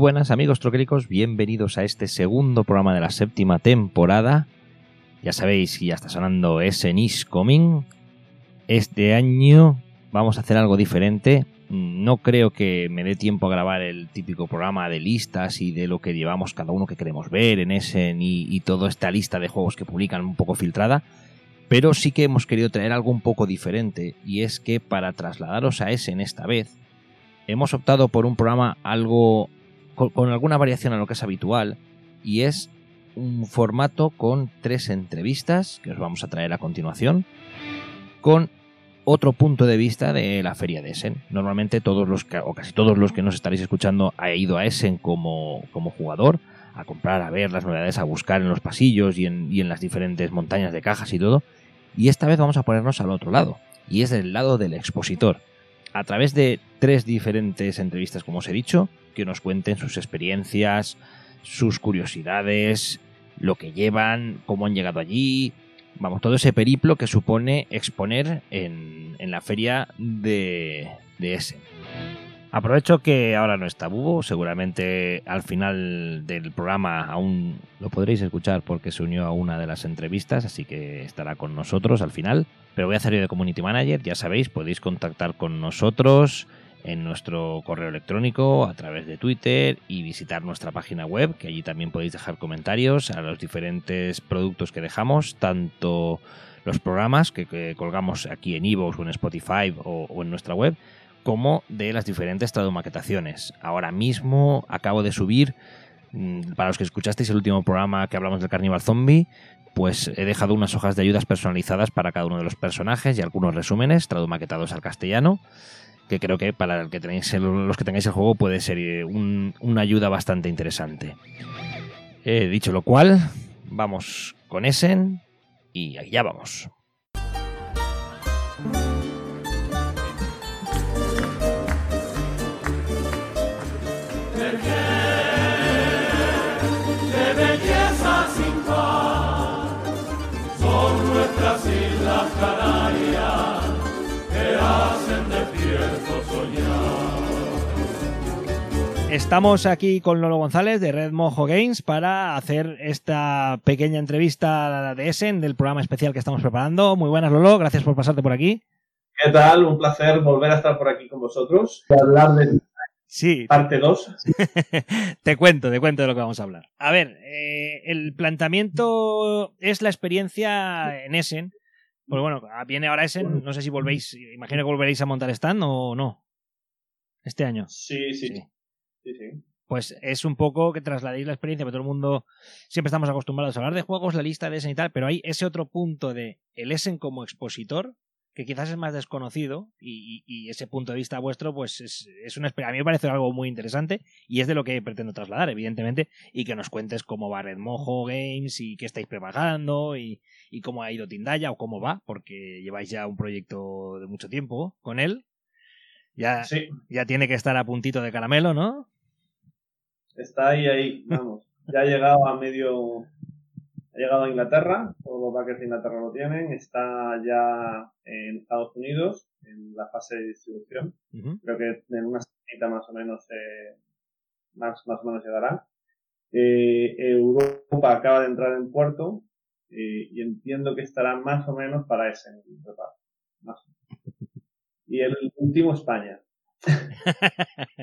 Buenas amigos troquelicos, bienvenidos a este segundo programa de la séptima temporada. Ya sabéis, ya está sonando Essen is Coming. Este año vamos a hacer algo diferente. No creo que me dé tiempo a grabar el típico programa de listas y de lo que llevamos cada uno que queremos ver en Essen y, y toda esta lista de juegos que publican un poco filtrada. Pero sí que hemos querido traer algo un poco diferente y es que para trasladaros a Essen esta vez hemos optado por un programa algo con, alguna variación a lo que es habitual y es un formato con tres entrevistas que os vamos a traer a continuación con otro punto de vista de la feria de Essen. Normalmente todos los que, o casi todos los que nos estaréis escuchando ha ido a Essen como, como jugador, a comprar, a ver las novedades, a buscar en los pasillos y en, y en las diferentes montañas de cajas y todo. Y esta vez vamos a ponernos al otro lado, y es del lado del expositor. A través de tres diferentes entrevistas, como os he dicho, que nos cuenten sus experiencias, sus curiosidades, lo que llevan, cómo han llegado allí, vamos, todo ese periplo que supone exponer en, en la feria de, de. Aprovecho que ahora no está Bubo, seguramente al final del programa aún lo podréis escuchar porque se unió a una de las entrevistas, así que estará con nosotros al final. Pero voy a hacer yo de Community Manager, ya sabéis, podéis contactar con nosotros en nuestro correo electrónico, a través de Twitter y visitar nuestra página web, que allí también podéis dejar comentarios a los diferentes productos que dejamos, tanto los programas que, colgamos aquí en Evox o en Spotify o en nuestra web, como de las diferentes tradumaquetaciones. Ahora mismo acabo de subir, mm, para los que escuchasteis el último programa que hablamos del Carnival Zombie, pues he dejado unas hojas de ayudas personalizadas para cada uno de los personajes y algunos resúmenes tradumaquetados al castellano que creo que para los que tengáis el juego puede ser eh, un- una ayuda bastante interesante. Eh, dicho lo cual, vamos con Essen y allá vamos. Estamos aquí con Lolo González de Red Mojo Games para hacer esta pequeña entrevista de Essen del programa especial que estamos preparando. Muy buenas, Lolo, gracias por pasarte por aquí. ¿Qué tal? Un placer volver a estar por aquí con vosotros y hablar de Sí, parte 2. te cuento, te cuento de lo que vamos a hablar. A ver, eh, el planteamiento es la experiencia en Essen. Pues bueno, viene ahora Essen, no sé si volvéis, imagino que volveréis a montar stand o no. Este año. Sí, sí. Sí. Pues es un poco que trasladéis la experiencia, porque todo el mundo siempre estamos acostumbrados a hablar de juegos, la lista de Essen y tal, pero hay ese otro punto de el Essen como expositor que quizás es más desconocido y, ese punto de vista vuestro pues es, es una a mí me parece algo muy interesante y es de lo que pretendo trasladar evidentemente y que nos cuentes cómo va Red Mojo Games y qué estáis preparando y, y cómo ha ido Tindaya o cómo va porque lleváis ya un proyecto de mucho tiempo con él ya, Sí, ya tiene que estar a puntito de caramelo ¿no? está ahí, ahí, vamos. Ya ha llegado a medio... Ha llegado a Inglaterra, todos los backers de Inglaterra lo tienen, está ya en Estados Unidos en la fase de distribución. Creo que en una semanita más o menos, eh, más, más o menos llegará. Eh, Europa acaba de entrar en puerto eh, y entiendo que estará más o menos para ese reparto. Más o menos. Y el último España.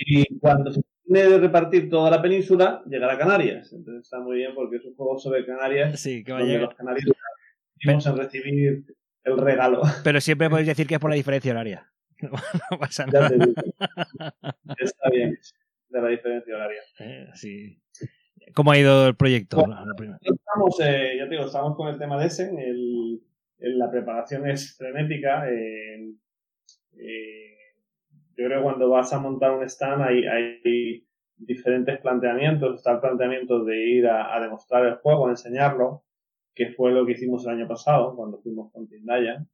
y cuando se termine de repartir toda la península, llegará a Canarias. Entonces está muy bien porque es un juego sobre Canarias Sí, que va a donde llegar. los canarios vamos a recibir el regalo. Pero siempre podéis decir que es por la diferencia horaria. No, no pasa Ya nada. te digo. Está bien, de la diferencia horaria. Eh, sí. ¿Cómo ha ido el proyecto? Estamos, eh, ya te digo, estamos con el tema de Essen. El, el- la preparación es frenética. eh, yo creo que cuando vas a montar un stand hay, diferentes planteamientos. Está el planteamiento de ir a, a demostrar el juego, a enseñarlo, que fue lo que hicimos el año pasado cuando fuimos con Tindaya.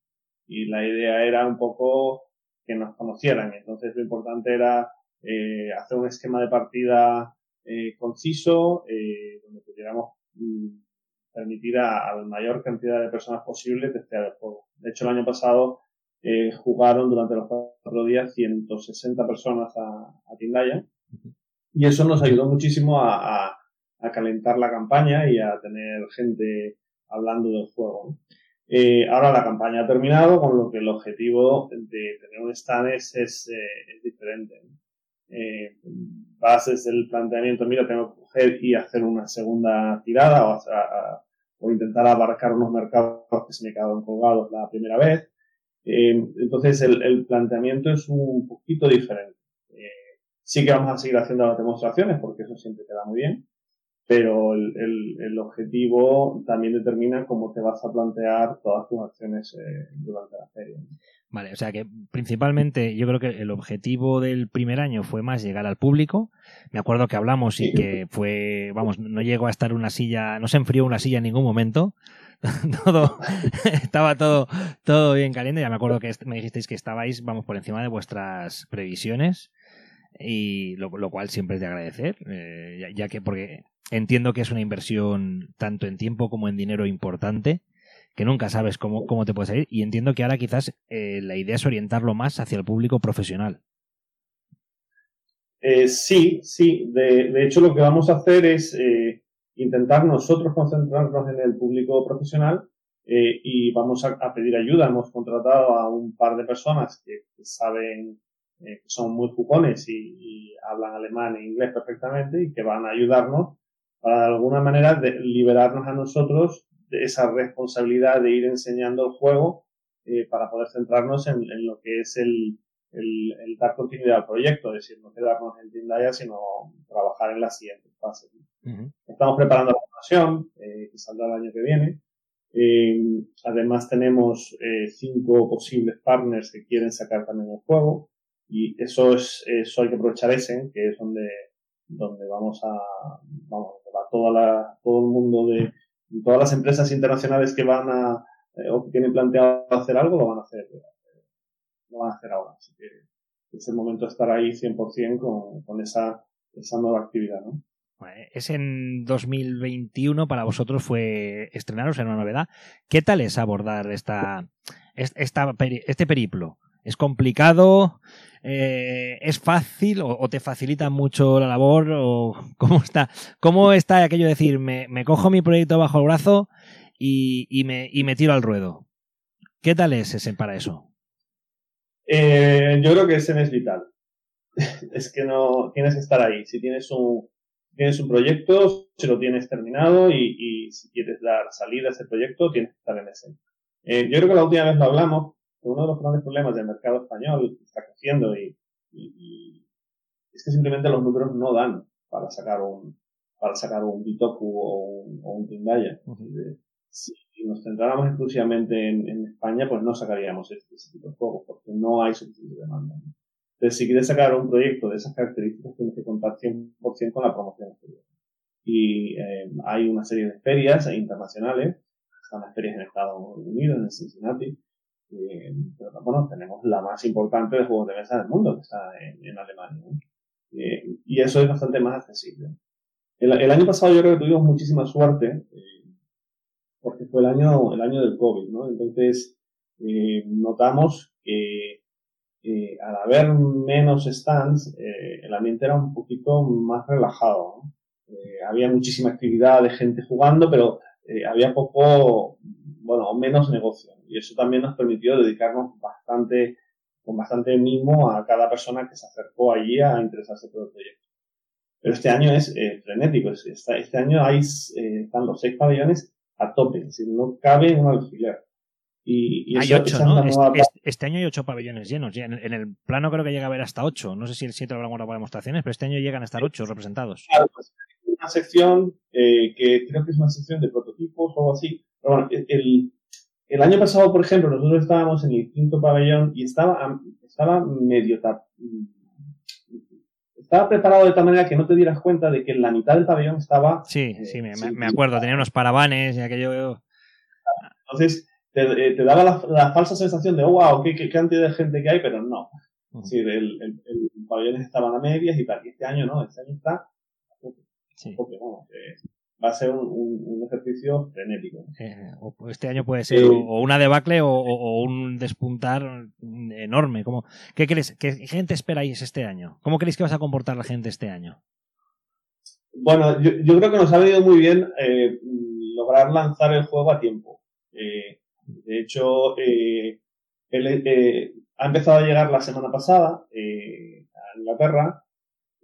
Y la idea era un poco que nos conocieran. Entonces lo importante era eh, hacer un esquema de partida eh, conciso, eh, donde pudiéramos mm, permitir a, la mayor cantidad de personas posible testear el juego. De hecho, el año pasado eh, jugaron durante los cuatro días 160 personas a, a Tindaya y eso nos ayudó muchísimo a, a- a calentar la campaña y a tener gente hablando del juego. Eh, ahora la campaña ha terminado, con lo que el objetivo de tener un stand es, es, eh, es diferente. Eh, bases el planteamiento, mira, tengo que coger y hacer una segunda tirada o, intentar abarcar unos mercados que se me quedaron colgados la primera vez. Eh, entonces el, el planteamiento es un poquito diferente. Eh, sí que vamos a seguir haciendo las demostraciones porque eso siempre queda muy bien, pero el, el- el objetivo también determina cómo te vas a plantear todas tus acciones eh, durante la feria. ¿no? Vale, o sea que principalmente yo creo que el objetivo del primer año fue más llegar al público. Me acuerdo que hablamos y que fue, vamos, no llegó a estar una silla, no se enfrió una silla en ningún momento. todo estaba todo todo bien caliente. Ya me acuerdo que me dijisteis que estabais, vamos, por encima de vuestras previsiones y lo, lo cual siempre es de agradecer, eh, ya, ya que porque entiendo que es una inversión tanto en tiempo como en dinero importante que nunca sabes cómo, cómo te puede salir y entiendo que ahora quizás eh, la idea es orientarlo más hacia el público profesional. Eh, sí, sí. De, hecho, lo que vamos a hacer es eh, intentar nosotros concentrarnos en el público profesional eh, y vamos a, pedir ayuda. Hemos contratado a un par de personas que, saben, eh, que son muy jugones y, y hablan alemán e inglés perfectamente y que van a ayudarnos para de alguna manera de liberarnos a nosotros de esa responsabilidad de ir enseñando el juego eh, para poder centrarnos en, en lo que es el, el, el dar continuidad al proyecto, es decir, no quedarnos en Tindaya, sino trabajar en las siguientes fases. Estamos preparando la formación, eh, que saldrá el año que viene. Eh, además tenemos eh, cinco posibles partners que quieren sacar también el juego y eso es eso hay que aprovechar Essen, que es donde donde vamos a vamos va toda la todo el mundo de todas las empresas internacionales que van a eh, o que tienen planteado hacer algo lo van a hacer eh, lo van a hacer ahora así que es el momento de estar ahí 100% con, con esa esa nueva actividad ¿no? Es en 2021 para vosotros fue estrenaros en una novedad. ¿Qué tal es abordar esta, es- esta este periplo? ¿Es complicado? Eh, ¿Es fácil o, te facilita mucho la labor? ¿O cómo está? ¿Cómo está aquello de decir, me, cojo mi proyecto bajo el brazo y, me, tiro al ruedo? ¿Qué tal es ese para eso? Eh, yo creo que ese es vital. es que no tienes que estar ahí. Si tienes un, tienes un proyecto, si lo tienes terminado y, si quieres dar salida a ese proyecto, tienes que estar en ese. Eh, yo creo que la última vez lo hablamos, uno de los grandes problemas del mercado español que está creciendo y, y- y es que simplemente los números no dan para sacar un, para sacar un Bitoku o un, o un Tindaya. Eh, Si nos centráramos exclusivamente en, en España, pues no sacaríamos este, ese tipo de juegos, porque no hay suficiente demanda. ¿no? Entonces, si quieres sacar un proyecto de esas características, tienes que contar 100% con la promoción exterior. Y eh, hay una serie de ferias internacionales, están las ferias en Estados Unidos, en Cincinnati, pero bueno, tenemos la más importante de juegos de mesa del mundo, que está en, en Alemania. ¿no? Eh, y eso es bastante más accesible. El, el año pasado yo creo que tuvimos muchísima suerte, eh, porque fue el año, el año del COVID, ¿no? Entonces, eh, notamos que al haber menos stands, el ambiente era un poquito más relajado. había muchísima actividad de gente jugando, pero había poco, bueno, menos negocio. Y eso también nos permitió dedicarnos bastante, con bastante mimo a cada persona que se acercó allí a interesarse por el proyecto. Pero este año es eh, frenético. Este, este año hay, eh, están los seis pabellones a tope. Es decir, no cabe un alfiler. Y, hay ocho, ¿no? Este, este, año hay ocho pabellones llenos. En, en, el plano creo que llega a haber hasta ocho. No sé si el 7 habrá alguna para demostraciones, pero este año llegan a estar ocho representados. Claro, pues, una sección eh, que creo que es una sección de prototipos o algo así. Pero bueno, el, el año pasado, por ejemplo, nosotros estábamos en el quinto pabellón y estaba, estaba medio estaba preparado de tal manera que no te dieras cuenta de que en la mitad del pabellón estaba... Sí, sí, me, me acuerdo, tenía unos parabanes y aquello... Entonces, te, eh, te daba la, falsa sensación de, oh, wow, qué, qué, cantidad de gente que hay, pero no. Sí, el, el, el, pabellón estaban a medias y tal. Y este año no, este año está... Sí. Porque, vamos, va a ser un, ejercicio frenético. Eh, este año puede ser o una debacle o, un despuntar enorme. ¿Cómo, ¿Qué crees? ¿Qué gente esperáis este año? ¿Cómo creéis que vas a comportar la gente este año? Bueno, yo, creo que nos ha venido muy bien eh, lograr lanzar el juego a tiempo. Eh, de hecho, ha empezado a llegar la semana pasada a Inglaterra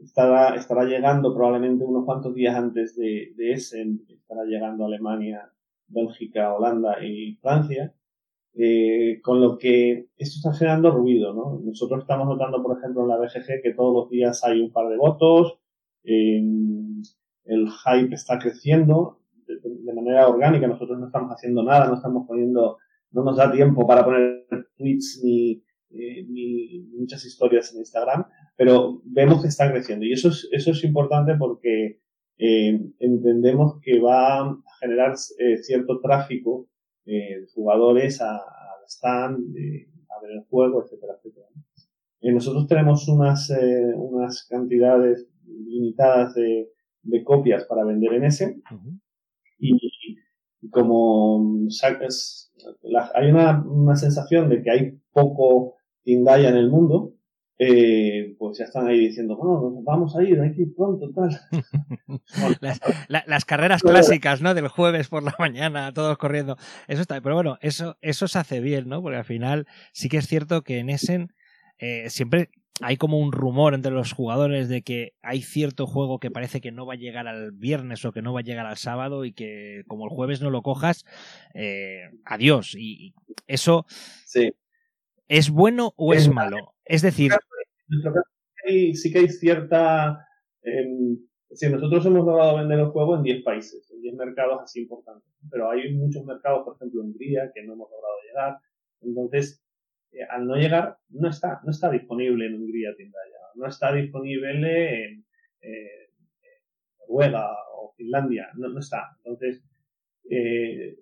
estará, estará llegando probablemente unos cuantos días antes de, de Essen, estará llegando Alemania, Bélgica, Holanda y Francia, eh, con lo que esto está generando ruido, ¿no? Nosotros estamos notando, por ejemplo, en la BGG que todos los días hay un par de votos, el hype está creciendo de, manera orgánica, nosotros no estamos haciendo nada, no estamos poniendo, no nos da tiempo para poner tweets ni, eh, ni muchas historias en Instagram, pero vemos que está creciendo. Y eso es, eso es importante porque eh, entendemos que va a generar eh, cierto tráfico de jugadores al stand, a ver el juego, etcétera, etcétera. nosotros tenemos unas, unas cantidades limitadas de, de, copias para vender en ese. Y, como sacas, hay una, una sensación de que hay poco Tindaya en el mundo, eh, pues ya están ahí diciendo, bueno, vamos a ir, hay que ir pronto, tal. las, carreras clásicas, ¿no? Del jueves por la mañana, todos corriendo. Eso está, pero bueno, eso, eso se hace bien, ¿no? Porque al final sí que es cierto que en Essen eh, siempre hay como un rumor entre los jugadores de que hay cierto juego que parece que no va a llegar al viernes o que no va a llegar al sábado y que como el jueves no lo cojas, eh, adiós. Y eso sí. ¿Es bueno o es, malo? Es decir... Sí que hay cierta... Eh, nosotros hemos logrado vender el juego en 10 países, en 10 mercados así importantes, pero hay muchos mercados, por ejemplo, en Hungría, que no hemos logrado llegar. Entonces, eh, al no llegar, no está, no está disponible en Hungría Tindaya, no está disponible en, Noruega o Finlandia, no, no está. Entonces, eh,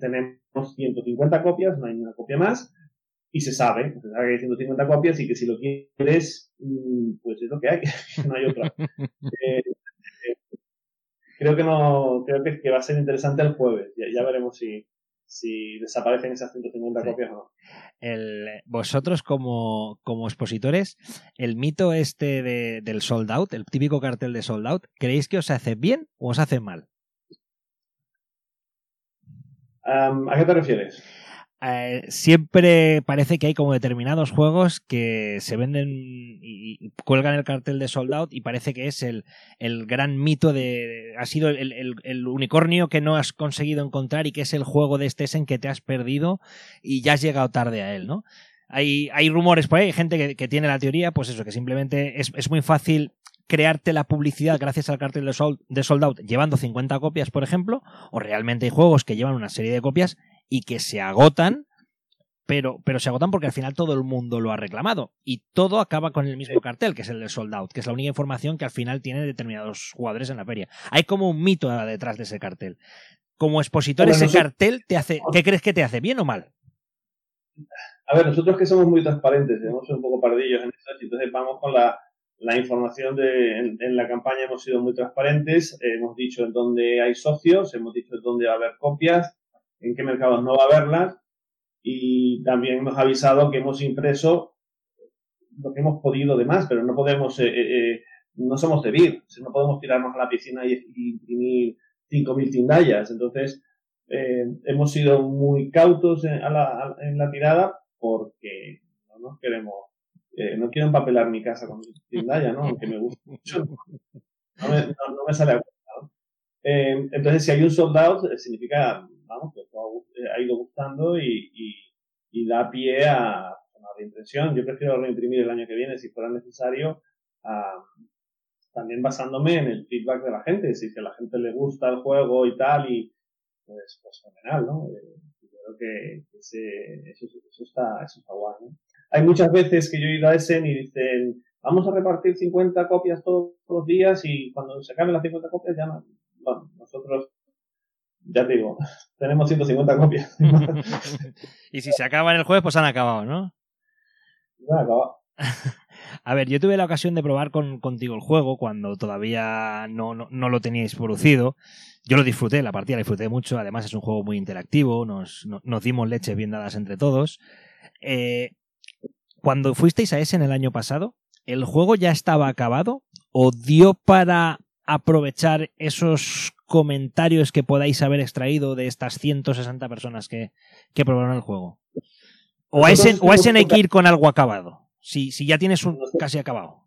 tenemos 150 copias, no hay una copia más, y se sabe, se sabe que hay 150 copias y que si lo quieres, mm, pues es lo que hay, no hay otra. Eh, eh, creo que no, creo que, va a ser interesante el jueves, ya, veremos si, si desaparecen esas 150 copias o no. El, vosotros como, como expositores, el mito este de, del sold out, el típico cartel de sold out, ¿creéis que os hace bien o os hace mal? ¿A qué te refieres? Eh, siempre parece que hay como determinados juegos que se venden y, cuelgan el cartel de sold out y parece que es el, el gran mito de... ha sido el, el, unicornio que no has conseguido encontrar y que es el juego de este en que te has perdido y ya has llegado tarde a él, ¿no? Hay, hay rumores por ahí, hay gente que, que tiene la teoría, pues eso, que simplemente es, es muy fácil crearte la publicidad gracias al cartel de sold, de sold out llevando 50 copias, por ejemplo, o realmente hay juegos que llevan una serie de copias y que se agotan, pero, pero se agotan porque al final todo el mundo lo ha reclamado. Y todo acaba con el mismo cartel, que es el de sold out, que es la única información que al final tiene determinados jugadores en la feria. Hay como un mito detrás de ese cartel. Como expositor, ese cartel te hace. ¿Qué crees que te hace? ¿Bien o mal? A ver, nosotros que somos muy transparentes, somos un poco pardillos en eso, entonces vamos con la, la información de, en, la campaña hemos sido muy transparentes, hemos dicho en dónde hay socios, hemos dicho en dónde va a haber copias, en qué mercados no va a haberlas. y también nos ha avisado que hemos impreso lo que hemos podido de más, pero no podemos, eh, eh, eh no somos de BIR, no podemos tirarnos a la piscina y, imprimir 5.000 tindallas. Entonces, eh, hemos sido muy cautos en, la, en la tirada porque no nos queremos, eh, no quiero empapelar mi casa con tindalla, ¿no? Aunque me gusta mucho. No me, no, me sale a eh, entonces, si hay un soldado, significa, vamos, que ha ido gustando y, y, y da pie a, una reimpresión. Yo prefiero reimprimir el año que viene si fuera necesario, también basándome en el feedback de la gente. Si a la gente le gusta el juego y tal, y pues, pues fenomenal, ¿no? Eh, creo que ese, eso, eso, está, eso está guay, ¿no? Hay muchas veces que yo he ido a Essen y dicen, vamos a repartir 50 copias todos, los días y cuando se acaben las 50 copias ya no, bueno, nosotros ya te digo, tenemos 150 copias. y si se acaban el jueves, pues han acabado, ¿no? Ya han acabado. A ver, yo tuve la ocasión de probar con, contigo el juego cuando todavía no, no, lo teníais producido. Yo lo disfruté, la partida la disfruté mucho. Además, es un juego muy interactivo. Nos, nos dimos leches bien dadas entre todos. Eh, cuando fuisteis a ese en el año pasado, ¿el juego ya estaba acabado? ¿O dio para aprovechar esos comentarios que podáis haber extraído de estas 160 personas que, que probaron el juego? ¿O a ese, o a ese hay que ir con algo acabado? si, si ya tienes un casi acabado?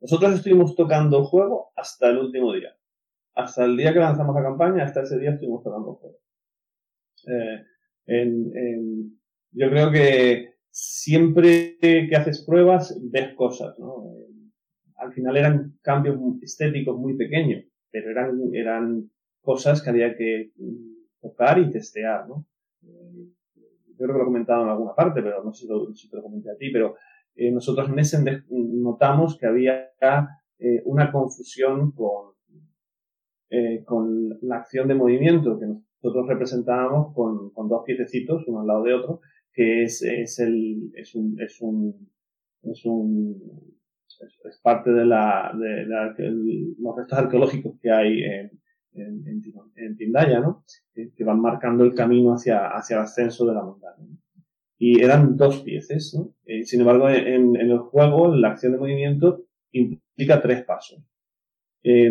Nosotros estuvimos tocando el juego hasta el último día. Hasta el día que lanzamos la campaña, hasta ese día estuvimos tocando el juego. Eh, en, en, yo creo que siempre que haces pruebas ves cosas, ¿no? Eh, al final eran cambios estéticos muy pequeños, pero eran, eran cosas que había que tocar y testear, ¿no? Eh, creo que lo he comentado en alguna parte, pero no sé si, te lo comenté a ti, pero eh, nosotros en ese notamos que había eh, una confusión con, eh, con la acción de movimiento que nosotros representábamos con, con dos piececitos, uno al lado de otro, que es, es, el, es un, es un, es un, es, parte de la, de, los restos arqueológicos que hay en, en, en, Tindaya, ¿no? Que, van marcando el camino hacia, hacia el ascenso de la montaña. Y eran dos piezas, ¿no? Eh, sin embargo, en, en, el juego, la acción de movimiento implica tres pasos. Eh,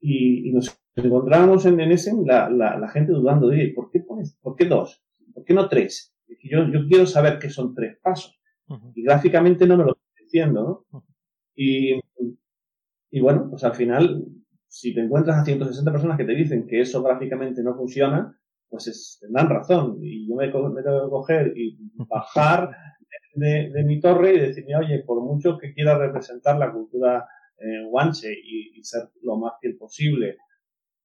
y, y, nos encontramos en, en ese, la, la, la, gente dudando de, ¿por qué pones, por qué dos? ¿Por qué no tres? yo, yo quiero saber qué son tres pasos. Y gráficamente no me lo estoy diciendo, ¿no? Y, y bueno, pues al final si te encuentras a 160 personas que te dicen que eso gráficamente no funciona, pues es, tendrán razón. Y yo me, tengo que coger y bajar de, mi torre y decirme, oye, por mucho que quiera representar la cultura eh, guanche y, ser lo más fiel posible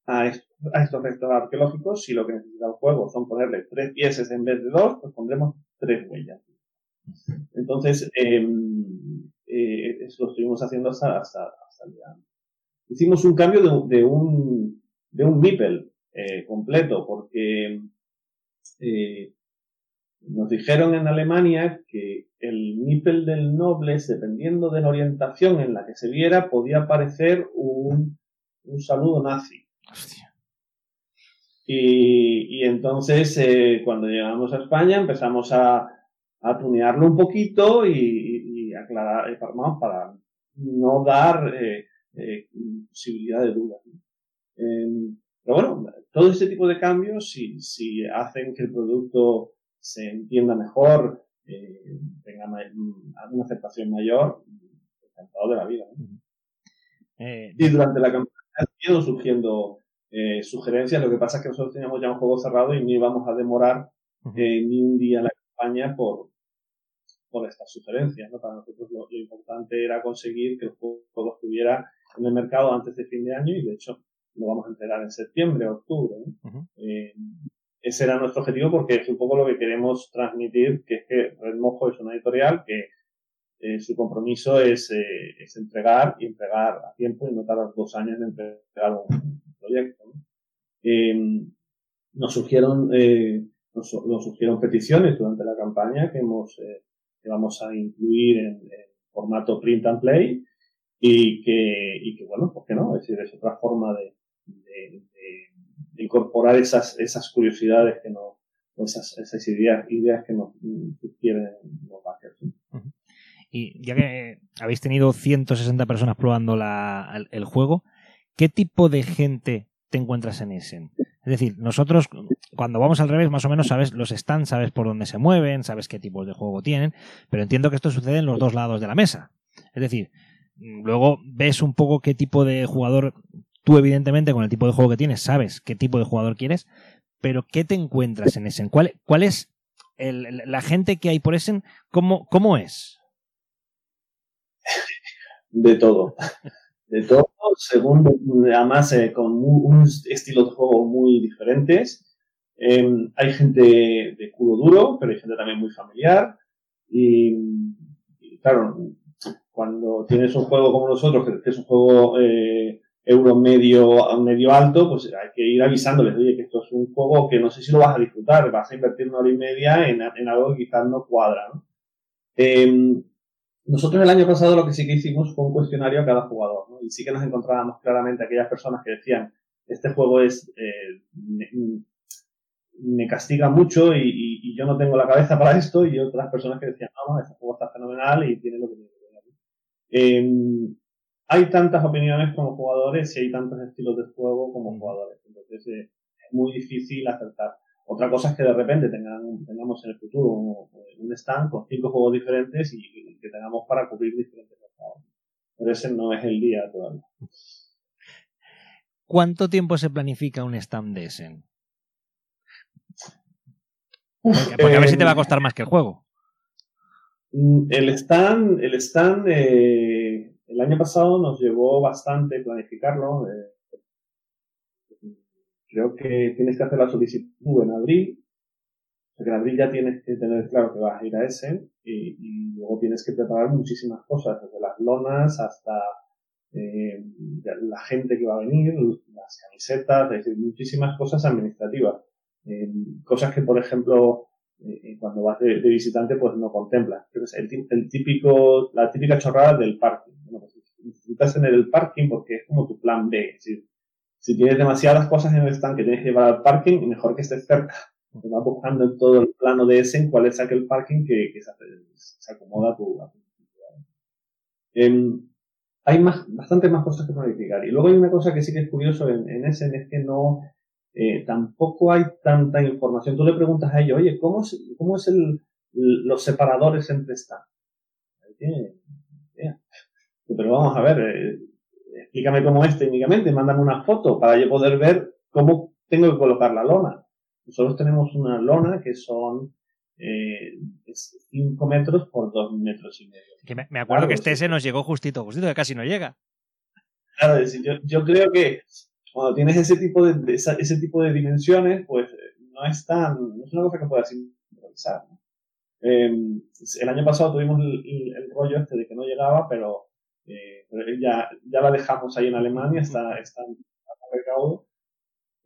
a, estos restos arqueológicos, si lo que necesita el juego son ponerle tres pieces en vez de dos, pues pondremos tres huellas. Entonces, em, eh, eso lo estuvimos haciendo hasta, hasta, hasta el día hicimos un cambio de, de un, de un MIPEL eh, completo, porque eh, nos dijeron en Alemania que el MIPEL del Nobles, dependiendo de la orientación en la que se viera, podía parecer un, un saludo nazi. Y, y, entonces, eh, cuando llegamos a España, empezamos a, a tunearlo un poquito y aclarar, para, para no dar eh, eh, posibilidad de duda. Eh, pero bueno, todo este tipo de cambios, si, si hacen que el producto se entienda mejor, eh, tenga una aceptación mayor, encantado de la vida. Eh, y durante la campaña han ido surgiendo eh, sugerencias, lo que pasa es que nosotros teníamos ya un juego cerrado y no íbamos a demorar eh, ni un día en la campaña por, por estas sugerencias. ¿no? Para nosotros lo, lo, importante era conseguir que el juego estuviera en el mercado antes de fin de año y de hecho lo vamos a entregar en septiembre octubre. eh, ese era nuestro objetivo porque es un poco lo que queremos transmitir, que es que Red Mojo es una editorial que eh, su compromiso es, eh, es entregar y entregar a tiempo y no tardar dos años en entregar un proyecto. Eh, nos surgieron eh, nos, nos, surgieron peticiones durante la campaña que hemos eh, que vamos a incluir en, en formato print and play y que, y que bueno, ¿por qué no? Es decir, es otra forma de, de, incorporar esas, esas curiosidades que nos, esas, esas ideas, ideas que nos quieren los backers. Y ya que habéis tenido 160 personas probando la, el, juego, ¿qué tipo de gente te encuentras en Essen? Es decir, nosotros cuando vamos al revés, más o menos sabes los stands, sabes por dónde se mueven, sabes qué tipos de juego tienen, pero entiendo que esto sucede en los dos lados de la mesa. Es decir, luego ves un poco qué tipo de jugador, tú evidentemente con el tipo de juego que tienes, sabes qué tipo de jugador quieres, pero ¿qué te encuentras en Essen? ¿Cuál, cuál es el, la gente que hay por Essen? ¿Cómo, cómo es? De todo. De todo, según, además eh, con un estilo de juego muy diferentes. Em, hay gente de culo duro, pero hay gente también muy familiar. Y, claro, cuando tienes un juego como nosotros, que, es un juego eh, euro medio, medio alto, pues hay que ir avisándoles, oye, que esto es un juego que no sé si lo vas a disfrutar, vas a invertir una hora y media en, algo que quizás no cuadra, ¿no? Nosotros el año pasado lo que sí que hicimos fue un cuestionario a cada jugador, ¿no? Y sí que nos encontrábamos claramente aquellas personas que decían, este juego es, eh, me, castiga mucho y, yo no tengo la cabeza para esto, y otras personas que decían, no, no, este juego está fenomenal y tiene lo que tiene que tener. Eh, hay tantas opiniones como jugadores y hay tantos estilos de juego como jugadores. Entonces eh, es muy difícil acertar. Otra cosa es que de repente tengan, tengamos en el futuro un, stand con cinco juegos diferentes y que tengamos para cubrir diferentes mercados. Pero ese no es el día todavía. ¿Cuánto tiempo se planifica un stand de Essen? Porque, a ver si te va a costar más que el juego. Mm, el stand, el stand eh, el año pasado nos llevó bastante planificarlo. Eh, creo que tienes que hacer la solicitud en abril. Porque en abril ya tienes que tener claro que vas a ir a ese y, luego tienes que preparar muchísimas cosas, desde las lonas hasta eh, la gente que va a venir, las camisetas, es decir, muchísimas cosas administrativas. Eh, cosas que, por ejemplo, cuando vas de, visitante, pues no contemplas. El, el, típico, la típica chorrada del parking. Bueno, pues necesitas tener el parking porque es como tu plan B. si tienes demasiadas cosas en el stand que tienes que llevar al parking, mejor que estés cerca. Te vas buscando en todo el plano de ese en cuál es aquel parking que, se, acomoda a tu, a em, hay más, bastante más cosas que planificar. Y luego hay una cosa que sí que es curioso en, en Essen, es que no, eh, tampoco hay tanta información. Tú le preguntas a ellos, oye, ¿cómo es, cómo es el, los separadores entre stands? Pero vamos a ver, eh, explícame cómo es técnicamente, mándame una foto para yo poder ver cómo tengo que colocar la lona. Nosotros tenemos una lona que son 5 eh, metros por 2 metros y medio. me, acuerdo que este ese nos llegó justito, justito, que casi no llega. Claro, yo, yo creo que cuando tienes ese tipo de, ese tipo de dimensiones, pues no es tan, no es una cosa que puedas improvisar. Em, el año pasado tuvimos el, rollo este de que no llegaba, pero, eh, ya, ya la dejamos ahí en Alemania, está, está en recaudo.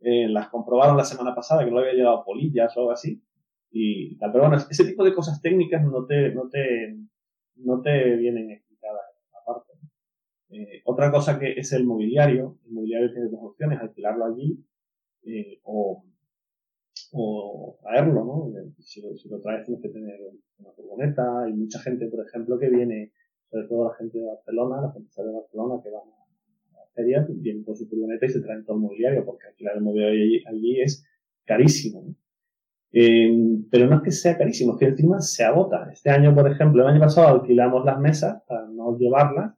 Eh, las comprobaron la semana pasada que no había llegado polillas o algo así. Y Pero bueno, ese tipo de cosas técnicas no te, no te, no te vienen explicadas aparte. Eh, otra cosa que es el mobiliario. El mobiliario tiene dos opciones, alquilarlo allí eh, o, o traerlo, ¿no? Si lo, si lo, traes tienes que tener una furgoneta. Hay mucha gente, por ejemplo, que viene, sobre todo la gente de Barcelona, la gente de Barcelona que va a la feria, vienen con su furgoneta y se traen todo el mobiliario, porque alquilar el mobiliario allí, allí es carísimo. ¿no? Eh, pero no es que sea carísimo, es que encima se agota. Este año, por ejemplo, el año pasado alquilamos las mesas para no llevarlas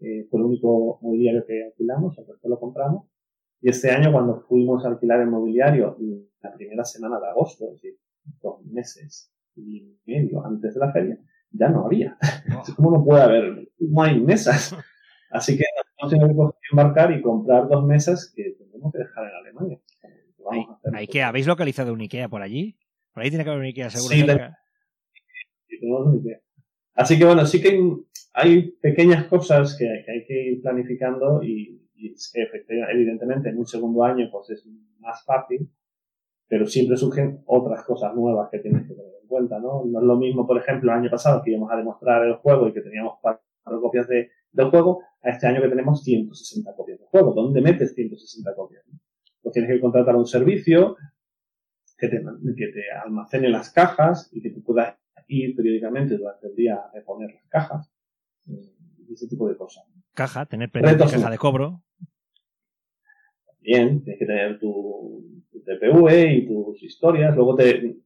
eh, fue el único mobiliario que alquilamos, el resto lo compramos. Y este año, cuando fuimos a alquilar el mobiliario, la primera semana de agosto, es decir, dos meses y medio antes de la feria, ya no había. ¿Cómo no puede haber? No hay mesas. Así que nos hemos que embarcar y comprar dos mesas que tenemos que dejar en Alemania. ¿Hay, que, ¿Habéis localizado un IKEA por allí? Por ahí tiene que haber un IKEA seguro. Sí, tenemos un IKEA. Así que bueno, sí que hay, pequeñas cosas que, hay que ir planificando y, es que evidentemente en un segundo año pues es más fácil, pero siempre surgen otras cosas nuevas que tienes que tener en cuenta, ¿no? No es lo mismo, por ejemplo, el año pasado que íbamos a demostrar el juego y que teníamos cuatro copias de, del juego, a este año que tenemos 160 copias del juego. ¿Dónde metes 160 copias? Pues tienes que contratar un servicio que te, que te almacene las cajas y que tú puedas ir periódicamente durante el día a reponer las cajas. Y ese tipo de cosas. Caja, tener Retos, caja de cobro. Bien, tienes que tener tu, tu TPV y tus historias. Luego te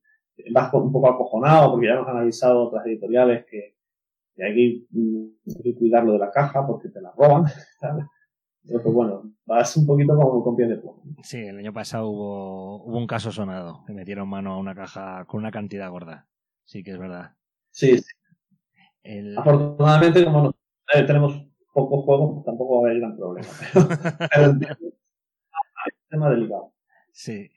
vas un poco acojonado porque ya nos han avisado otras editoriales que, que hay, que, hay que cuidarlo de la caja porque te la roban. ¿sabes? Pero pues bueno, vas un poquito como con pies de plomo. Sí, el año pasado hubo, hubo un caso sonado que metieron mano a una caja con una cantidad gorda. Sí que es verdad. Sí, sí. El- afortunadamente como no- eh, tenemos pocos juegos, pues tampoco va a haber gran problema. Pero, pero entiendo. Hay un tema delicado. Sí.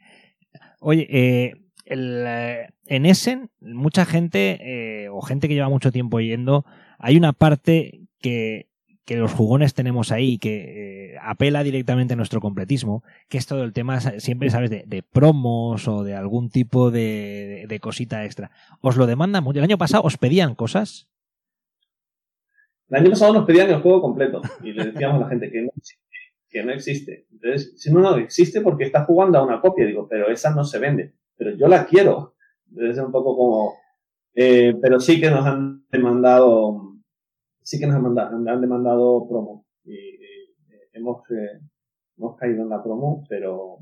Oye, eh, eh, en Essen, mucha gente, eh, o gente que lleva mucho tiempo yendo, hay una parte que, que los jugones tenemos ahí, que eh, apela directamente a nuestro completismo, que es todo el tema, siempre sabes, de, de promos o de algún tipo de, de- de cosita extra. ¿Os lo demandan mucho? El año pasado os pedían cosas. El año pasado nos pedían el juego completo y le decíamos a la gente que no existe. Que no existe. Entonces, si no, no existe porque está jugando a una copia. Digo, pero esa no se vende. Pero yo la quiero. Es un poco como... eh, pero sí que nos han demandado... Sí que nos han, manda- han demandado promo. Y, y, eh, hemos, eh, hemos caído en la promo, pero...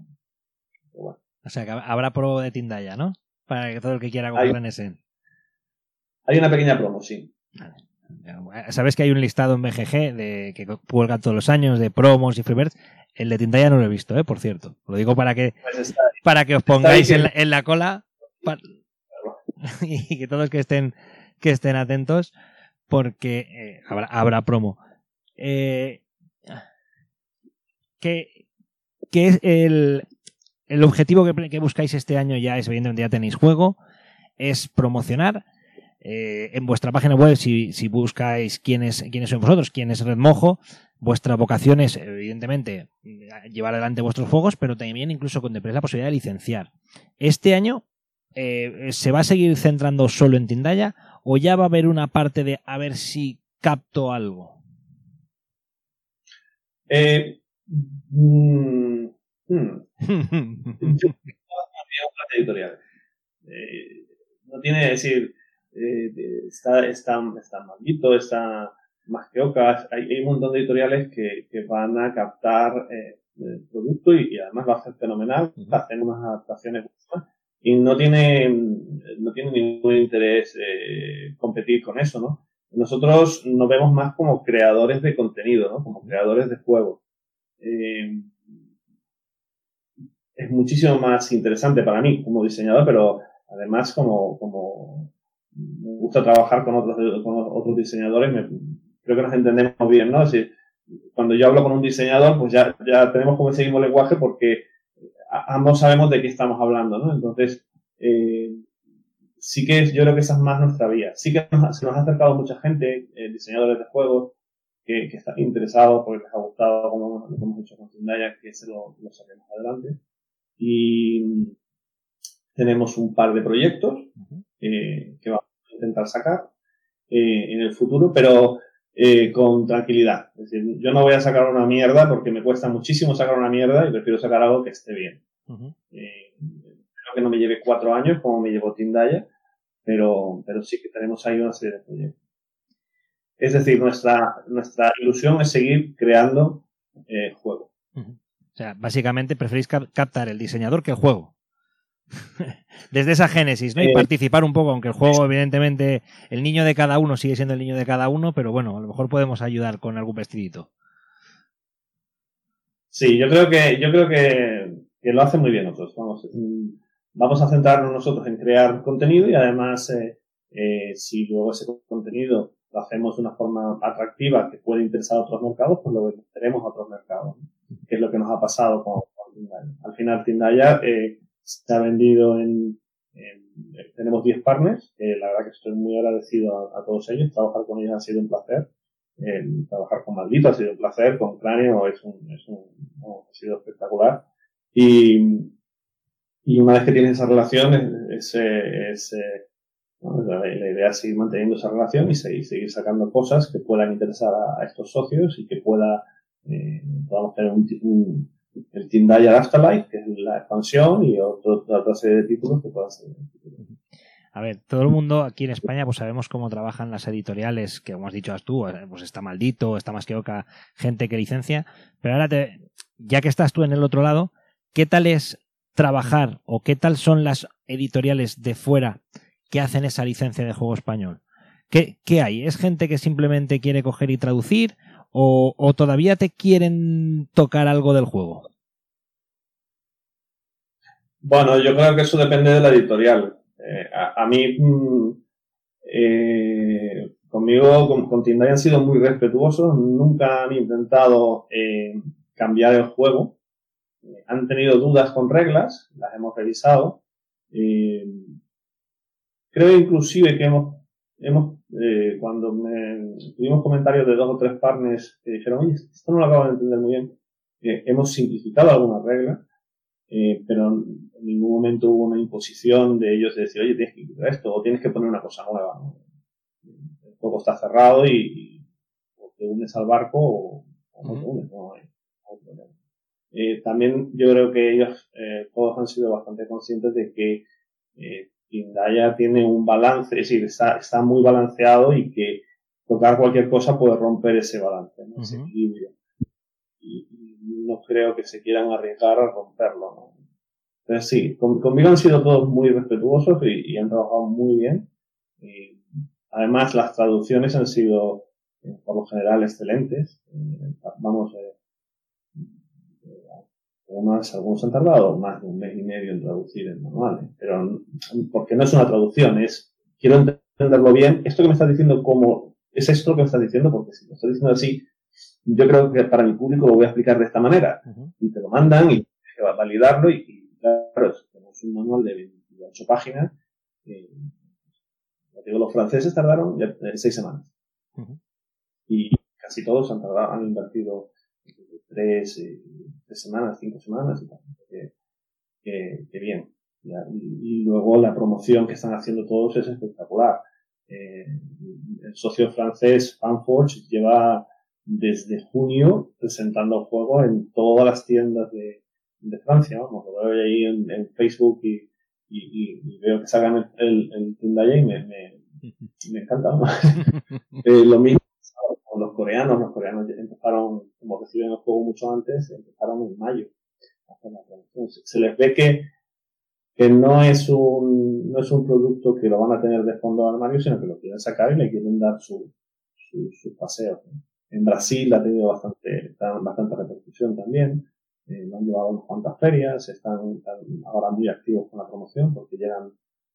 pero bueno. O sea, que habrá pro de Tindaya, ¿no? Para que todo el que quiera comprar Hay- en Essen. Hay una pequeña promo, sí. Sabes que hay un listado en BGG de, que cuelgan todos los años de promos y freebirds. El de Tindaya no lo he visto, ¿eh? por cierto. Lo digo para que, Pues para que os pongáis en la, en la cola y que todos que estén, que estén atentos porque eh, habrá, habrá promo. Eh, ¿qué, qué es el, el objetivo que, que buscáis este año? Ya es, evidentemente, ya tenéis juego. Es promocionar. Eh, en vuestra página web, si, si buscáis quiénes, quiénes sois vosotros, quién es Red Mojo, vuestra vocación es, evidentemente, llevar adelante vuestros juegos, pero también incluso contemplar la posibilidad de licenciar. Este año eh, se va a seguir centrando solo en Tindaya o ya va a haber una parte de a ver si capto algo. Eh, mm. Yo editoriales. Eh, no tiene que decir, eh, está, está, está maldito, está más que ocas. Hay, hay un montón de editoriales que, que van a captar eh, el producto y, y además lo hacen fenomenal, Ujú. hacen unas adaptaciones y no tienen, no tienen ningún interés eh, competir con eso, ¿no? Nosotros nos vemos más como creadores de contenido, ¿no? Como creadores de juegos. Eh, es muchísimo más interesante para mí como diseñador, pero además como, como me gusta trabajar con otros, con otros diseñadores, me- creo que nos entendemos bien, ¿no? Es decir, cuando yo hablo con un diseñador, pues ya, ya tenemos como ese mismo lenguaje porque ambos sabemos de qué estamos hablando, ¿no? Entonces, eh, sí que es- yo creo que esa es más nuestra vía. Sí que nos, se nos ha acercado mucha gente, eh, diseñadores de juegos, que, que están interesados porque les ha gustado como lo que hemos hecho con Zendaya, que se lo, lo saquemos adelante. Y tenemos un par de proyectos eh, que vamos a intentar sacar eh, en el futuro, pero eh, con tranquilidad. Es decir, yo no voy a sacar una mierda porque me cuesta muchísimo sacar una mierda y prefiero sacar algo que esté bien. Ujú. Eh, creo que no me lleve cuatro años como me llevó Tindaya, pero, pero sí que tenemos ahí una serie de proyectos. Es decir, nuestra, nuestra ilusión es seguir creando eh, juegos. O sea, básicamente preferís cap- captar el diseñador que el juego. Desde esa génesis, ¿no? Y Eh, participar un poco, aunque el juego, evidentemente, el niño de cada uno sigue siendo el niño de cada uno, pero bueno, a lo mejor podemos ayudar con algún vestidito. Sí, yo creo que, yo creo que, que lo hacen muy bien otros. Vamos, mm, vamos a centrarnos nosotros en crear contenido y además, eh, eh, si luego ese contenido lo hacemos de una forma atractiva que puede interesar a otros mercados, pues lo venderemos a otros mercados, ¿no? que es lo que nos ha pasado con, con Tindaya. Al final, Tindaya eh, se ha vendido en, en- eh, tenemos 10 partners, que la verdad que estoy muy agradecido a, todos ellos, trabajar con ellos ha sido un placer. Trabajar con Maldito ha sido un placer, con Cráneo es un, es un, ha sido espectacular. Y, y una vez que tienes esa relación, es, es, eh, eh, la, idea es seguir manteniendo esa relación y seguir, seguir sacando cosas que puedan interesar a, a estos socios y que pueda, eh, podamos tener un- el Team Afterlife, que es la expansión, y otra serie de títulos que puedan ser. A ver, todo el mundo aquí en España pues sabemos cómo trabajan las editoriales, que como has dicho tú, eh, pues está maldito, está más que oca, gente que licencia, pero ahora te, ya que estás tú en el otro lado, ¿qué tal es trabajar o qué tal son las editoriales de fuera que hacen esa licencia de juego español? ¿Qué, qué hay? ¿Es gente que simplemente quiere coger y traducir o, o todavía te quieren tocar algo del juego? Bueno, yo creo que eso depende de la editorial. Eh, a, mí, mm, eh, conmigo, con, con han sido muy respetuosos, nunca han intentado eh, cambiar el juego. han tenido dudas con reglas, las hemos revisado. creo inclusive que hemos, hemos cuando me, tuvimos comentarios de dos o tres partners que dijeron, oye, esto no lo acabo de entender muy bien, hemos simplificado algunas reglas eh, pero en ningún momento hubo una imposición de ellos de decir, oye, tienes que quitar esto o tienes que poner una cosa nueva. El juego está cerrado y, o te unes al barco o, no te unes, no hay, problema. Eh, también yo creo que ellos eh, todos han sido bastante conscientes de que eh, Indaya tiene un balance, es decir, está, está, muy balanceado y que tocar cualquier cosa puede romper ese balance, ese equilibrio. Y, no creo que se quieran arriesgar a romperlo. ¿no? Entonces sí, conmigo han sido todos muy respetuosos y, han trabajado muy bien. Y además las traducciones han sido eh, por lo general excelentes. Eh, vamos, eh, algunos, algunos han tardado más de un mes y medio en traducir el manual, pero porque no es una traducción, es quiero entenderlo bien. Esto que me estás diciendo, ¿cómo es esto que me estás diciendo? Porque si lo estás diciendo así, yo creo que para mi público lo voy a explicar de esta manera. Y te lo mandan y va a validarlo y, claro, tenemos un manual de 28 páginas. Eh, digo, los franceses tardaron ya, seis semanas. Y casi todos han tardado, han invertido tres, tres semanas, cinco semanas y tal. Que, bien. Y, luego la promoción que están haciendo todos es espectacular. Eh, el socio francés Fanforge lleva desde junio presentando el juego en todas las tiendas de, de Francia. Vamos, lo veo ahí en, Facebook y, y, veo que salgan el, el, el y me, me, me encanta. eh, lo mismo con los coreanos. Los coreanos empezaron, como reciben el juego mucho antes, empezaron en mayo. Se, les ve que, que no es un no es un producto que lo van a tener de fondo al armario, sino que lo quieren sacar y le quieren dar su, su, su paseo. En Brasil ha tenido bastante, bastante repercusión también. Eh, lo han llevado unas cuantas ferias, están, ahora muy activos con la promoción porque llegan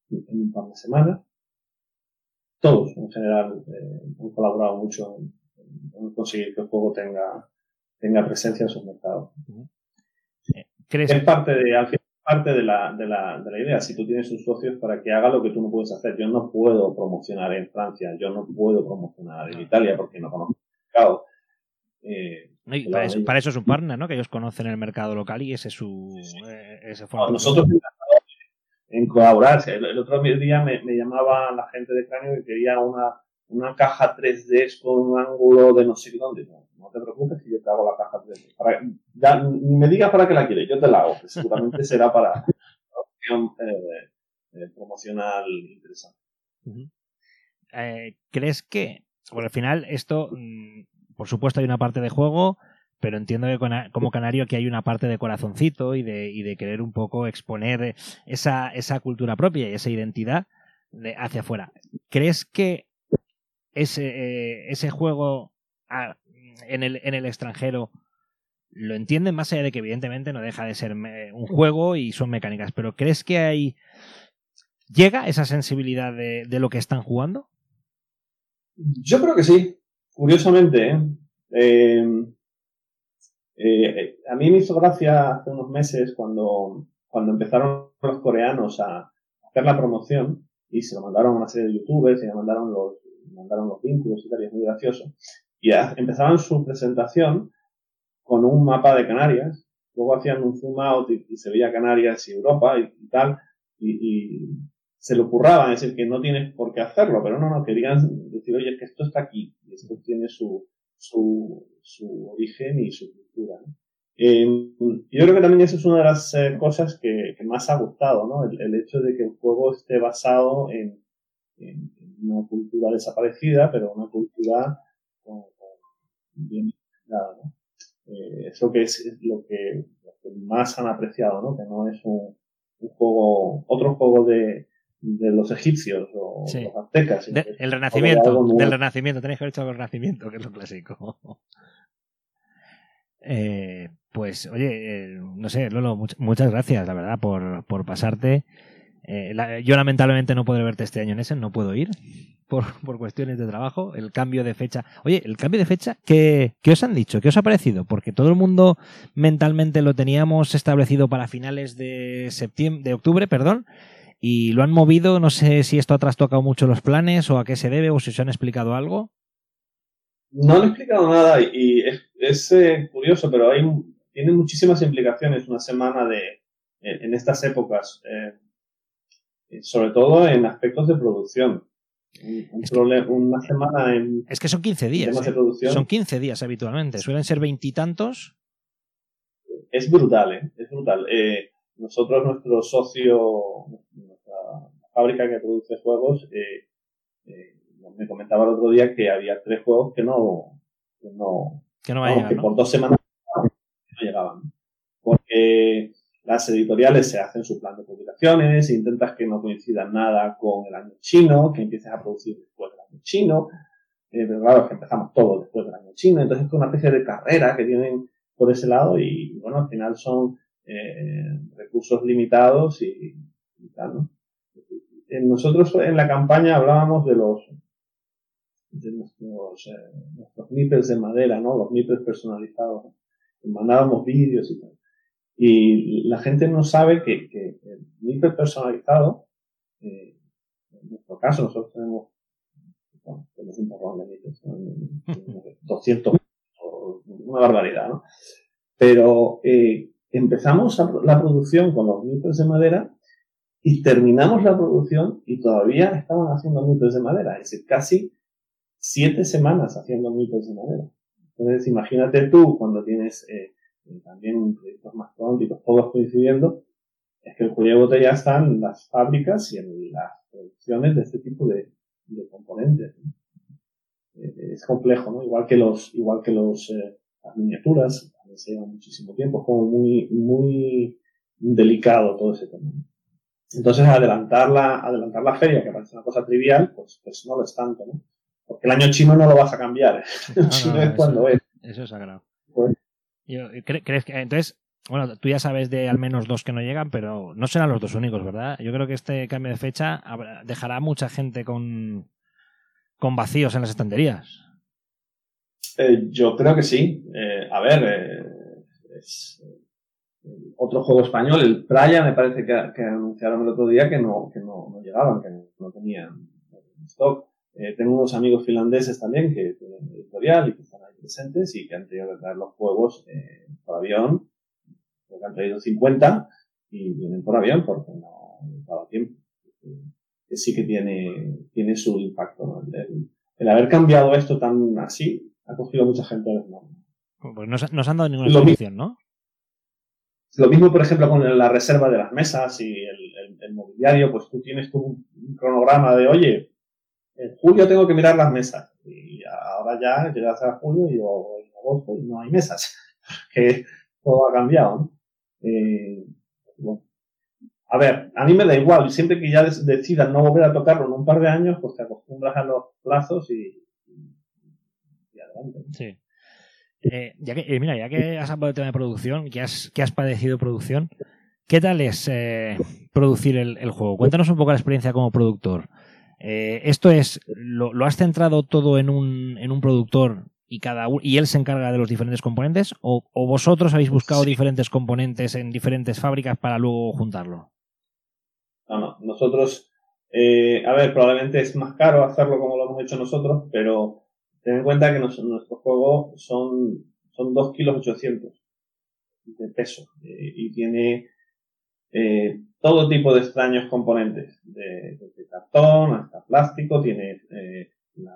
en un par de semanas. Todos, en general, eh, han colaborado mucho en, conseguir que el juego tenga, tenga presencia en sus mercados. Es parte de, parte de la, de, la, de la idea. Si tú tienes un socio para que haga lo que tú no puedes hacer. Yo no puedo promocionar en Francia, yo no puedo promocionar en Italia porque no conozco eh, para, eso, es un partner, ¿no? Que ellos conocen el mercado local y ese es su. Eh, ese nosotros en colaborar. El, otro día me, llamaba la gente de Cráneo que quería una, una caja 3D con un ángulo de no sé dónde. No, te preocupes que yo te hago la caja 3D. Para, ya, ni me digas para qué la quieres, yo te la hago. Que seguramente será para opción eh, promocional interesante. ¿Crees que bueno, al final esto, mm, por supuesto hay una parte de juego, pero entiendo que como canario aquí hay una parte de corazoncito y de, y de querer un poco exponer esa, esa cultura propia y esa identidad de hacia afuera. ¿Crees que ese, eh, ese juego en, el, en el extranjero lo entienden más allá de que evidentemente no deja de ser un juego y son mecánicas, pero ¿crees que hay llega esa sensibilidad de, de lo que están jugando? Yo creo que sí, curiosamente. ¿eh? Eh, eh, a mí me hizo gracia hace unos meses cuando, cuando empezaron los coreanos a hacer la promoción y se lo mandaron a una serie de youtubers y le mandaron los, mandaron los vínculos y tal, y es muy gracioso. Y empezaban su presentación con un mapa de Canarias, luego hacían un zoom out y, se veía Canarias y Europa y, tal, y, se lo curraban, es decir, que no tienes por qué hacerlo, pero no, no, querían decir, oye, es que esto está aquí, y esto tiene su, su, su origen y su cultura. Eh, yo creo que también eso es una de las eh, cosas que, más ha gustado, ¿no? El, hecho de que el juego esté basado en, una cultura desaparecida, pero una cultura bien ¿no? Eh, es lo que es, lo, que, más han apreciado, ¿no? Que no es un, juego, otro juego de, de los egipcios o los aztecas. el renacimiento, del renacimiento, tenéis que haber hecho el renacimiento, que es lo clásico. Eh, pues, oye, eh, no sé, Lolo, muchas gracias, la verdad, por, por pasarte. Eh, yo lamentablemente no podré verte este año en ese, no puedo ir por, por, cuestiones de trabajo. El cambio de fecha. Oye, el cambio de fecha, ¿qué, ¿qué, os han dicho? ¿Qué os ha parecido? Porque todo el mundo mentalmente lo teníamos establecido para finales de septiembre, de octubre, perdón, y lo han movido. No sé si esto ha trastocado mucho los planes o a qué se debe o si os han explicado algo. No han explicado nada y es, eh, curioso, pero hay, tiene muchísimas implicaciones una semana de, en estas épocas, eh, sobre todo en aspectos de producción. Un, una semana en. Es que son 15 días. de ¿eh? producción. Son 15 días habitualmente. Suelen ser veintitantos. Es brutal, ¿eh? Es brutal. nosotros, nuestro socio, fábrica que produce juegos, me comentaba el otro día que había tres juegos que no, que no, que no, que por dos semanas no llegaban. Porque las editoriales se hacen su plan de publicaciones, intentas que no coincida nada con el año chino, que empieces a producir después del año chino, eh, pero claro, que empezamos todo después del año chino, entonces es una especie de carrera que tienen por ese lado y bueno, al final son eh, recursos limitados y, tal, ¿no? Nosotros en la campaña hablábamos de los de nuestros, eh, nipples de madera, ¿no? Los nipples personalizados. Mandábamos vídeos y tal. Y la gente no sabe que, que el nipple personalizado, eh, en nuestro caso, nosotros tenemos, bueno, tenemos un porrón de nipples, 200, una barbaridad, ¿no? Pero eh, empezamos la producción con los nipples de madera y terminamos la producción y todavía estaban haciendo nipples de madera. Es decir, casi siete semanas haciendo mitos de madera. Entonces, imagínate tú cuando tienes eh, eh, también proyectos más tónicos, todos coincidiendo, es que el cuello de botella está en las fábricas y en las producciones de este tipo de, componentes. Eh, es complejo, ¿no? Igual que los, igual que los, las miniaturas, se lleva muchísimo tiempo, es como muy, muy delicado todo ese tema. Entonces, adelantar la, adelantar la feria, que parece una cosa trivial, pues, pues no lo es tanto, ¿no? Porque el año chino no lo vas a cambiar. El chino es cuando es. Eso es sagrado. Pues ¿Crees que entonces, bueno, tú ya sabes de al menos dos que no llegan, pero no serán los dos únicos, ¿verdad? Yo creo que este cambio de fecha dejará a mucha gente con, con vacíos en las estanterías. Eh, yo creo que sí. Eh, a ver, eh, es, otro juego español, el Playa, me parece que, anunciaron el otro día que no, que no, no llegaban, que no tenían stock. Eh, tengo unos amigos finlandeses también que tienen editorial y que están ahí presentes y que han tenido que traer los juegos eh, por avión, porque han traído 50 y vienen por avión porque no daba tiempo. Que sí que tiene, tiene su impacto. El, haber cambiado esto tan así ha cogido mucha gente a Pues no, se han dado ninguna solución, ¿no? Lo mismo, por ejemplo, con la reserva de las mesas y el, mobiliario, pues tú tienes tu un cronograma de, oye, en julio tengo que mirar las mesas. Y ahora ya llegas a julio y yo, en agosto no hay mesas. que todo ha cambiado. Eh, a ver, a mí me da igual. Siempre que ya decidas no volver a tocarlo en un par de años, pues te acostumbras a los plazos y, y adelante. Sí. Eh, ya que, eh, mira, ya que has hablado del tema de producción, que has, que has padecido producción, ¿qué tal es producir el, el, juego? Cuéntanos un poco la experiencia como productor. Eh, esto es, lo, has centrado todo en un, en un productor y cada y él se encarga de los diferentes componentes o, vosotros habéis buscado diferentes componentes en diferentes fábricas para luego juntarlo? No, no, nosotros, eh, a ver, probablemente es más caro hacerlo como lo hemos hecho nosotros, pero ten en cuenta que nuestro juego son, son 2 kilos 800 de peso eh, y tiene eh, todo tipo de extraños componentes, de, desde cartón hasta plástico, tiene eh,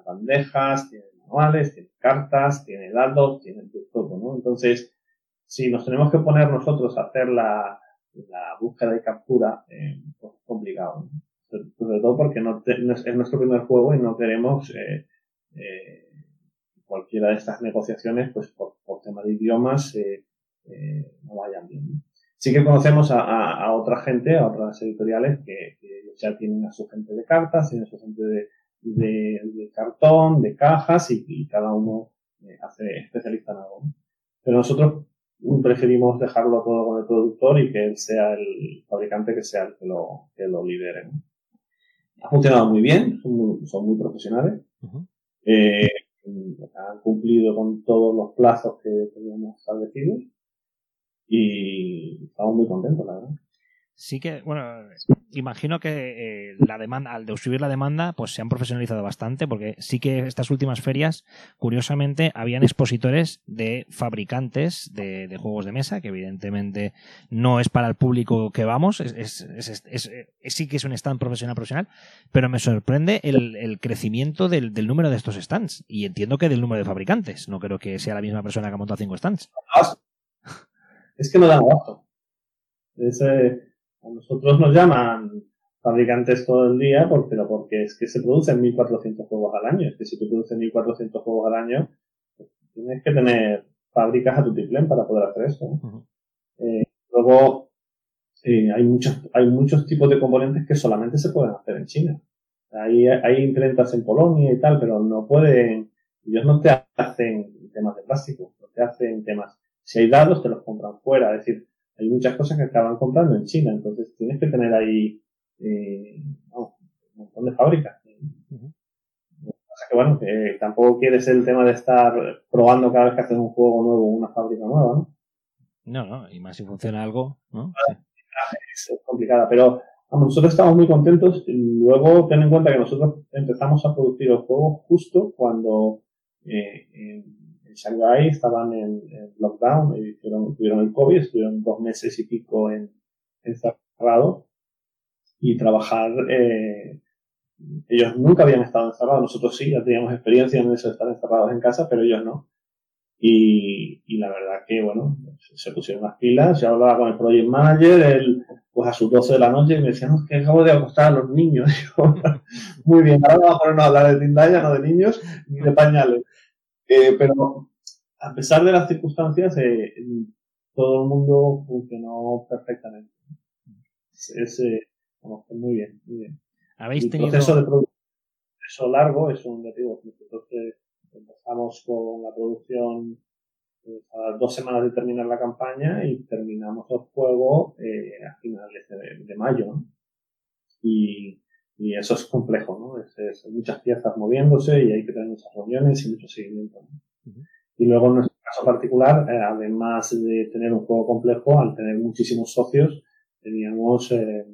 bandejas, tiene manuales, tiene cartas, tiene datos, tiene todo, ¿no? Entonces, si nos tenemos que poner nosotros a hacer la, la búsqueda y captura, pues es complicado. Sobre todo porque no, es nuestro primer juego y no queremos eh, cualquiera de estas negociaciones, pues por, por tema de idiomas, eh, eh, no vayan bien. Sí que conocemos a, a, a, otra gente, a otras editoriales que, que, ya tienen a su gente de cartas, tienen a su gente de, de, de cartón, de cajas y, y cada uno eh, hace especialista en algo. Pero nosotros preferimos dejarlo todo con el productor y que él sea el fabricante que sea el que lo, que lo lidere. Ha funcionado muy bien, son muy, son muy profesionales. Uh -huh. eh, han cumplido con todos los plazos que teníamos establecidos y estamos muy contentos, la verdad. Sí que, bueno, imagino que eh, la demanda, al de subir la demanda, pues se han profesionalizado bastante, porque sí que estas últimas ferias, curiosamente, habían expositores de fabricantes de, juegos de mesa, que evidentemente no es para el público que vamos, es, es, es, es sí que es un stand profesional profesional, pero me sorprende el, crecimiento del, número de estos stands, y entiendo que del número de fabricantes, no creo que sea la misma persona que ha montado cinco stands. Es que no dan abajo. Es, eh, a nosotros nos llaman fabricantes todo el día, porque, pero porque es que se producen 1.400 juegos al año. Es que si tú produces 1.400 juegos al año, pues tienes que tener fábricas a tu tiplén para poder hacer eso. Uh -huh. eh, luego, eh, hay muchos, hay muchos tipos de componentes que solamente se pueden hacer en China. Hay, hay imprentas en Polonia y tal, pero no pueden, ellos no te hacen temas de plástico, no te hacen temas. Si hay dados, te los compran fuera. Es decir, hay muchas cosas que acaban comprando en China, entonces tienes que tener ahí eh, no, un montón de fábricas. Uh -huh. O sea que bueno, que tampoco quieres el tema de estar probando cada vez que haces un juego nuevo una fábrica nueva, ¿no? No, no, y más si funciona algo, ¿no? Es complicada, pero vamos, nosotros estamos muy contentos. Y luego ten en cuenta que nosotros empezamos a producir el juego justo cuando eh, en Shanghái estaban en, en lockdown, y tuvieron, tuvieron, el COVID, estuvieron dos meses y pico en, encerrado y trabajar, eh, ellos nunca habían estado encerrados, nosotros sí, ya teníamos experiencia en eso de estar encerrados en casa, pero ellos no. Y, y la verdad que, bueno, se pusieron las pilas, yo hablaba con el project manager, él, pues a sus 12 de la noche, y me decían, que acabo de acostar a los niños. Muy bien, ahora vamos a ponernos a hablar de Tindaya, no de niños, ni de pañales. Eh, pero a pesar de las circunstancias, eh, todo el mundo funcionó perfectamente. Es, eh, bueno, muy bien, muy bien. ¿Habéis el tenido... proceso de proceso largo es un digo, nosotros empezamos con la producción a dos semanas de terminar la campaña y terminamos el juego eh, a finales de, de mayo. ¿no? Y, y eso es complejo, ¿no? Es, es, muchas piezas moviéndose y hay que tener muchas reuniones y mucho seguimiento. ¿no? Uh -huh. Y luego en nuestro caso particular, eh, además de tener un juego complejo, al tener muchísimos socios, teníamos, eh,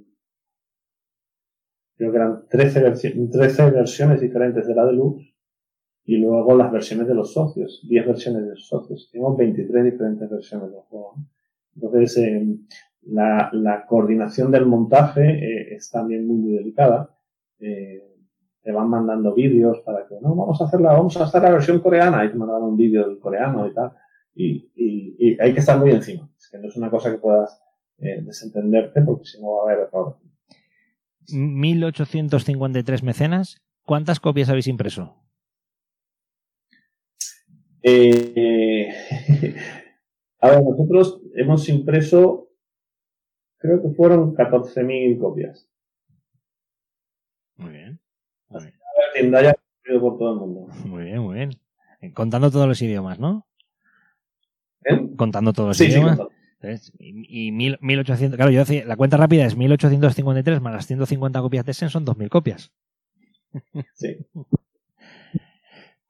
creo que eran 13, versi 13 versiones diferentes de la Deluxe y luego las versiones de los socios, 10 versiones de los socios. Tenemos 23 diferentes versiones del juego. Entonces, eh, la, la, coordinación del montaje eh, es también muy, muy delicada. Eh, te van mandando vídeos para que, no, vamos a hacerla, vamos a hacer la versión coreana y te mandan un vídeo del coreano y tal. Y, y, y, hay que estar muy encima. Es que no es una cosa que puedas eh, desentenderte porque si no va a haber error. 1853 mecenas. ¿Cuántas copias habéis impreso? Eh, a ver, nosotros hemos impreso, creo que fueron 14.000 copias. Muy bien. Muy bien. Tindaya por todo el mundo. Muy bien, muy bien. Contando todos los idiomas, ¿no? ¿Eh? Contando todos los sí, idiomas. Sí, ¿Ves? Y, y mil, 1800, claro, yo decía, la cuenta rápida es 1853 más las 150 copias de Essen son 2000 copias. Sí.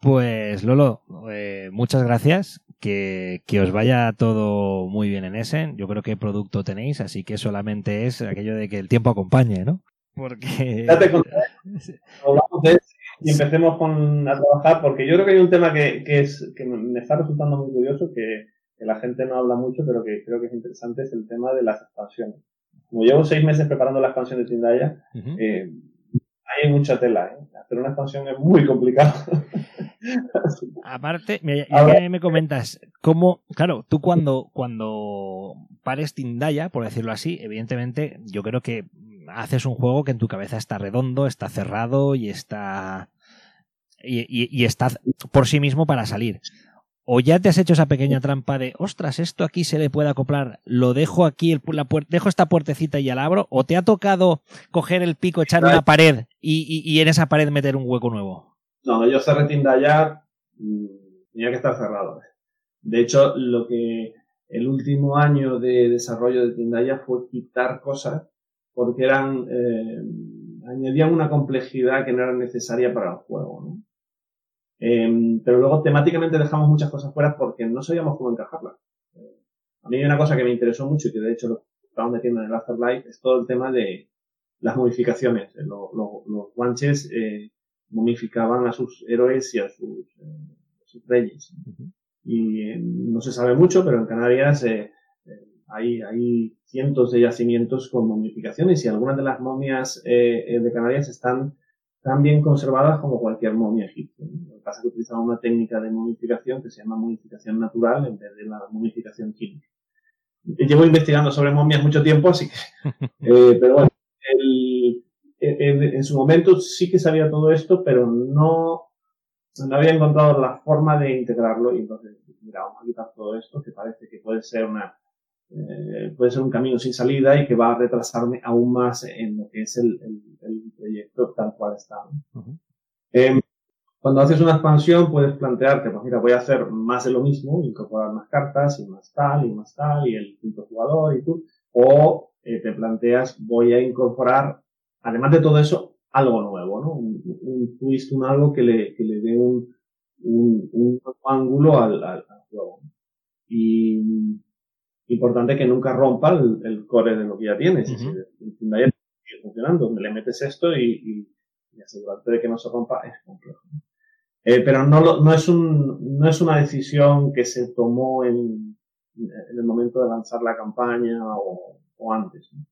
Pues Lolo, eh, muchas gracias. Que, que, os vaya todo muy bien en Essen. Yo creo que producto tenéis, así que solamente es aquello de que el tiempo acompañe, ¿no? Porque. Date con... Hablamos de y empecemos con, a trabajar, porque yo creo que hay un tema que, que, es, que me está resultando muy curioso, que, que la gente no habla mucho, pero que creo que es interesante, es el tema de las expansiones. Como llevo seis meses preparando la expansión de Tindaya, uh -huh. eh, hay mucha tela, ¿eh? Hacer una expansión es muy complicado. Aparte, mira, ya que me comentas, cómo, claro, tú cuando, cuando pares Tindaya, por decirlo así, evidentemente, yo creo que haces un juego que en tu cabeza está redondo, está cerrado y está. Y, y- y está por sí mismo para salir. O ya te has hecho esa pequeña trampa de, ostras, esto aquí se le puede acoplar, lo dejo aquí, el la dejo esta puertecita y ya la abro, o te ha tocado coger el pico, echar una pared y en esa pared meter un hueco nuevo. No, yo cerré Tindaya, mm, tenía que estar cerrado. De hecho, lo que el último año de desarrollo de Tindaya fue quitar cosas porque eran eh, añadían una complejidad que no era necesaria para el juego. ¿no? Eh, pero luego temáticamente dejamos muchas cosas fuera porque no sabíamos cómo encajarlas. A mí hay una cosa que me interesó mucho y que de hecho lo estamos metiendo en el Afterlife es todo el tema de las modificaciones. Eh, lo- lo- los guanches eh, momificaban a sus héroes y a sus, eh, sus reyes. Y eh, no se sabe mucho, pero en Canarias eh, eh, hay, hay cientos de yacimientos con momificaciones y algunas de las momias eh, eh, de Canarias están tan bien conservadas como cualquier momia egipcia. Lo que pasa es que utilizaban una técnica de momificación que se llama momificación natural en vez de la momificación química. Llevo investigando sobre momias mucho tiempo, así que... pero bueno, el- en, en su momento sí que sabía todo esto, pero no, no había encontrado la forma de integrarlo y entonces, mira, vamos a quitar todo esto que parece que puede ser una, eh, puede ser un camino sin salida y que va a retrasarme aún más en lo que es el, el- el proyecto tal cual está. ¿no? Ujú. Em, cuando haces una expansión puedes plantearte, pues mira, voy a hacer más de lo mismo, incorporar más cartas y más tal y más tal y el quinto jugador y tú, o eh, te planteas voy a incorporar, además de todo eso, algo nuevo, ¿no? Un, un twist, un algo que le, que le dé un, un, un ángulo al, al, al juego. Y importante que nunca rompa el, el core de lo que ya tienes. Es Ujú. decir, el sigue funcionando, le metes esto y, y, y asegurarte de que no se rompa es complejo. Eh, pero no, lo- no, es un, no es una decisión que se tomó en, en el momento de lanzar la campaña o, o antes. ¿no?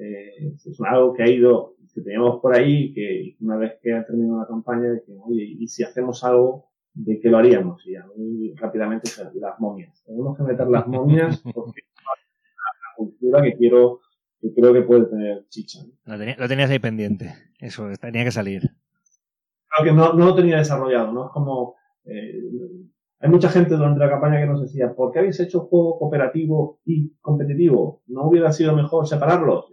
Eh, es algo que ha ido, que teníamos por ahí, que una vez que ha terminado la campaña, que, oye, ¿y si hacemos algo? ¿De qué lo haríamos? Y a mí rápidamente las momias. Tenemos que meter las momias porque es una cultura que quiero, que creo que puede tener chicha. ¿no? Lo, tenía- lo tenías ahí pendiente. Eso, tenía que salir. Claro que no, no lo tenía desarrollado, ¿no? Es como, eh, hay mucha gente durante la campaña que nos decía, ¿por qué habéis hecho juego cooperativo y competitivo? ¿No hubiera sido mejor separarlos?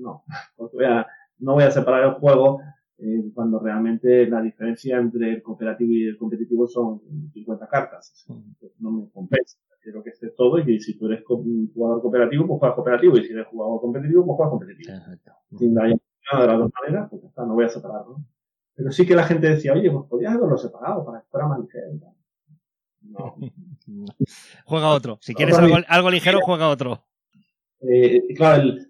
No, pues voy a- no voy a separar el juego eh, cuando realmente la diferencia entre el cooperativo y el competitivo son 50 cartas. No me compensa. Quiero que esté todo y que si tú eres jugador cooperativo, pues juegas cooperativo y si eres jugador competitivo, pues juegas competitivo sin llamada de las dos maneras, pues ya está, no voy a separarlo. Pero sí que la gente decía, oye, pues podías haberlo separado para que fuera más ligero. No. Juega otro. Si quieres algo, algo ligero, juega otro. Eh, claro, el,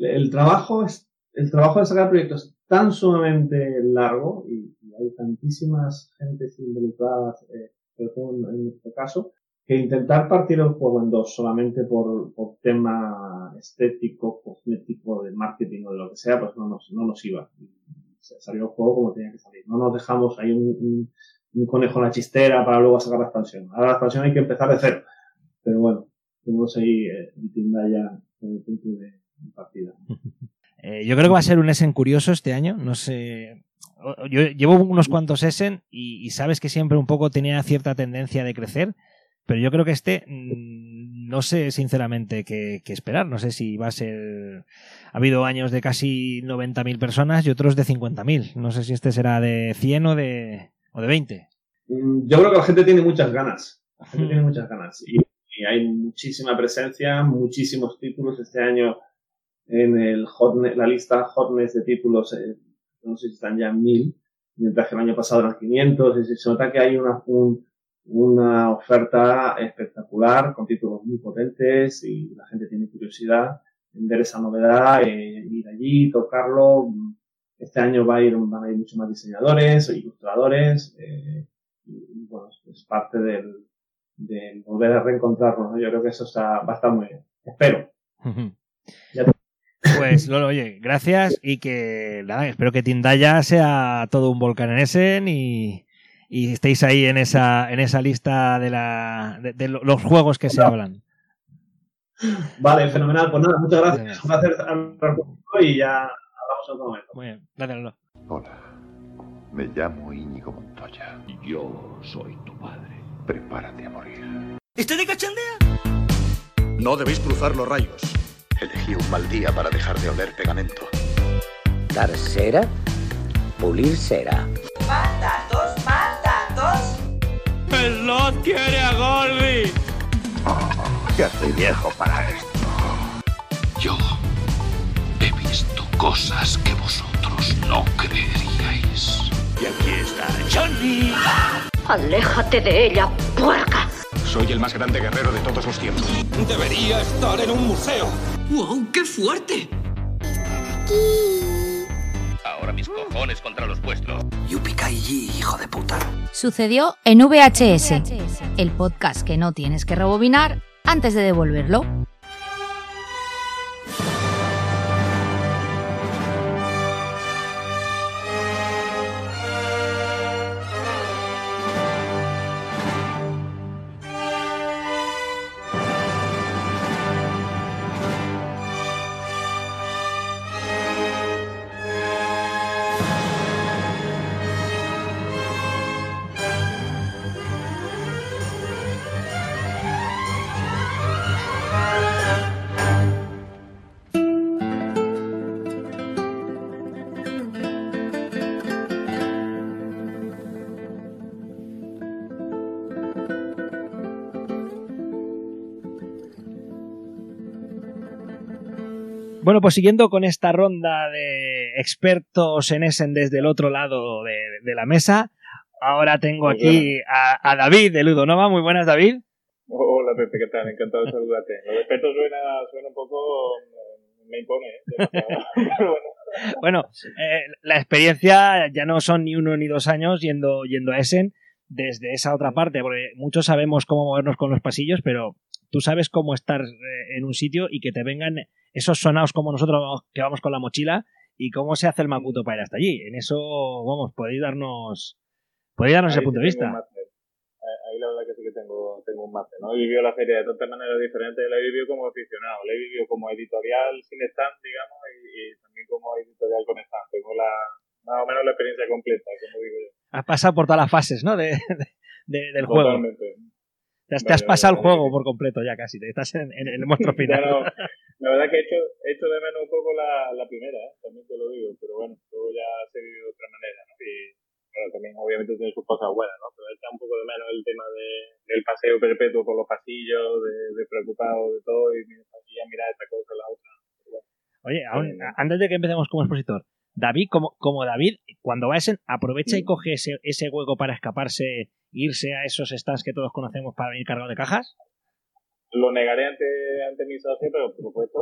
el trabajo es, el trabajo de sacar proyectos tan sumamente largo y, y hay tantísimas gentes involucradas, eh, en, en este caso, que intentar partir el juego en dos solamente por, por tema estético, cosmético, de marketing o de lo que sea, pues no nos, no nos iba. Salió el juego como tenía que salir. No nos dejamos ahí un, conejo en la chistera para luego sacar la expansión. Ahora la expansión hay que empezar de cero. Pero bueno, tenemos ahí eh, en Tindaya en el punto de Eh, yo creo que va a ser un Essen curioso este año. No sé. Yo llevo unos cuantos Essen y, y sabes que siempre un poco tenía cierta tendencia de crecer. Pero yo creo que este mm, no sé sinceramente qué, qué esperar. No sé si va a ser. Ha habido años de casi 90.000 personas y otros de 50.000. No sé si este será de 100 o de, o de 20. Mm, Yo creo que la gente tiene muchas ganas. La gente tiene muchas ganas. Y, y hay muchísima presencia, muchísimos títulos este año en el hotne- la lista hotness de títulos. eh, no sé si están ya en mil, mientras que el año pasado eran 500. Es decir, se nota que hay una, un- una oferta espectacular con títulos muy potentes y la gente tiene curiosidad en ver esa novedad, eh, ir allí, tocarlo. Este año va a ir, van a ir muchos más diseñadores, ilustradores, eh, y, bueno, es parte del, del volver a reencontrarnos, ¿no? Yo creo que eso está, va a estar muy bien. Espero. Ya Pues Lolo, oye, gracias y que nada, espero que Tindaya sea todo un volcán en Essen y, y estéis ahí en esa, en esa lista de, la, de, de los juegos que se hablan. Vale, fenomenal. Pues nada, muchas gracias. Un placer hablar contigo y ya hablamos en otro momento. Muy bien, gracias, Lolo. Hola, me llamo Íñigo Montoya. Yo soy tu padre. Prepárate a morir. ¿Está de cachondea? No debéis cruzar los rayos. Elegí un mal día para dejar de oler pegamento. Dar cera, pulir cera. Más datos, más datos. ¡El Lot quiere a Goldie! Ya estoy viejo para esto. Yo he visto cosas que vosotros no creeríais. Y aquí está Johnny. Aléjate de ella, puerca. Soy el más grande guerrero de todos los tiempos. Debería estar en un museo. ¡Wow, qué fuerte! Ahora mis cojones contra los vuestros. Yupikai hijo de puta. Sucedió en VHS, el podcast que no tienes que rebobinar antes de devolverlo. Bueno, pues siguiendo con esta ronda de expertos en Essen desde el otro lado de, de la mesa, ahora tengo aquí a, a David de Ludonova. Muy buenas, David. Hola Pepe, ¿qué tal? Encantado de saludarte. Lo de Peto suena, suena un poco... me impone, ¿eh? Demasiado. Pero bueno. Bueno, eh, la experiencia ya no son ni uno ni dos años yendo, yendo a Essen desde esa otra parte, porque muchos sabemos cómo movernos con los pasillos, pero tú sabes cómo estar eh, en un sitio y que te vengan esos sonados como nosotros que vamos con la mochila y cómo se hace el macuto para ir hasta allí. En eso, vamos, podéis darnos, podéis darnos ese punto de vista. Ahí- la verdad que sí que tengo, tengo un máster, ¿no? He vivido la feria de tantas maneras diferentes, la he vivido como aficionado, la he vivido como editorial sin stand, digamos, y, y también como editorial con stand. Tengo la, más o menos la experiencia completa, como digo yo. Has pasado por todas las fases, ¿no? De, de- del juego. Totalmente. Te has, te has pasado el juego por completo ya casi. te Estás en, en el monstruo Ya final. no, la verdad que he hecho, he hecho de menos un poco la, la primera, ¿eh? también te lo digo, pero bueno, luego ya se vive de otra manera, ¿no? Y bueno, también obviamente tiene sus cosas buenas, ¿no? Pero echa un poco de menos el tema de, del paseo perpetuo por los pasillos, de, de preocupado de todo y aquí a mirar esta cosa, la otra. Oye, aún- antes de que empecemos como expositor, David, como, como David, cuando va a Essen, aprovecha y coge ese, ese hueco para escaparse, irse a esos stands que todos conocemos para venir cargado de cajas. Lo negaré ante, ante mi socio, pero por supuesto.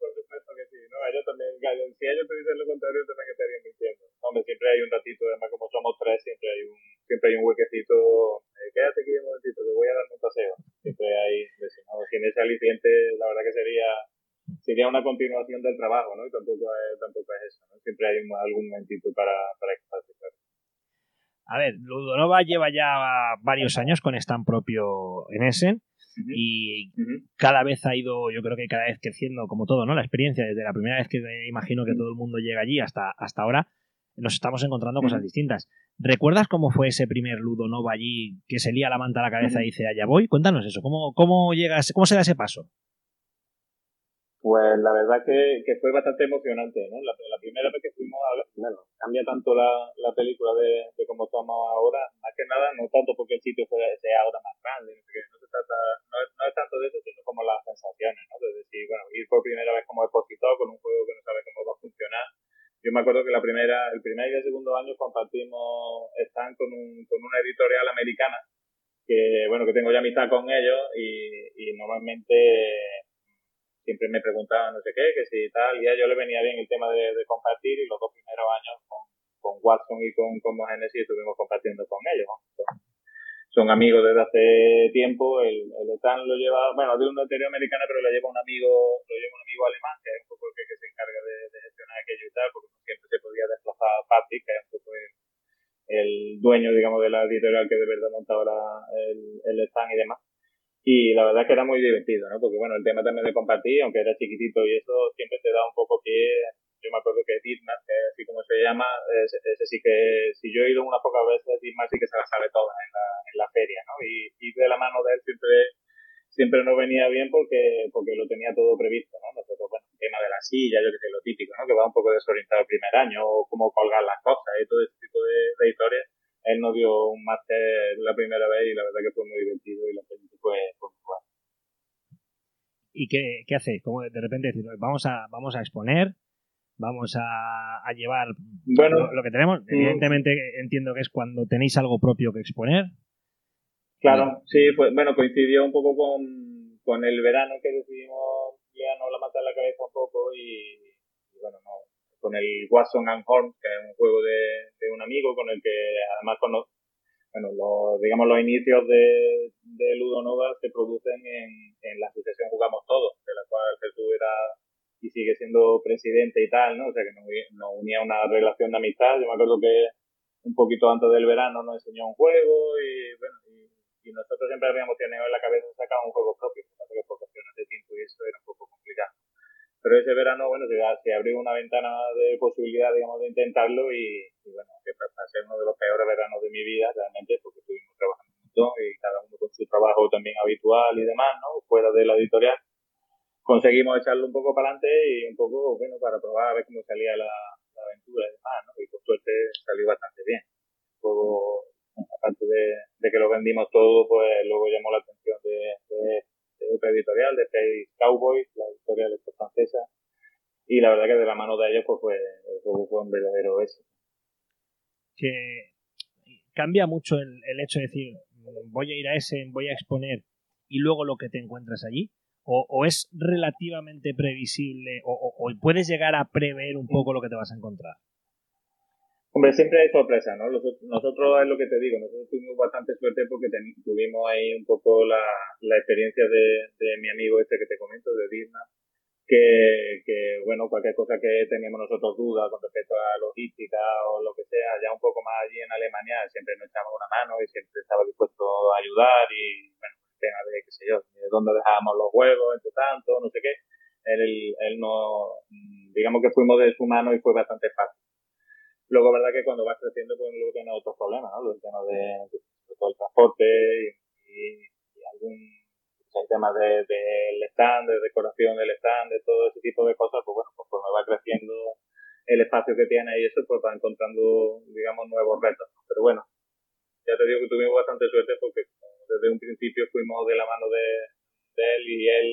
por supuesto que sí, ¿no? Ellos también, si ellos te dicen lo contrario, también estarían mintiendo. Hombre, siempre hay un ratito, además como somos tres, siempre hay un, siempre hay un huequecito, eh, quédate aquí un momentito, que voy a darme un paseo. Siempre hay, designado. sin ese aliciente, la verdad que sería, sería una continuación del trabajo, ¿no? Y tampoco es, tampoco es eso, ¿no? Siempre hay un- algún momentito para, para claro. A ver, Ludonova lleva ya varios años con stand propio en Essen y cada vez ha ido, yo creo que cada vez creciendo, como todo, ¿no? La experiencia, desde la primera vez que imagino que todo el mundo llega allí hasta, hasta ahora, nos estamos encontrando cosas distintas. ¿Recuerdas cómo fue ese primer Ludonova allí que se lía la manta a la cabeza y dice, allá voy? Cuéntanos eso, ¿cómo, cómo llegas, cómo se da ese paso? Pues la verdad que, que fue bastante emocionante, ¿no? La, primera vez que fuimos a bueno, cambia tanto la, la película de, de cómo estamos ahora, más que nada, no tanto porque el sitio fuera, sea ahora más grande, no, no se trata, no es, no es tanto de eso, sino como las sensaciones, ¿no? De decir, bueno, ir por primera vez como expositor con un juego que no sabe cómo va a funcionar. Yo me acuerdo que la primera, el primer y el segundo año compartimos stand con, un, con una editorial americana que, bueno, que tengo ya amistad con ellos y, y normalmente siempre me preguntaban no sé qué, que si tal, y a ellos les venía bien el tema de, compartir y los dos primeros años con, con Watson y con, con Genesis estuvimos compartiendo con ellos. Son, amigos desde hace tiempo, el, el stand lo lleva, bueno, de una anterior americana, pero lo lleva un amigo, lo lleva un amigo alemán, que es un poco el que, que se encarga de, gestionar aquello y tal, porque siempre se podía desplazar a Patrick, que es un poco el, el dueño, digamos, de la editorial que de verdad montaba la, el, el stand y demás. Y la verdad es que era muy divertido, ¿no? Porque bueno, el tema también de compartir, aunque era chiquitito y eso siempre te da un poco que yo me acuerdo que Didmar, así como se llama, ese, sí que, si yo he ido unas pocas veces, Didmar sí que se la sabe toda en la, en la feria, ¿no? Y, y de la mano de él siempre siempre no venía bien porque porque lo tenía todo previsto, ¿no? Nosotros, bueno, el tema de la silla, yo que sé, lo típico, ¿no? Que va un poco desorientado el primer año, o cómo colgar las cosas y todo ese tipo de, de historias. Él nos dio un máster la primera vez y la verdad que fue muy divertido y la experiencia fue, fue muy buena. ¿Y qué, qué hacéis? Como de repente decir, vamos a, vamos a exponer, vamos a, a llevar bueno, lo, lo, que tenemos. Mm. Evidentemente entiendo que es cuando tenéis algo propio que exponer. Claro, sí, pues bueno, coincidió un poco con, con el verano que decidimos liarnos la mata en la cabeza un poco y, y bueno, no, con el Watson and Horn, que es un juego de, de un amigo con el que además con los, bueno, los, digamos los inicios de, de Ludonova se producen en, la asociación Jugamos Todos, de la cual Jesús era y sigue siendo presidente y tal, ¿no? O sea que nos, unía una relación de amistad. Yo me acuerdo que un poquito antes del verano nos enseñó un juego y bueno, y y nosotros siempre habíamos tenido en la cabeza sacar un juego propio, que por cuestiones de tiempo y eso era un poco complicado. Pero ese verano, bueno, se, se abrió una ventana de posibilidad, digamos, de intentarlo y, y bueno, que ser uno de los peores veranos de mi vida, realmente, porque estuvimos trabajando un montón y cada uno con su trabajo también habitual y demás, ¿no? Fuera de la editorial, conseguimos echarlo un poco para adelante y un poco, bueno, para probar a ver cómo salía la, la aventura y demás, ¿no? Y por suerte salió bastante bien. Un juego aparte de, de, que lo vendimos todo, pues luego llamó la atención de, de, de otra editorial, de Space Cowboys, editorial de francesa, y la verdad que de la mano de ellos pues fue, fue un verdadero éxito. Que cambia mucho el, el hecho de decir, voy a ir a ese, voy a exponer, y luego lo que te encuentras allí, o, o es relativamente previsible, o, o, o puedes llegar a prever un poco lo que te vas a encontrar. Hombre, siempre hay sorpresa, ¿no? Nosotros, es lo que te digo, nosotros tuvimos bastante suerte porque tuvimos ahí un poco la, la experiencia de, de, mi amigo este que te comento, de Disna, que, que, bueno, cualquier cosa que teníamos nosotros dudas con respecto a logística o lo que sea, ya un poco más allí en Alemania, siempre nos echaba una mano y siempre estaba dispuesto a ayudar y, bueno, el tema de, qué sé yo, de dónde dejábamos los huevos, entre tanto, no sé qué, él, él no, digamos que fuimos de su mano y fue bastante fácil. Luego, verdad que cuando vas creciendo, pues luego tienes otros problemas, ¿no? Los temas de, de, todo el transporte y, y, algún hay temas del de, de stand, de decoración del stand, de todo ese tipo de cosas, pues bueno, conforme va creciendo el espacio que tiene y eso, pues va encontrando, digamos, nuevos retos. Pero bueno, ya te digo que tuvimos bastante suerte porque desde un principio fuimos de la mano de, de él y él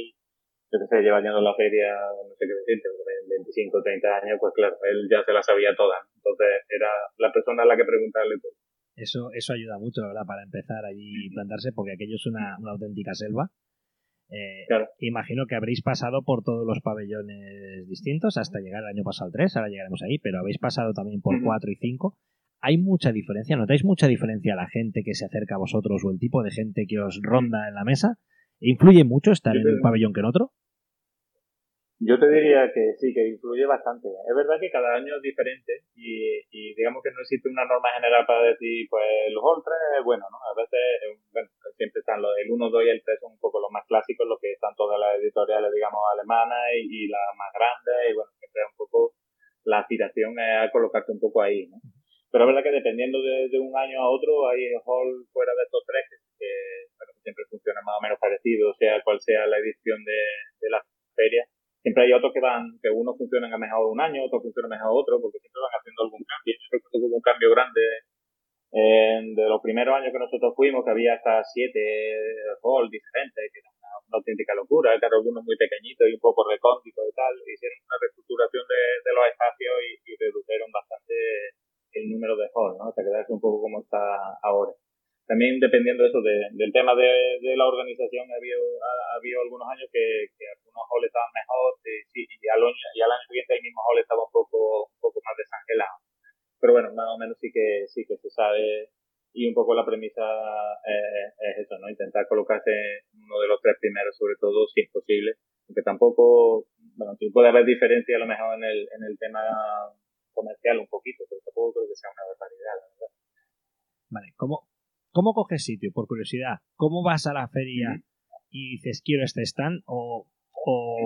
yo que sé, lleva yendo la feria, no sé qué decirte, 25, 30 años, pues claro, él ya se la sabía toda. Entonces era la persona a la que preguntarle todo. Eso, eso ayuda mucho, la verdad, para empezar allí y plantarse, porque aquello es una, una auténtica selva. Eh, claro. Imagino que habréis pasado por todos los pabellones distintos hasta llegar el año pasado al 3, ahora llegaremos ahí, pero habéis pasado también por uh -huh. 4 y 5. ¿Hay mucha diferencia? ¿Notáis mucha diferencia la gente que se acerca a vosotros o el tipo de gente que os ronda en la mesa? ¿Influye mucho estar en un pabellón que en otro? Yo te diría que sí, que influye bastante. Es verdad que cada año es diferente y, y digamos que no existe una norma general para decir, pues los All 3 es bueno, ¿no? A veces, bueno, siempre están los, el 1, 2 y el 3 son un poco los más clásicos, los que están todas las editoriales, digamos, alemanas y, y las más grandes y bueno, siempre es un poco, la aspiración es colocarte un poco ahí, ¿no? Pero es verdad que dependiendo de, de un año a otro, hay hall fuera de estos tres que, bueno, siempre funcionan más o menos parecido, sea cual sea la edición de, de la feria siempre hay otros que van, que unos funcionan a mejor un año, otros funcionan mejor otro, porque siempre van haciendo algún cambio. Yo creo que hubo un cambio grande en, de los primeros años que nosotros fuimos, que había hasta siete halls diferentes, que era una, una auténtica locura, eran algunos muy pequeñitos y un poco recónditos y tal, hicieron una reestructuración de, de los espacios y, y, redujeron bastante el número de halls, ¿no? Hasta quedarse un poco como está ahora también dependiendo de eso, de, del tema de, la organización, ha habido, ha, habido algunos años que, algunos halls estaban mejor y, sí, y, al, y al año siguiente el mismo hall estaba un poco, un poco más desangelado. Pero bueno, más o menos sí que, sí que se sabe y un poco la premisa eh, es eso, ¿no? Intentar colocarse uno de los tres primeros, sobre todo, si es posible. Aunque tampoco, bueno, puede haber diferencia a lo mejor en el, en el tema comercial un poquito, pero tampoco creo que sea una barbaridad, la verdad Vale, ¿cómo, ¿cómo coges sitio? Por curiosidad, ¿cómo vas a la feria y dices quiero este stand? ¿O, o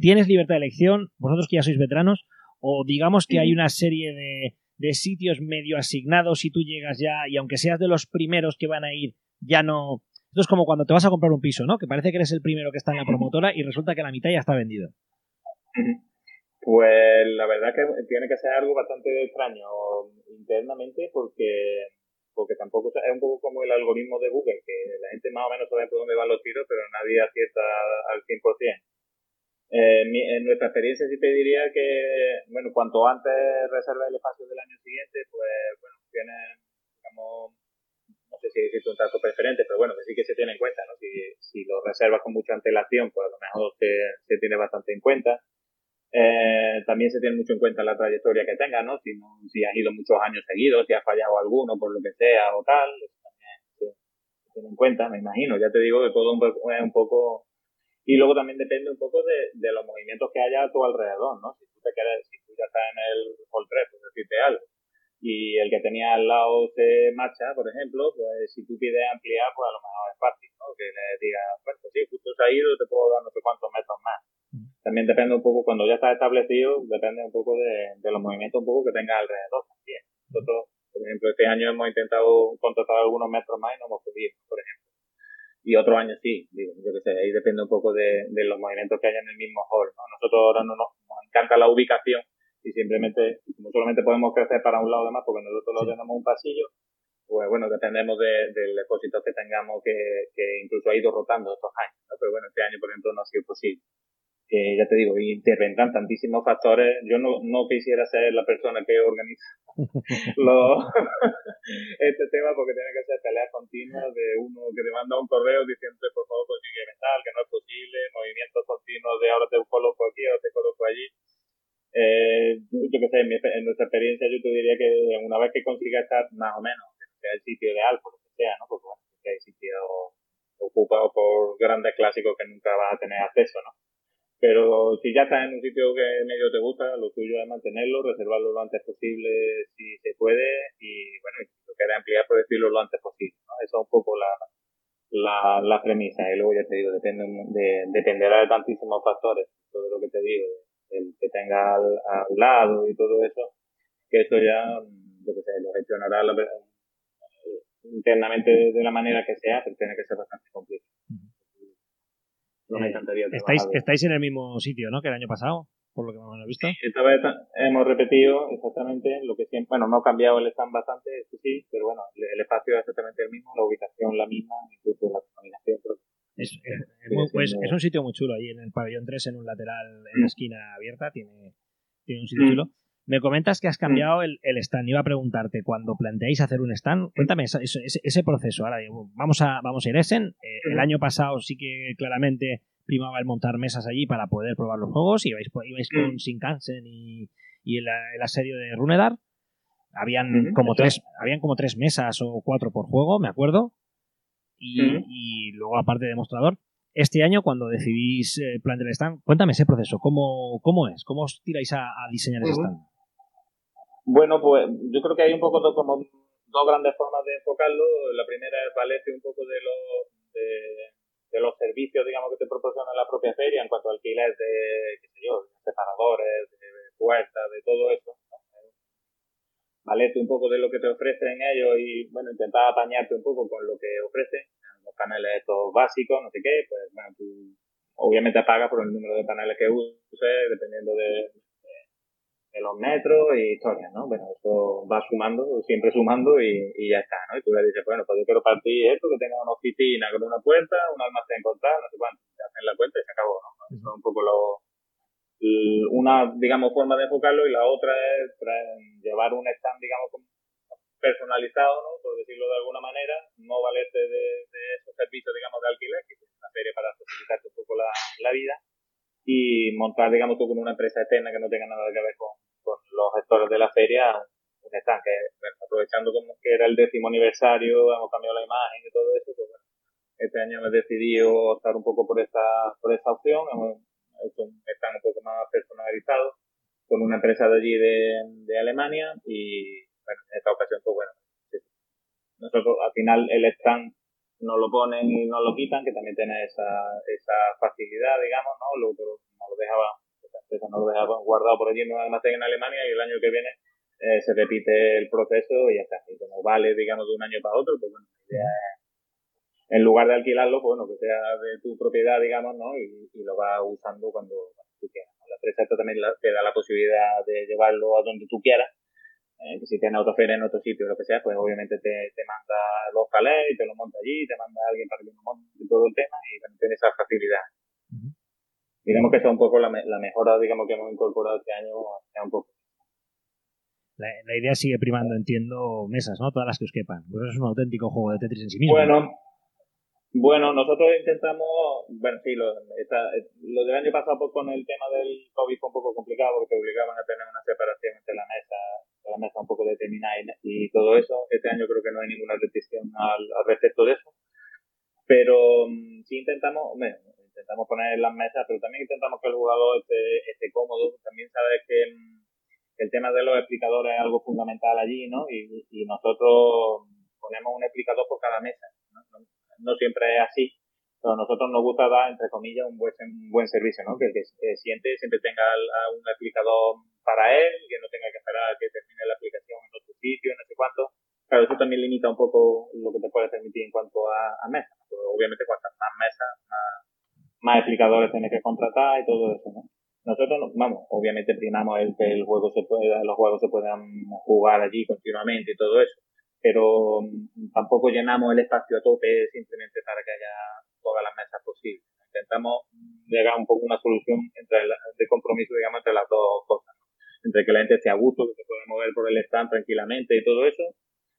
tienes libertad de elección, vosotros que ya sois veteranos? ¿O digamos que hay una serie de, de sitios medio asignados y tú llegas ya y aunque seas de los primeros que van a ir, ya no... Esto es como cuando te vas a comprar un piso, ¿no? Que parece que eres el primero que está en la promotora y resulta que la mitad ya está vendido. Pues la verdad que tiene que ser algo bastante extraño internamente porque porque tampoco es un poco como el algoritmo de Google, que la gente más o menos sabe por dónde van los tiros, pero nadie acierta al 100%. Eh, en nuestra experiencia sí te diría que, bueno, cuanto antes reserves el espacio del año siguiente, pues, bueno, tienes, digamos, no sé si existe un trato preferente, pero bueno, que sí que se tiene en cuenta, ¿no? Si, si lo reservas con mucha antelación, pues a lo mejor se, se tiene bastante en cuenta. Eh, también se tiene mucho en cuenta la trayectoria que tenga, ¿no? Si, no, si has ido muchos años seguidos, si has fallado alguno por lo que sea o tal, eso también se, tiene en cuenta, me imagino. Ya te digo que todo un poco, es un poco... Y luego también depende un poco de, de, los movimientos que haya a tu alrededor, ¿no? Si tú te quedas, si tú ya estás en el hall 3, por decirte algo, y el que tenía al lado se marcha, por ejemplo, pues si tú pides ampliar, pues a lo mejor es fácil, ¿no? Que le digas, bueno, pues sí, justo se ha ido, te puedo dar no sé cuántos metros más también depende un poco, cuando ya está establecido, depende un poco de, de los movimientos un poco que tenga alrededor también. Nosotros, por ejemplo, este año hemos intentado contratar algunos metros más y no hemos podido, por ejemplo. Y otros años sí, digo, yo que sé, ahí depende un poco de, de los movimientos que haya en el mismo hall, ¿no? Nosotros ahora no nos, nos encanta la ubicación y simplemente, como solamente podemos crecer para un lado de más porque nosotros lo tenemos un pasillo, pues bueno, dependemos de, del depósito que tengamos que, que incluso ha ido rotando estos años, ¿no? Pero bueno, este año, por ejemplo, no ha sido posible que ya te digo, intervendrán tantísimos factores. Yo no, no quisiera ser la persona que organiza este tema porque tiene que ser peleas continuas de uno que te manda un correo diciendo por favor consigue mental, que no es posible, movimientos continuos de ahora te coloco aquí, ahora te coloco allí. Eh, yo que sé, en, mi, en, nuestra experiencia yo te diría que una vez que consiga estar más o menos, que sea el sitio ideal, por lo que sea, ¿no? Porque bueno, que hay sitios ocupados por grandes clásicos que nunca vas a tener acceso, ¿no? Pero si ya estás en un sitio que medio te gusta, lo tuyo es mantenerlo, reservarlo lo antes posible si se puede y bueno, si lo quieres ampliar, pues decirlo lo antes posible. ¿no? Eso es un poco la, la, la premisa. Y luego ya te digo, depende de, dependerá de tantísimos factores, todo lo que te digo, el que tenga al, al lado y todo eso, que eso ya, lo sé, lo gestionará la, internamente de la manera que sea, pero tiene que ser bastante complicado. No me encantaría estáis, estáis en el mismo sitio, ¿no? Que el año pasado, por lo que hemos visto. Esta vez hemos repetido exactamente lo que siempre, bueno, no ha cambiado el stand bastante, eso sí, pero bueno, el, espacio es exactamente el mismo, la ubicación la misma, incluso la combinación. Es, es, es, pues, es, un sitio muy chulo ahí en el pabellón 3, en un lateral, en la esquina abierta, tiene, tiene un sitio mm. chulo. Me comentas que has cambiado el, el, stand. Iba a preguntarte, cuando planteáis hacer un stand, cuéntame ese, ese, ese proceso. Ahora vamos a, vamos a ir a Essen. Eh, el año pasado sí que claramente primaba el montar mesas allí para poder probar los juegos. Ibais, ibais con Shinkansen y, y el, el, asedio de Runedar. Habían como tres, habían como tres mesas o cuatro por juego, me acuerdo. Y, y luego aparte de mostrador este año cuando decidís eh, plantear el stand. Cuéntame ese proceso, ¿cómo, cómo es? ¿Cómo os tiráis a, a diseñar ese stand? Bueno, pues yo creo que hay un poco de, como dos grandes formas de enfocarlo. La primera es valerte un poco de los, de, de, los servicios, digamos, que te proporciona la propia feria en cuanto a alquiler de, qué sé yo, separadores, de puertas, de todo eso. Valerte un poco de lo que te ofrecen ellos y, bueno, intentar apañarte un poco con lo que ofrecen. Los paneles estos básicos, no sé qué, pues, bueno, tú obviamente pagas por el número de paneles que uses, dependiendo de, de los metros y historias, ¿no? Bueno, eso va sumando, siempre sumando y, y, ya está, ¿no? Y tú le dices, bueno, pues yo quiero partir esto, que tenga una oficina con una puerta, un almacén con tal, no sé cuánto, te hacen la cuenta y se acabó, ¿no? Eso es un poco lo, una, digamos, forma de enfocarlo y la otra es llevar un stand, digamos, personalizado, ¿no? Por decirlo de alguna manera, no valerte de, de esos servicios, digamos, de alquiler, que es una feria para facilitarte un poco la, la vida, y montar, digamos, tú con una empresa externa que no tenga nada que ver con, con los gestores de la feria un stand que, aprovechando como que era el décimo aniversario, hemos cambiado la imagen y todo eso, pues bueno, este año hemos decidido optar un poco por esta, por esta opción, hemos hecho un stand un poco más personalizado con una empresa de allí de, de Alemania y bueno, en esta ocasión pues bueno, nosotros al final el stand no lo ponen y no lo quitan, que también tiene esa, esa facilidad, digamos, ¿no? Lo, no lo dejaba, esa empresa no lo dejaba guardado por allí en un almacén en Alemania y el año que viene eh, se repite el proceso y ya está. Y como vale, digamos, de un año para otro, pues bueno, es, en lugar de alquilarlo, pues bueno, que sea de tu propiedad, digamos, ¿no? Y, y lo vas usando cuando, cuando tú quieras. La empresa también la- te da la posibilidad de llevarlo a donde tú quieras. Eh, que si tienes autoferia en otro sitio lo que sea, pues obviamente te, te manda los calés y te lo monta allí, te manda a alguien para que lo monte todo el tema y bueno, tiene esa facilidad. Digamos que esa es un poco la, la mejora, digamos, que hemos incorporado este año, un poco. La, la idea sigue primando, entiendo, mesas, ¿no? Todas las que os quepan. Pues es un auténtico juego de Tetris en sí mismo. Bueno, bueno, nosotros intentamos, bueno, sí, lo, esta- lo del año pasado pues, con el tema del COVID fue un poco complicado porque te obligaban a tener una separación entre la mesa, la mesa un poco determinada y, y todo eso. Este año creo que no hay ninguna restricción al, al respecto de eso. Pero mm, sí intentamos, hombre, intentamos poner las mesas, pero también intentamos que el jugador esté, esté cómodo. También sabes que mm, el tema de los explicadores es algo fundamental allí, ¿no? Y, y nosotros ponemos un explicador por cada mesa. ¿no? No, no siempre es así, a nosotros nos gusta dar, entre comillas, un buen, un buen servicio, ¿no? Que el que se siente siempre tenga un explicador para él, que no tenga que esperar a que termine la aplicación en otro sitio, no sé cuánto. Claro, eso también limita un poco lo que te puede permitir en cuanto a, a mesas. Porque obviamente, cuantas más mesas, más, más explicadores tienes que contratar y todo eso, ¿no? Nosotros, no- vamos, obviamente primamos el que el juego se pueda, los juegos se puedan jugar allí continuamente y todo eso, pero mm, tampoco llenamos el espacio a tope simplemente para que haya todas las mesas posibles. Intentamos llegar un poco una solución entre la- de compromiso, digamos, entre las dos cosas, ¿no? Entre que la gente esté a gusto, que se pueda mover por el stand tranquilamente y todo eso,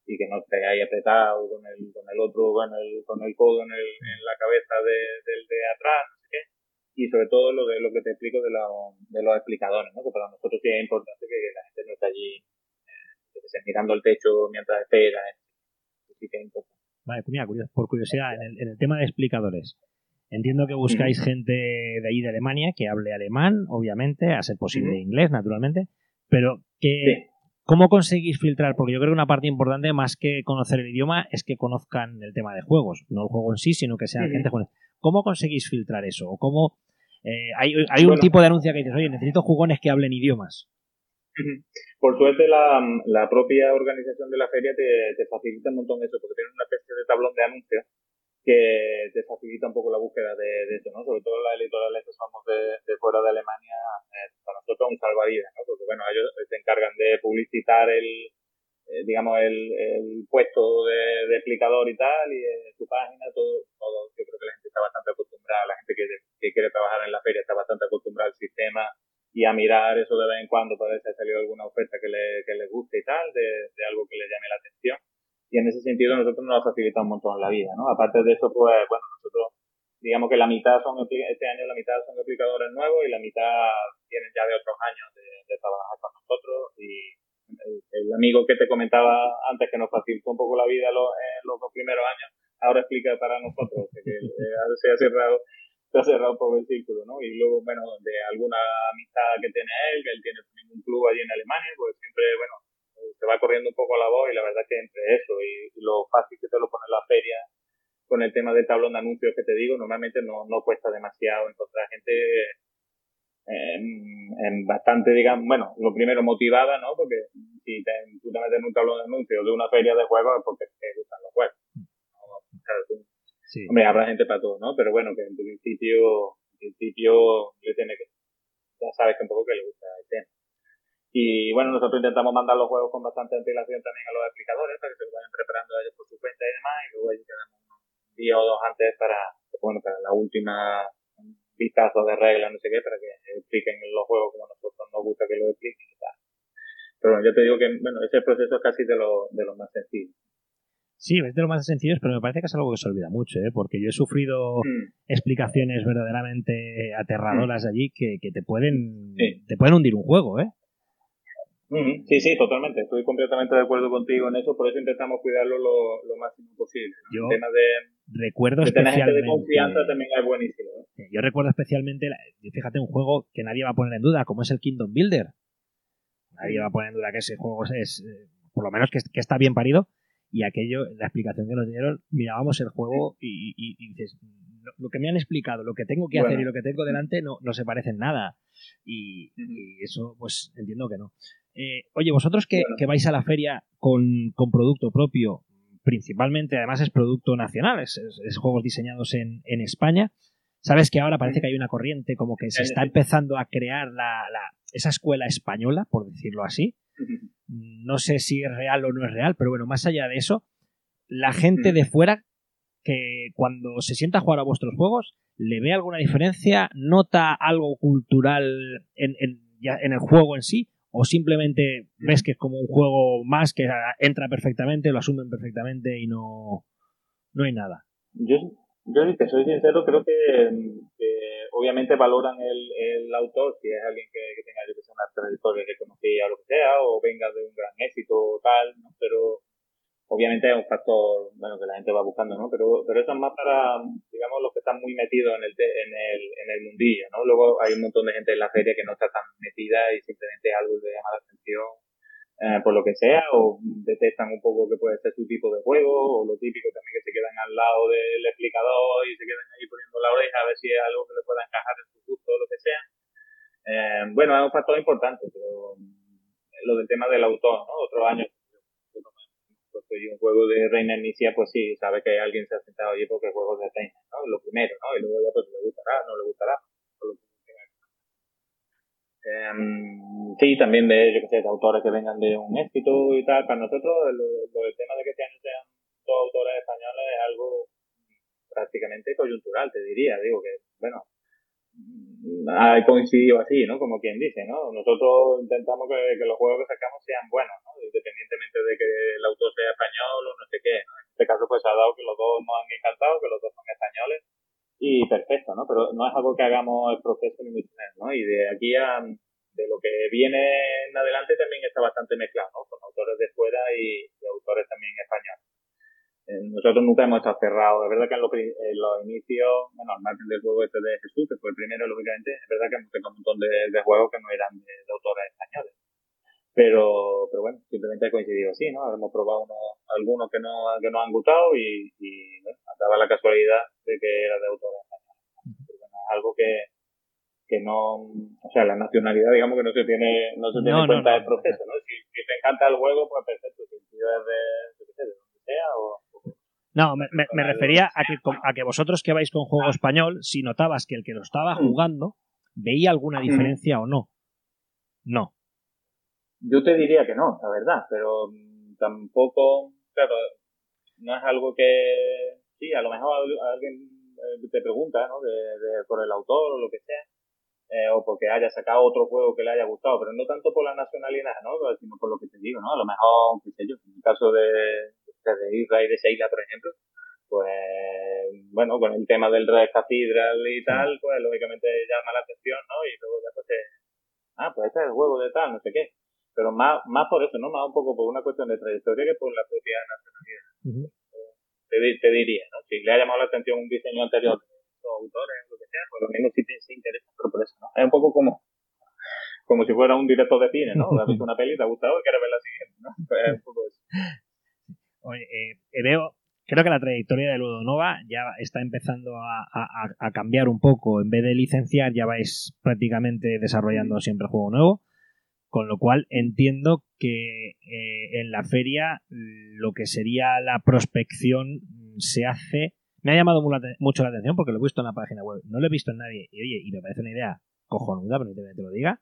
y que no esté ahí apretado con el, con el otro, con el, con el codo en, el, en la cabeza de, del de atrás, no sé qué. Y sobre todo lo de lo que te explico de, los de los explicadores, ¿no? Que para nosotros sí es importante que, la gente no esté allí eh, mirando el techo mientras espera. ¿eh? Sí que es importante. Vale, pues mira, por curiosidad, en el, en el tema de explicadores, entiendo que buscáis gente de allí de Alemania que hable alemán, obviamente, a ser posible inglés, naturalmente, pero que, ¿cómo conseguís filtrar? Porque yo creo que una parte importante, más que conocer el idioma, es que conozcan el tema de juegos, no el juego en sí, sino que sean gente con... ¿Cómo conseguís filtrar eso? ¿O cómo... eh, hay hay un Bueno. tipo de anuncio que dices, oye, necesito jugones que hablen idiomas. Por suerte, la, propia organización de la feria te, te facilita un montón eso, porque tiene una especie de tablón de anuncios que te facilita un poco la búsqueda de, eso, ¿no? Sobre todo las editoriales que somos de, fuera de Alemania, eh, para nosotros es un salvavidas, ¿no? Porque, bueno, ellos se encargan de publicitar el, eh, digamos, el, puesto de, explicador y tal, y en su página, todo, todo, yo creo que la gente está bastante acostumbrada, la gente que quiere trabajar en la feria está bastante acostumbrada al sistema y a mirar eso de vez en cuando para ver si ha salido alguna oferta que le, que le guste y tal, de, de algo que le llame la atención. Y en ese sentido nosotros nos ha facilitado un montón la vida, ¿no? Aparte de eso, pues, bueno, nosotros, digamos que la mitad son, este año la mitad son explicadores nuevos y la mitad vienen ya de otros años de, de trabajar con nosotros y el, el amigo que te comentaba antes que nos facilitó un poco la vida los, en los dos primeros años, ahora explica para nosotros, que, que, ahora se ha cerrado se ha cerrado un poco el círculo, ¿no? Y luego, bueno, de alguna amistad que tiene él, que él tiene un club allí en Alemania, pues siempre, bueno, se va corriendo un poco la voz y la verdad que entre eso y, y lo fácil que te lo pone la feria con el tema del tablón de anuncios que te digo, normalmente no, no cuesta demasiado encontrar gente en, en bastante, digamos, bueno, lo primero motivada, ¿no? Porque si te, tú te metes en un tablón de anuncios de una feria de juegos es porque te gustan los juegos. ¿no? Tú- Hombre, habrá gente para todo, ¿no? Pero bueno, que en principio, en principio le tiene que, ya sabes que un poco que le gusta el tema. Y bueno, nosotros intentamos mandar los juegos con bastante antelación también a los explicadores para que se vayan preparando ellos por su cuenta y demás, y luego allí quedamos un día o dos antes para, bueno, para la última vistazo de reglas, no sé qué, para que expliquen los juegos como nosotros nos gusta que lo expliquen y tal. Pero bueno, yo te digo que, bueno, ese proceso es casi de lo, de lo más sencillo. Sí, es de lo más sencillo, pero me parece que es algo que se olvida mucho, ¿eh? porque yo he sufrido explicaciones verdaderamente aterradoras allí que, que te pueden te pueden hundir un juego, ¿eh? Ujú, Sí, sí, totalmente. Estoy completamente de acuerdo contigo en eso, por eso intentamos cuidarlo lo, lo máximo posible. ¿no? Yo El tema de, Recuerdo de tener gente de confianza también es buenísimo. ¿eh? yo recuerdo especialmente fíjate un juego que nadie va a poner en duda, como es el Kingdom Builder. Nadie va a poner en duda que ese juego es, es, eh, por lo menos que, que está bien parido y aquello, la explicación que nos dieron, mirábamos el juego y, y- y dices, "No, lo que me han explicado, lo que tengo que hacer y lo que tengo delante no, no se parecen nada. Y, y eso, pues entiendo que no. Eh, oye, vosotros que, Bueno. que vais a la feria con, con producto propio, principalmente, además es producto nacional, es, es- es juegos diseñados en, en España. Sabes que ahora parece que hay una corriente como que se está empezando a crear la, la- esa escuela española, por decirlo así. No sé si es real o no es real, pero bueno, más allá de eso, la gente de fuera que cuando se sienta a jugar a vuestros juegos, ¿le ve alguna diferencia? ¿Nota algo cultural en, en- ya en el juego en sí? ¿O simplemente ves que es como un juego más que entra perfectamente, lo asumen perfectamente y no, no hay nada? Yo, yo si te soy sincero, creo que, que obviamente valoran el, el autor, si es alguien que, que tenga yo que una trayectoria reconocida o lo que sea, o venga de un gran éxito o tal, ¿no? pero obviamente es un factor bueno que la gente va buscando, ¿no? Pero, pero eso es más para, digamos, los que están muy metidos en el, en el, en el mundillo, ¿no? Luego hay un montón de gente en la feria que no está tan metida y simplemente algo le llama la atención eh, por lo que sea, o detectan un poco que puede ser su tipo de juego, o lo típico también que se quedan al lado del explicador y se quedan ahí poniendo la oreja a ver si es algo que le pueda encajar en su gusto o lo que sea. Eh, bueno, es un factor importante, pero lo del tema del autor, ¿no? Otros años, pues un juego de Reina Inicia, pues sí, sabe que alguien se ha sentado allí porque es juego de Reina, ¿no? Lo primero, ¿no? Y luego ya pues le gustará, no le gustará. Em, sí, también de, yo que sé, de autores que vengan de un éxito y tal. Para nosotros, lo del tema de que este sean dos autores españoles es algo prácticamente coyuntural, te diría. Digo que, bueno, ha coincidido así, ¿no? Como quien dice, ¿no? Nosotros intentamos que, los juegos que sacamos sean buenos, ¿no? Independientemente de que el autor sea español o no sé qué, ¿no? En este caso, pues ha dado que los dos nos han encantado, que los dos son españoles y perfecto, ¿no? Pero no es algo que hagamos el proceso ni mucho menos, ¿no? Y de aquí a de lo que viene en adelante también está bastante mezclado, ¿no? Con autores de fuera y, autores también españoles. Eh, nosotros nunca hemos estado cerrados. Es verdad que en los, los inicios, bueno, al margen del juego este de Jesús, que fue el primero, lógicamente, es verdad que hemos tenido un montón de, juegos que no eran de autores españoles. Pero, pero bueno, simplemente ha coincidido así, ¿no? Hemos probado unos, algunos que no, que nos han gustado y, y bueno, daba la casualidad de que era de autores españoles. Pero bueno, es algo que, que no, o sea, la nacionalidad, digamos que no se tiene, no se tiene No, en no, cuenta no, el proceso, ¿no? Si, si te encanta el juego, pues perfecto. Si el tío es de, sé, de donde sea, o, No, me, me- me refería a que, a que vosotros que vais con juego español, si notabas que el que lo estaba jugando veía alguna diferencia o no. No. Yo te diría que no, la verdad, pero mm, tampoco, claro, no es algo que, sí, a lo mejor al- alguien eh, te pregunta, ¿no? De, de- por el autor o lo que sea, eh, o porque haya sacado otro juego que le haya gustado, pero no tanto por la nacionalidad, ¿no? Sino por lo que te digo, ¿no? A lo mejor, qué sé yo, en el caso de, de Israel y de Sheila, por ejemplo, pues, bueno, con el tema del Red Cathedral y tal, pues lógicamente llama la atención, ¿no? Y luego ya pues, te- ah, pues este es el juego de tal, no sé qué. Pero más, más por eso, ¿no? Más un poco por una cuestión de trayectoria que por la propia nacionalidad. Te, di- te diría, ¿no? Si le ha llamado la atención un diseño anterior de los autores, lo que sea, pues lo mismo si te se interesa, pero por eso, ¿no? Es un poco como, como si fuera un director de cine, ¿no? Has visto una peli, te ha gustado y quieres ver la siguiente, ¿no? Pues es un poco eso. Oye, eh, eh, veo, creo que la trayectoria de Ludonova ya está empezando a, a- a cambiar un poco. En vez de licenciar, ya vais prácticamente desarrollando siempre juego nuevo. Con lo cual entiendo que eh, en la feria lo que sería la prospección se hace. Me ha llamado mucho la atención porque lo he visto en la página web. No lo he visto en nadie. Y oye, y me parece una idea cojonuda, que te lo diga.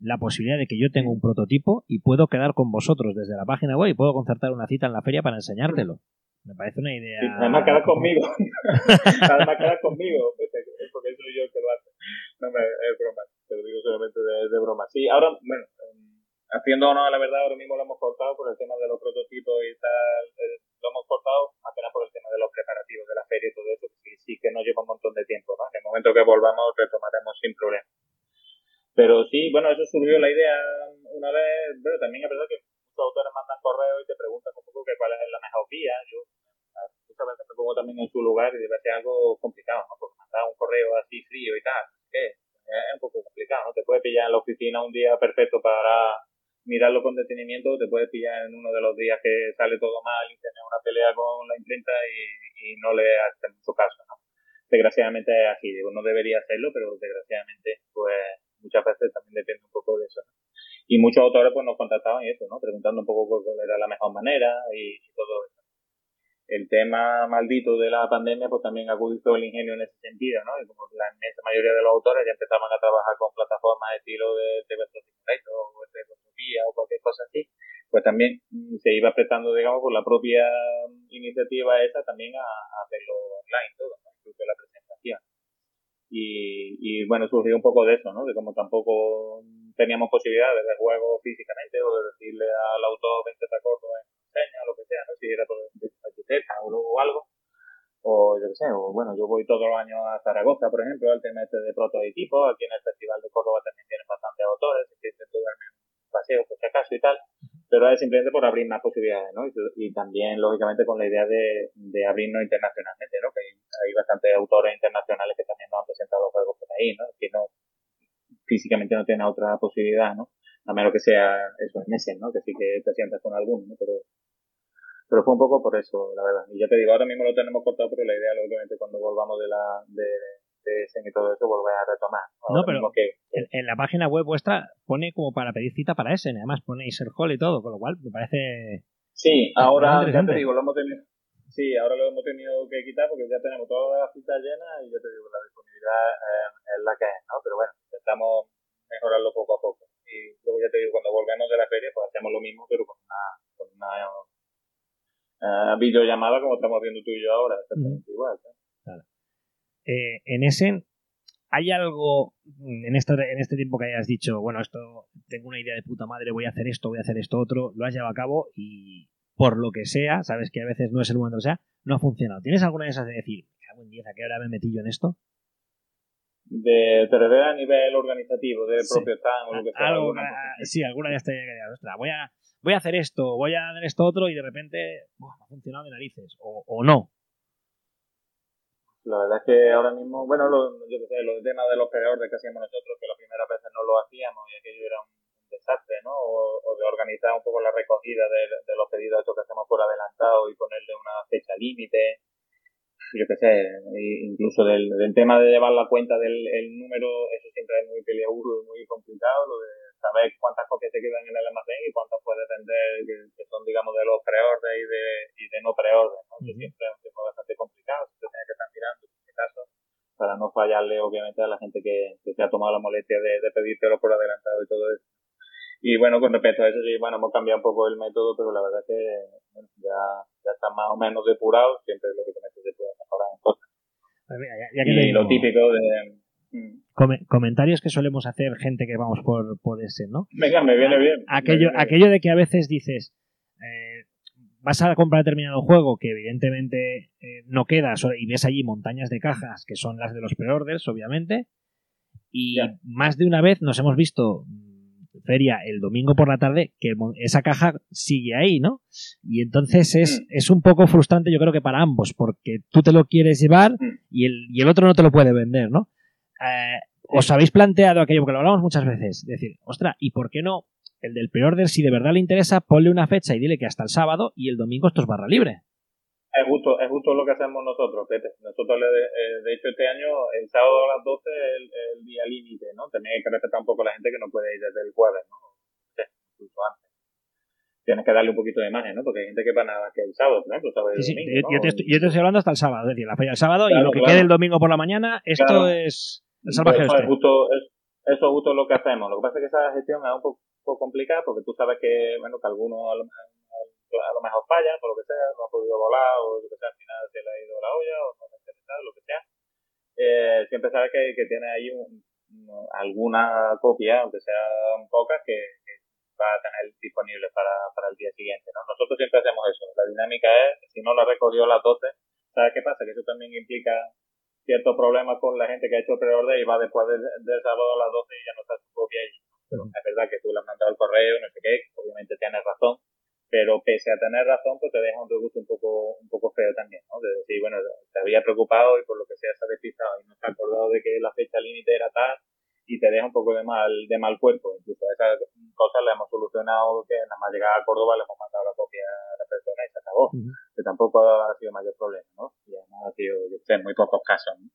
La posibilidad de que yo tenga un prototipo y puedo quedar con vosotros desde la página web y puedo concertar una cita en la feria para enseñártelo. Me parece una idea. Sí, además quedar conmigo. además quedar conmigo, porque porque soy yo el que lo hace. No me, es broma, te lo digo solamente de, de broma. Sí, ahora, bueno, haciendo honor a la verdad, ahora mismo lo hemos cortado por el tema de los prototipos y tal. eh, lo hemos cortado más que nada por el tema de los preparativos de la feria y todo eso, que sí, que nos lleva un montón de tiempo, ¿no? En el momento que volvamos retomaremos sin problema. Pero sí, bueno, eso surgió la idea una vez, pero también es verdad que muchos autores mandan correo y te preguntan un poco que cuál es la mejor vía. Yo a- muchas veces me pongo también en su lugar y debe ser algo complicado, ¿no? Porque mandar un correo así frío y tal, ¿qué? Es un poco complicado, ¿no? Te puede pillar en la oficina un día perfecto para, mirarlo con detenimiento, te puedes pillar en uno de los días que sale todo mal y tienes una pelea con la imprenta y, no le haces mucho caso, ¿no? Desgraciadamente es así, digo, no debería hacerlo, pero desgraciadamente, pues muchas veces también depende un poco de eso, ¿no? Y muchos autores pues nos contactaban y eso, ¿no? Preguntando un poco cuál era la mejor manera y, y todo eso el tema maldito de la pandemia pues también acudizó el ingenio en ese sentido, ¿no? Y como la inmensa mayoría de los autores ya empezaban a trabajar con plataformas de estilo de TV o de Utopía o cualquier cosa así, pues también se iba prestando, digamos, por la propia iniciativa esa también a, hacerlo online todo, ¿no? Incluso la presentación. Y, y bueno, surgió un poco de eso, ¿no? De como tampoco teníamos posibilidad de ver juegos físicamente o de decirle al autor vente te acuerdo en o lo que sea, ¿no? Si era por cerca o, algo. O yo qué sé, o bueno, yo voy todos los años a Zaragoza, por ejemplo, al tema este de prototipo. Aquí en el Festival de Córdoba también tienen bastantes autores, que intento darme un paseo por si acaso y tal. Pero es simplemente por abrir más posibilidades, ¿no? Y, también, lógicamente, con la idea de, de abrirnos internacionalmente, ¿no? Que hay, bastantes autores internacionales que también nos han presentado juegos por ahí, ¿no? Que no, físicamente no tienen otra posibilidad, ¿no? A menos que sea eso en ese, ¿no? Que sí que te sientas con alguno, ¿no? Pero pero fue un poco por eso, la verdad. Y ya te digo, ahora mismo lo tenemos cortado, pero la idea, lógicamente, cuando volvamos de la de, de y todo eso, volver a retomar. no, pero que, en, la página web vuestra pone como para pedir cita para Essen, además pone Iser Hall y todo, con lo cual me parece... Sí, ahora ya te digo, lo hemos tenido... Sí, ahora lo hemos tenido que quitar porque ya tenemos todas las citas llenas y ya te digo, la disponibilidad eh, es la que es, ¿no? Pero bueno, intentamos mejorarlo poco a poco. Y luego ya te digo, cuando volvemos de la feria, pues hacemos lo mismo, pero con una, con una uh, videollamada como estamos viendo tú y yo ahora, exactamente igual. Claro. Eh, en ese, ¿hay algo en, esto, en este tiempo que hayas dicho, bueno, esto tengo una idea de puta madre, voy a hacer esto, voy a hacer esto otro, lo has llevado a cabo y por lo que sea, sabes que a veces no es el momento que sea, no ha funcionado. ¿Tienes alguna de esas de decir, cago en 10, ¿a qué hora me metí yo en esto? de te a nivel organizativo del propio stand o lo que sea. alguna, sí, alguna de estas que ostras, voy a, voy a hacer esto, voy a hacer esto otro y de repente ha funcionado de narices, o, o no. La verdad es que ahora mismo, bueno, lo, yo qué sé, los temas de los peores que hacíamos nosotros, que las primeras veces no lo hacíamos y aquello era un desastre, ¿no? O, de organizar un poco la recogida de, de los pedidos estos que hacemos por adelantado y ponerle una fecha límite yo qué sé, incluso del, tema de llevar la cuenta del el número, eso siempre es muy peliagudo y muy complicado, lo de saber cuántas copias se quedan en el almacén y cuántas puedes vender que, son, digamos, de los preorden y de, y de no preorden, ¿no? Que siempre es un tema bastante complicado, siempre tienes que estar mirando en este caso para no fallarle, obviamente, a la gente que, que se ha tomado la molestia de, de pedírtelo por adelantado y todo eso. Y bueno, con respecto a eso, sí, bueno, hemos cambiado un poco el método, pero la verdad es que ya, ya está más o menos depurado. Siempre lo que comento se puede mejorar en cosas. y lo típico de. Mm. comentarios que solemos hacer gente que vamos por, por ese, ¿no? Venga, me viene bien. Aquello, aquello de que a veces dices, eh, vas a comprar determinado juego que evidentemente eh, no queda y ves allí montañas de cajas que son las de los pre-orders, obviamente, y más de una vez nos hemos visto feria el domingo por la tarde, que esa caja sigue ahí, ¿no? Y entonces es, mm. es un poco frustrante, yo creo que para ambos, porque tú te lo quieres llevar mm. y el, y el otro no te lo puede vender, ¿no? Eh, ¿Os habéis planteado aquello, porque lo hablamos muchas veces, decir, ostra, ¿y por qué no el del pre-order, si de verdad le interesa, ponle una fecha y dile que hasta el sábado y el domingo esto es barra libre? Es justo, es justo lo que hacemos nosotros, Pepe. Nosotros, eh, de hecho, este año, el sábado a las 12 es el, día límite, ¿no? Tenéis que respetar un poco a la gente que no puede ir desde el jueves, ¿no? incluso antes. Tienes que darle un poquito de imagen, ¿no? Porque hay gente que va nada que el sábado, por ejemplo, sábado y domingo, yo, te estoy, yo, te estoy, hablando hasta el sábado, es decir, la fecha del sábado y lo que quede el domingo por la mañana, esto es el salvaje eso, es justo, eso es justo lo que hacemos. Lo que pasa es que esa gestión es un poco, complicada porque tú sabes que, bueno, que algunos a lo, a lo mejor falla, por lo que sea, no ha podido volar o lo que sea, al final se le ha ido la olla o no ha lo que sea. Eh, siempre sabes que, que tiene ahí un, alguna copia, aunque sean pocas, que, que, va a tener disponible para, para el día siguiente. ¿no? Nosotros siempre hacemos eso. La dinámica es, si no la recogió a las 12, ¿sabes qué pasa? Que eso también implica ciertos problemas con la gente que ha hecho preorden y va después del, sábado a las 12 y ya no está su copia ahí. Pero es verdad que tú le has mandado el correo, no sé qué, obviamente tienes razón, pero pese a tener razón, pues te deja un regusto un poco, un poco feo también, ¿no? De decir, bueno, te había preocupado y por lo que sea se ha despistado y no te ha acordado de que la fecha límite era tal y te deja un poco de mal, de mal cuerpo. Incluso esas cosas las hemos solucionado, que nada más llegar a Córdoba le hemos mandado la copia a la persona y se acabó. Que tampoco ha sido mayor problema, ¿no? Y además ha sido, yo sé, muy pocos casos, ¿no?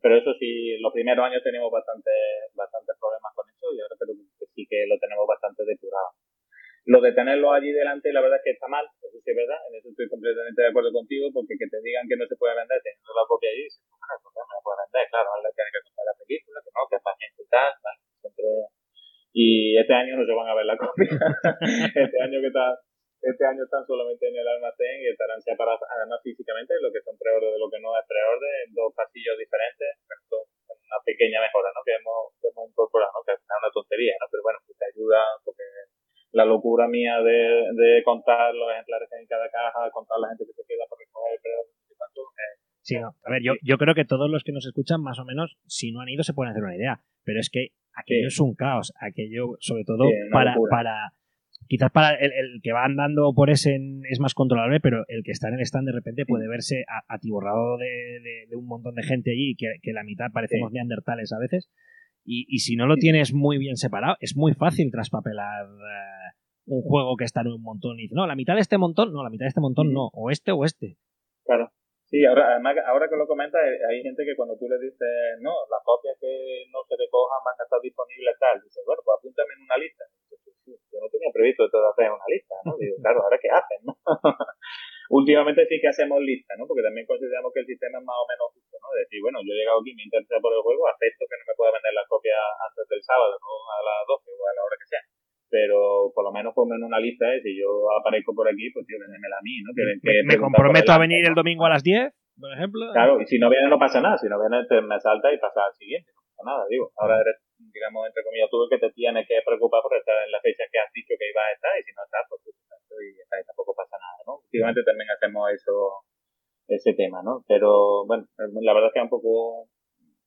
Pero eso sí, los primeros años teníamos bastante, bastantes problemas con eso y ahora creo que sí que lo tenemos bastante depurado. Lo de tenerlo allí delante, la verdad es que está mal, eso sí es verdad, en eso estoy completamente de acuerdo contigo, porque que te digan que no se puede vender teniendo la copia allí, bueno, pues no la puede vender, claro, ahora le tienen que contar la película, que no, que es para gente y tal, ¿vale? siempre... Y este año no se van a ver la copia, este año que está este año están solamente en el almacén y estarán separadas además físicamente lo que son preorden de lo que no es preorden en dos pasillos diferentes pero una pequeña mejora ¿no? que, hemos, que hemos incorporado ¿no? que es una tontería ¿no? pero bueno que te ayuda porque la locura mía de, de contar los ejemplares que hay en cada caja contar la gente que se queda para recoger y tanto eh, Sí, no. A ver, yo, yo creo que todos los que nos escuchan, más o menos, si no han ido, se pueden hacer una idea. Pero es que aquello es un caos. Aquello, sobre todo, Sí, para, locura. para. Quizás para el, el que va andando por ese es más controlable, pero el que está en el stand de repente puede verse a- atiborrado de, de- de un montón de gente allí, que, que la mitad parecemos neandertales a veces. Y, y si no lo tienes muy bien separado, es muy fácil traspapelar eh, un juego que está en un montón y dice, no, la mitad de este montón, no, la mitad de este montón no, o este o este. Claro. Sí, ahora, además, ahora que lo comentas, eh, hay gente que cuando tú le dices, no, las copias que no se recojan van a estar disponibles tal, dice, bueno, pues apúntame en una lista. Dice, "Sí, sí, Yo no tenía previsto todo hacer una lista, ¿no? Digo, claro, ahora qué hacen, ¿no? Últimamente sí que hacemos listas, ¿no? Porque también consideramos que el sistema es más o menos ¿no? De decir, bueno, yo he llegado aquí, me interesa por el juego, acepto que no me pueda vender las copias antes del sábado, ¿no? A las 12 o a la hora que sea. Pero por lo menos ponme en una lista, ¿eh? Si yo aparezco por aquí, pues tío, véndemela a mí, ¿no? Que, que Me, comprometo a venir el domingo a las 10, por ejemplo. Claro, y si no viene no pasa nada, si no viene te me salta y pasa al siguiente, no pasa nada, digo. Ahora eres, digamos, entre comillas, tú el que te tienes que preocupar por estar en la fecha que has dicho que ibas a estar y si no estás, pues y, está, y tampoco pasa nada, ¿no? Últimamente también hacemos eso, ese tema, ¿no? Pero bueno, la verdad es que es un poco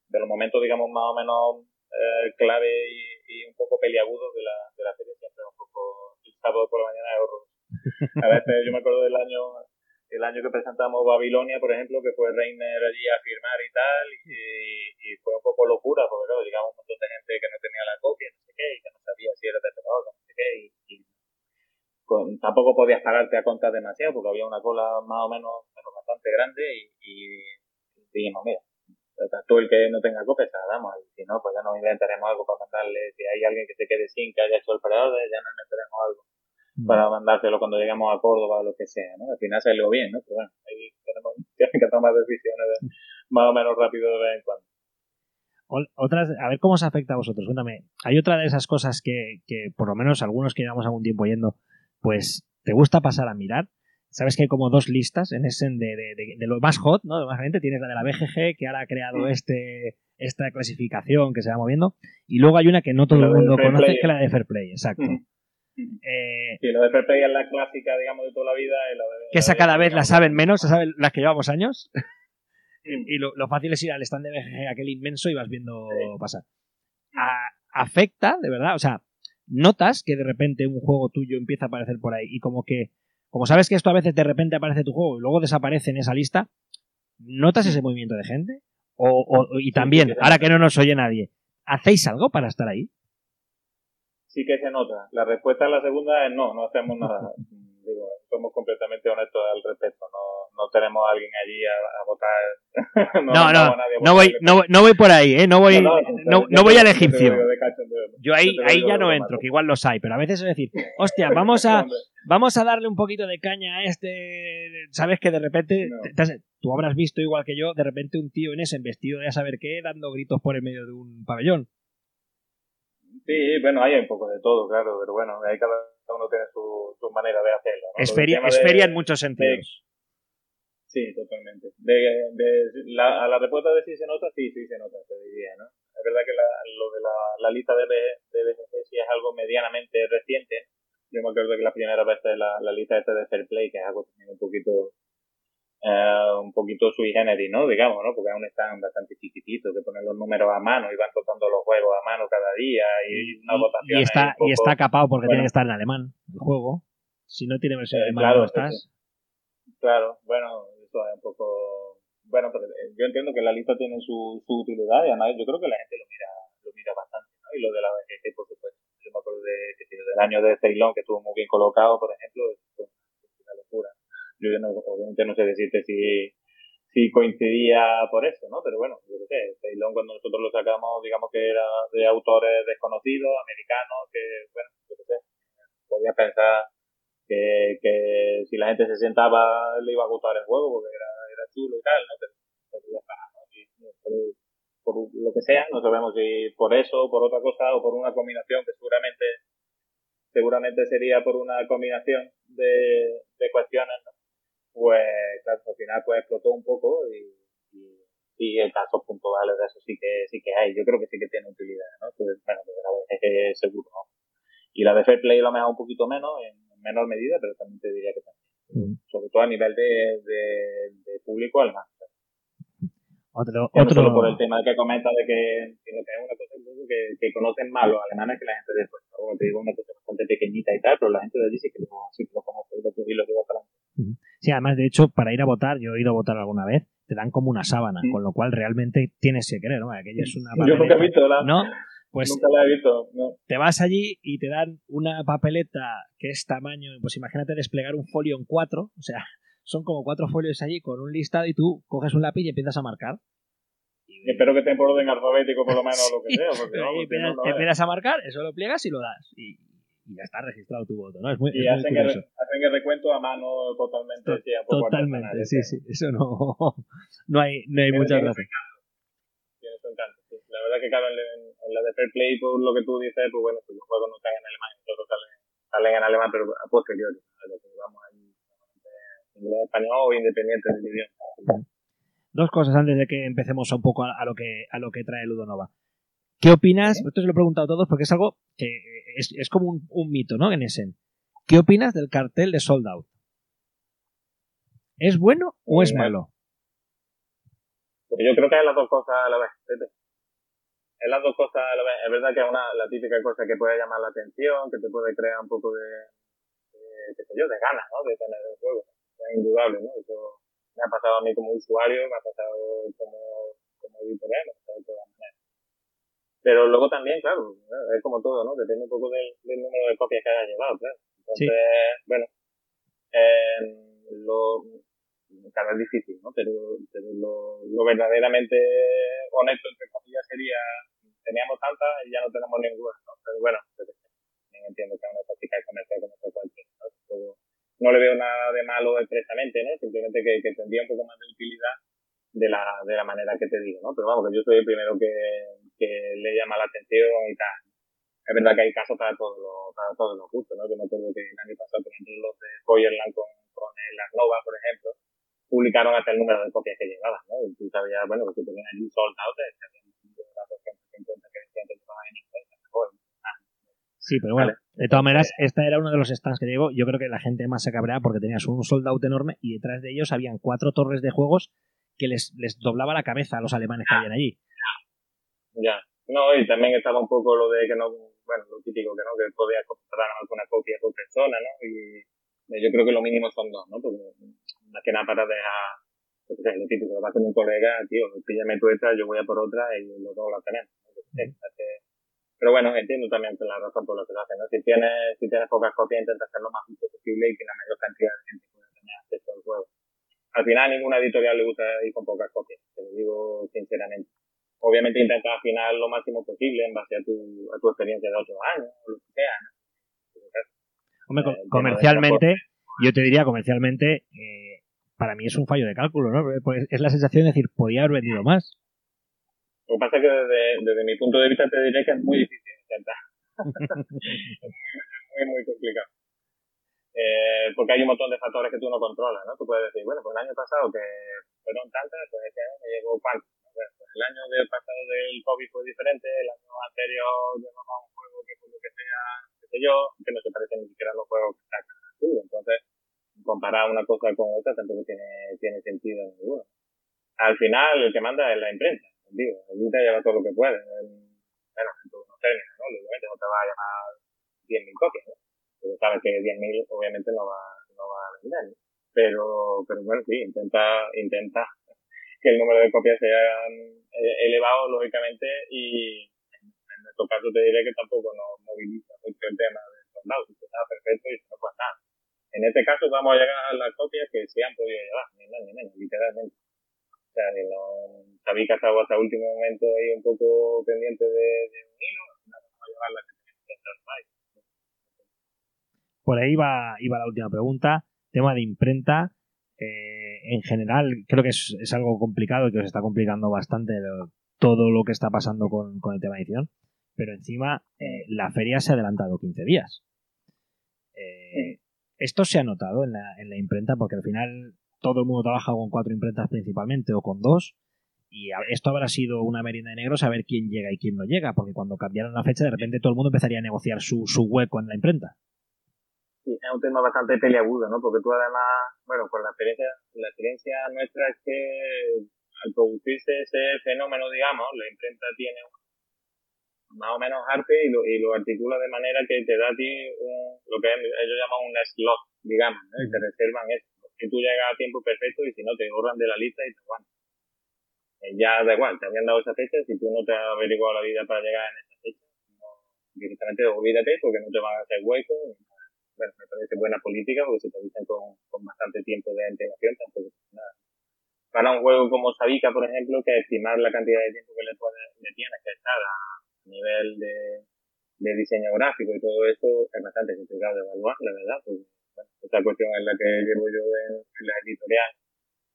de los momentos, digamos, más o menos eh, clave y, un poco peliagudos de la, de la feria siempre un poco el sábado por la mañana es horroroso. A veces yo me acuerdo del año el año que presentamos Babilonia, por ejemplo, que fue Reiner allí a firmar y tal, y, y fue un poco locura, porque claro, llegaba un montón de gente que no tenía la copia, no sé qué, y que no sabía si era de terror, no sé qué, y, y con- tampoco podías pararte a contar demasiado, porque había una cola más o menos bueno, bastante grande, y, y dijimos, mira, tú el que no tenga copia se la damos, y si no, pues ya nos inventaremos algo para mandarle, si hay alguien que se quede sin que haya hecho el preorden, ya nos inventaremos algo para mandárselo cuando lleguemos a Córdoba o lo que sea, ¿no? Al final salió bien, ¿no? Pero bueno, ahí tenemos que tomar decisiones de- más o menos rápido de vez en cuando. Otras, a ver cómo os afecta a vosotros. Cuéntame, hay otra de esas cosas que, que por lo menos algunos que llevamos algún tiempo yendo, pues te gusta pasar a mirar. Sabes que hay como dos listas en ese de, de, de- de lo más hot, ¿no? Lo más. Tienes la de la BGG, que ahora ha creado este esta clasificación que se va moviendo. Y luego hay una que no todo el mundo conoce, Play. que es la de Fair Play, exacto. Ujú. Eh, Sí, lo de Fair Play es la clásica, digamos, de toda la vida. Y la de, que esa cada vez la saben menos, saben las que llevamos años. y lo, lo fácil es ir al stand de BGG, aquel inmenso, y vas viendo pasar. A- afecta, de verdad, o sea, notas que de repente un juego tuyo empieza a aparecer por ahí y como que, como sabes que esto a veces de repente aparece tu juego y luego desaparece en esa lista, ¿notas ese movimiento de gente? O, o- y también, ahora que no nos oye nadie, ¿hacéis algo para estar ahí? Sí que se nota. La respuesta a la segunda es no, no hacemos nada. Digo, somos completamente honestos al respecto. No, no tenemos a alguien allí a, a votar. No, no, no voy, no, no voy por ahí, ¿eh? No voy, No, no, voy al egipcio. Yo ahí, ahí ya no entro, que igual los hay, pero a veces es decir, hostia, vamos a, vamos a darle un poquito de caña a este. Sabes que de repente, te- te has- tú habrás visto igual que yo, de repente un tío en ese vestido de a saber qué, dando gritos por el medio de un pabellón. Sí, bueno, hay un poco de todo, claro, pero bueno, ahí cada uno tiene su, su manera de hacerlo. ¿no? Es Lo del feria, tema es de- en muchos sentidos. Sí, totalmente. De, de, la, a la respuesta de si se nota, sí, sí se nota, te diría, ¿no? Es verdad que la, lo de la, la lista de, de sí es algo medianamente reciente. Yo me acuerdo que la primera vez de la, la lista esta de Fair Play, que es algo también un poquito eh, un poquito sui generis, ¿no? Digamos, ¿no? Porque aún están bastante chiquititos, que ponen los números a mano y van tocando los juegos a mano cada día y, una votación Y está, y está capado porque bueno. tiene que estar en alemán el juego. Si no tiene versión Eh, alemana, claro, no estás. sí, Claro, bueno, eso es un poco... Bueno, pero eh, yo entiendo que la lista tiene su, su utilidad y además yo creo que la gente lo mira lo mira bastante, ¿no? Y lo de la BGG, por supuesto. Yo me acuerdo de, de el año de Ceylon, que estuvo muy bien colocado, por ejemplo, fue locura. Yo no, obviamente no sé decirte si, si coincidía por eso, ¿no? Pero bueno, yo qué sé, Ceylon cuando nosotros lo sacamos, digamos que era de autores desconocidos, americanos, que, bueno, yo qué sé, podía pensar que, que si la gente se sentaba le iba a gustar el juego porque era, era chulo y tal, ¿no? Pero, por lo que sea, no sabemos si por eso, por otra cosa o por una combinación que seguramente seguramente sería por una combinación de, de cuestiones, ¿no? Pues claro, al final pues explotó un poco y, y, y en casos puntuales de eso sí que sí que hay. Yo creo que sí que tiene utilidad, ¿no? Pues, bueno, pues la vez es que seguro, ¿no? Y la de Fair Play lo ha mejor un poquito menos, en menor medida, pero también te diría que también. Mm. Sobre todo a nivel de, de, de público al más. Otro, no solo por el tema que comenta de que, que es una cosa incluso que, que conocen más los alemanes que la gente de después. Como te digo, una cosa bastante pequeñita y tal, pero la gente de allí sí que lo, sí que lo conoce y lo, lleva para adelante. Sí, además, de hecho, para ir a votar, yo he ido a votar alguna vez, te dan como una sábana, con lo cual realmente tienes que creer, ¿no? Aquella es una Yo nunca he papeleta, visto la, ¿no? Pues nunca la he visto, no. te vas allí y te dan una papeleta que es tamaño, pues imagínate desplegar un folio en cuatro, o sea, son como cuatro folios allí con un listado y tú coges un lápiz y empiezas a marcar. Y espero que estén por orden alfabético por lo menos o lo que Sí, sea, porque vamos, no, empiezas, no empiezas a marcar, eso lo pliegas y lo das. Y, y ya está registrado tu voto, ¿no? Es muy, Y es hacen el, curioso. hacen el recuento a mano totalmente, sí, Totalmente, artesanal, sí, sí. Eso no, no hay, no hay Tiene- mucha tiene su encanto, sí. La verdad que claro, en, en la de Fair Play, por lo que tú dices, pues bueno, pues los juegos no están en alemán, nosotros salen, salen en alemán, pero a posteriori, lo que vamos ahí, inglés, español o independiente del idioma. Dos cosas antes de que empecemos un poco a, a lo que a lo que trae Ludonova. ¿Qué opinas? Esto se lo he preguntado a todos porque es algo que es, es como un, un mito, ¿no? En Essen. ¿Qué opinas del cartel de Sold Out? ¿Es bueno o es Eh, malo? Porque yo creo que es las dos cosas a la vez. Es las dos cosas a la vez. Es verdad que es una, la típica cosa que puede llamar la atención, que te puede crear un poco de, de qué sé yo, de ganas, ¿no? De tener el juego. Es indudable, ¿no? Eso me ha pasado a mí como usuario, me ha pasado como, como editorial, de todas maneras. Pero luego también, claro, es como todo, ¿no? Depende un poco del, del número de copias que hayas llevado, claro. Entonces, bueno, eh, lo, claro, es difícil, ¿no? Pero, pero lo, lo verdaderamente honesto, entre comillas, sería, teníamos tantas y ya no tenemos ninguna, ¿no? Pero bueno, también entiendo que es una práctica comercial como cualquiera, ¿no? No le veo nada de malo expresamente, ¿no? Simplemente que, que tendría un poco más de utilidad de la, de la manera que te digo, ¿no? Pero vamos, que yo soy el primero que, que le llama la atención y tal. Es verdad que hay casos para todos los, para todos los gustos, ¿no? Yo me acuerdo que el año pasado, por ejemplo, los de Feuerland con, con el Arnova, por ejemplo, publicaron hasta el número de copias que llevaban, ¿no? Y tú sabías, bueno, que tú tenías allí sold out. Sí, pero bueno, de todas maneras, esta era uno de los stands que digo. Yo creo que la gente más se cabrea porque tenías un sold out enorme y detrás de ellos habían cuatro torres de juegos que les, les doblaba la cabeza a los alemanes que habían allí. Ya. No, y también estaba un poco lo de que no, bueno, lo típico que no, que podías comprar alguna copia por persona, ¿no? Y yo creo que lo mínimo son dos, ¿no? Porque más que nada para dejar, qué sé, lo típico, vas con un colega, tío, píllame tu esta, yo voy a por otra y los dos la tenemos. Pero bueno, entiendo también la razón por la que lo hacen, ¿no? Si tienes, si tienes pocas copias, intenta hacer lo más justo posible y que la mayor cantidad de gente pueda tener acceso al juego. Al final a ninguna editorial le gusta ir con pocas copias, te lo digo sinceramente. Obviamente intenta afinar lo máximo posible en base a tu, a tu experiencia de otros años, o lo que sea, ¿no? Hombre, Eh, comercialmente, yo te diría comercialmente, eh, para mí es un fallo de cálculo, ¿no? Pues es la sensación de decir, podía haber vendido más. Lo que pasa es que desde, desde mi punto de vista te diré que es muy difícil intentar. es muy, muy complicado. Eh, porque hay un montón de factores que tú no controlas, ¿no? Tú puedes decir, bueno, pues el año pasado que fueron tantas, pues este año me llegó cuánto. El año del pasado del COVID fue diferente, el año anterior llevaba un juego que por lo que sea, qué sé yo, que no se parecen ni siquiera a los juegos que sacan tú. Entonces, comparar una cosa con otra tampoco tiene, tiene sentido ninguno. Al final, el que manda es la imprenta. Digo, allí te lleva todo lo que puede. En- Bueno, en todos los términos, ¿no? Obviamente no te va a llamar 10.000 copias, ¿no? Sabes que 10.000 obviamente no va, no va a vender, ¿no? Pero, pero bueno, sí, intenta, intenta que el número de copias sea eh, elevado, lógicamente, y en nuestro caso te diré que tampoco nos moviliza mucho el tema de todos lados. Si está perfecto y no pasa nada. En este caso vamos a llegar a las copias que se han podido llevar, ni más ni menos, literalmente. O sea, que no, sabí que hasta hasta el último momento ahí un poco pendiente de, un hilo, vamos a llevar las que tenemos que. Por ahí va, iba la última pregunta. Tema de imprenta. Eh, en general, creo que es, es, algo complicado y que os está complicando bastante todo lo que está pasando con, con el tema de edición. Pero encima, eh, la feria se ha adelantado 15 días. Eh, esto se ha notado en la, en la imprenta porque al final todo el mundo trabaja con cuatro imprentas principalmente o con dos. Y esto habrá sido una merienda de negro saber quién llega y quién no llega, porque cuando cambiaron la fecha, de repente todo el mundo empezaría a negociar su, su hueco en la imprenta. Sí, es un tema bastante peliagudo, ¿no? Porque tú además, bueno, con la experiencia, la experiencia nuestra es que al producirse ese fenómeno, digamos, la imprenta tiene más o menos arte y lo, y lo articula de manera que te da a ti un, lo que ellos llaman un slot, digamos, ¿no? y te reservan eso. Que tú llegas a tiempo perfecto y si no te borran de la lista y te van. Eh, ya da igual, te habían dado esa fecha, si tú no te has averiguado la vida para llegar en esa fecha, no, directamente olvídate porque no te van a hacer hueco. Bueno, me parece buena política porque se te dicen con, con bastante tiempo de integración, tampoco nada. Para un juego como Sabica, por ejemplo, que estimar la cantidad de tiempo que le, puede, le tienes que estar a nivel de, de, diseño gráfico y todo eso es bastante complicado de evaluar, la verdad, porque bueno, esta cuestión es la que llevo yo en, en la editorial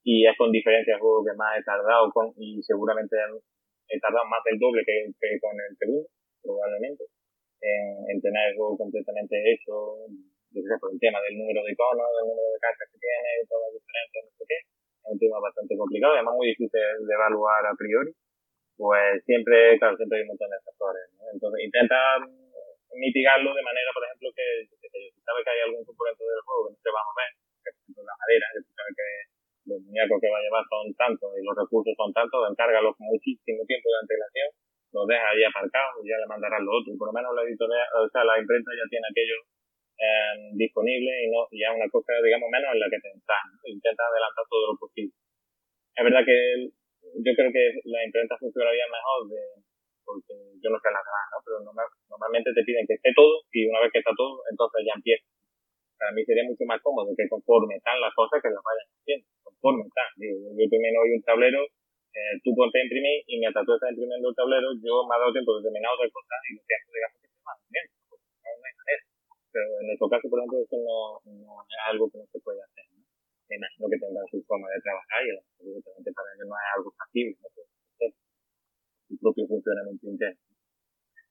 y es con diferencia el juego que más he tardado con, y seguramente he tardado más del doble que, que con el segundo, probablemente, en, en, tener el juego completamente hecho, por el tema del número de iconos, del número de cartas que tiene, todas las diferencias, no sé qué es un tema bastante complicado, además muy difícil de evaluar a priori, pues siempre, claro, siempre hay un montón de factores. ¿no? Entonces intenta mitigarlo de manera, por ejemplo, que, que, que si sabe que hay algún componente del juego que no se va a mover, que por ejemplo la madera, que sabe que los muñecos que va a llevar son tantos y los recursos son tantos, encárgalos con muchísimo tiempo de antelación, los deja ahí aparcados y ya le mandarán los otros. Por lo menos la editorial, o sea, la imprenta ya tiene aquello eh, disponible y no ya una cosa, digamos, menos en la que pensar. Intenta adelantar todo lo posible. Es verdad que yo creo que la imprenta funcionaría mejor de, porque yo no sé las demás, ¿no? Pero normal, normalmente te piden que esté todo y una vez que está todo, entonces ya empieza. Para mí sería mucho más cómodo que conforme están las cosas que las vayan haciendo. Conforme están. Yo termino hoy un tablero, eh, tú ponte a imprimir y mientras tú estás imprimiendo el tablero, yo me ha dado tiempo de cosas y los tiempos, digamos, que se van bien. Pero en nuestro caso, por ejemplo, eso no, no es algo que no se puede hacer. ¿no? Imagino que tendrá su forma de trabajar y evidentemente para ellos no es algo factible, ¿no? su propio funcionamiento interno.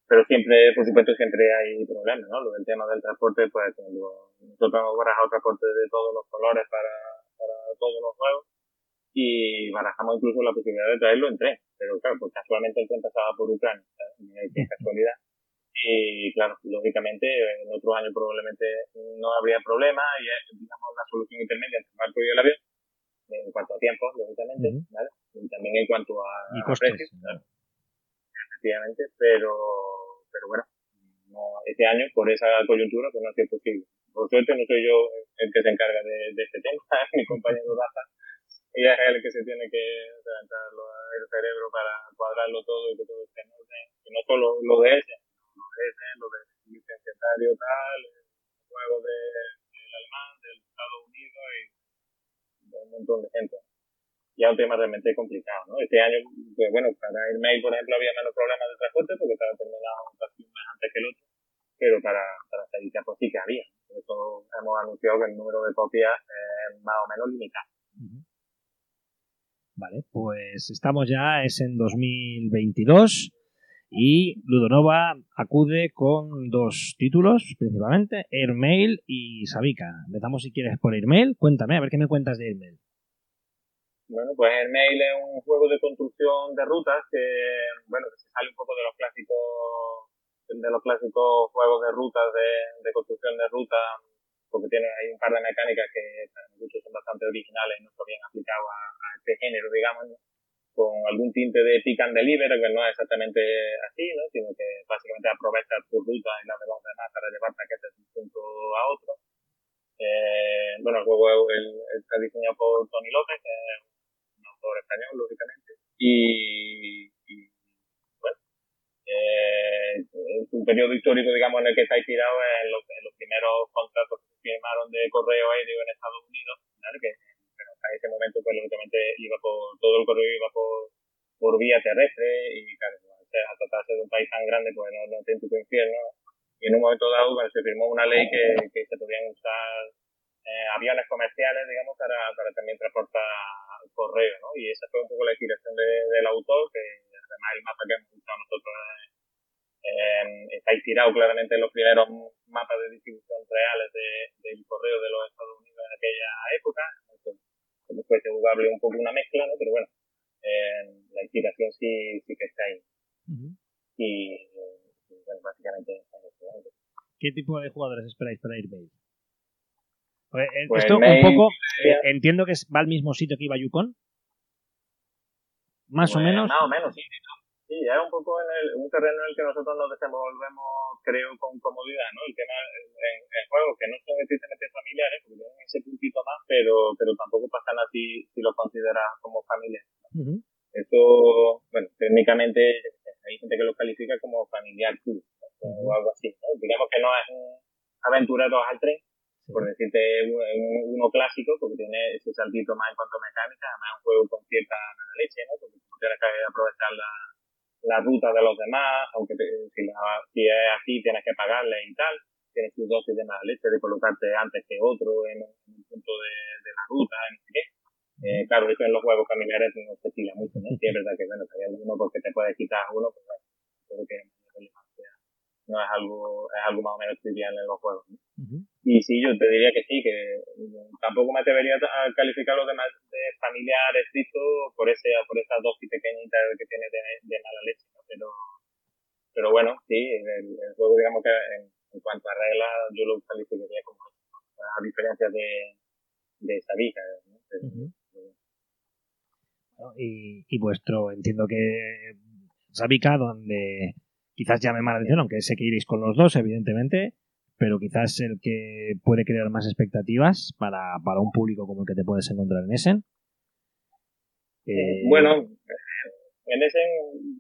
Pero siempre, por supuesto, siempre hay problemas, ¿no? Lo del tema del transporte, pues cuando nosotros hemos barajado transporte de todos los colores para, para todos los juegos y barajamos incluso la posibilidad de traerlo en tren. Pero claro, pues casualmente el tren pasaba por Ucrania, ¿sabes? Qué casualidad y claro, lógicamente en otros años probablemente no habría problema y es, digamos, la solución intermedia entre el barco y el avión en cuanto a tiempo, lógicamente, uh -huh. ¿vale? y también en cuanto a, y a precios, ¿vale? efectivamente, pero, pero bueno, no, este año por esa coyuntura pues no ha sido posible. Por suerte no soy yo el que se encarga de, de este tema, mi compañero Rafa, y es el que se tiene que levantar el cerebro para cuadrarlo todo y que todo esté en orden, y no solo lo de ella, lo de licenciatario tal, el juego de, del alemán, del Estados Unidos y de un montón de gente. Ya un tema realmente complicado, ¿no? Este año, pues bueno, para el mail, por ejemplo, había menos problemas de transporte porque estaba terminado casi un mes antes que el otro, pero para, para Sevilla pues sí que había. Por eso hemos anunciado que el número de copias es más o menos limitado. Vale, pues estamos ya, es en 2022 y Ludonova acude con dos títulos, principalmente, Airmail y Sabica. Empezamos si quieres por Airmail. Cuéntame, a ver qué me cuentas de Airmail. Bueno, pues Airmail es un juego de construcción de rutas que, bueno, que se sale un poco de los clásicos de los clásicos juegos de rutas, de, de construcción de rutas, porque tiene ahí un par de mecánicas que muchos son bastante originales y no están bien aplicados a, a este género, digamos, ¿no? Con algún tinte de pick and deliver, que no es exactamente así, ¿no? sino que básicamente aprovechas tu ruta y la de los demás para llevar paquetes de un punto a otro. Eh, bueno, el juego está diseñado por Tony López, que es un autor español, lógicamente, y, bueno, eh, es un periodo histórico, digamos, en el que está inspirado en los, en los los contratos que firmaron de correo aéreo en Estados Unidos, ¿vale? que hasta ese momento, pues lógicamente iba por, todo el correo iba por, por vía terrestre y claro, al tratarse de un país tan grande, pues no, no tiene tipo infierno. Y en un momento dado, bueno, se firmó una ley que, que se podían usar eh, aviones comerciales, digamos, para, para también transportar correo, ¿no? Y esa fue un poco la inspiración de, del autor, que además el mapa que hemos usado nosotros eh, está inspirado claramente en los primeros mapas de distribución reales de, del correo de los Estados Unidos en aquella época. Como fuese jugable un poco una mezcla, ¿no? Pero bueno, eh, la inspiración sí, sí que está ahí. Y, y, bueno, básicamente ¿Qué tipo de jugadores esperáis para Airbase? Eh, Pues Esto un poco, eh, entiendo que va al mismo sitio que iba Yukon. Más o Pues, menos. Más o menos, sí. Sí, es un poco en el, un terreno en el que nosotros nos desenvolvemos, creo, con comodidad, ¿no? El tema en, en juegos que no son estrictamente familiares, porque tienen ese puntito más, pero, pero tampoco pasan así si los consideras como familiares. Ujú. Eso, bueno, técnicamente hay gente que lo califica como familiar cool, ¿no? o algo así, ¿no? Digamos que no es un aventureros al tren, por decirte un- un- uno clásico, porque tiene ese saltito más en cuanto a mecánica, además es un juego con cierta leche, ¿no? Porque tienes que aprovechar la, la ruta de los demás, aunque te- si, la- si es así tienes que pagarle y tal, tienes tu dosis de mala leche de colocarte antes que otro en un, en un punto de, de la ruta, en qué. Eh, claro, eso en los juegos familiares no se estila mucho, ¿no? Sí es verdad que, bueno, hay alguno porque te puedes quitar uno, pues bueno, creo que no es algo, es algo más o menos trivial en los juegos, ¿no? Y sí, yo te diría que sí, que tampoco me atrevería a calificar los demás de familiar estricto por ese, por esa dosis pequeñita que tiene de, de mala leche, ¿no? Pero, pero bueno, sí, el, el juego digamos que en, en cuanto a reglas yo lo calificaría como a diferencia de, de Sabica, ¿no? Pero- ¿no? Y, y vuestro, entiendo que Sabica, donde quizás llame más la atención, aunque sé que iréis con los dos, evidentemente, pero quizás el que puede crear más expectativas para, para un público como el que te puedes encontrar en Essen. Eh, Bueno, en ese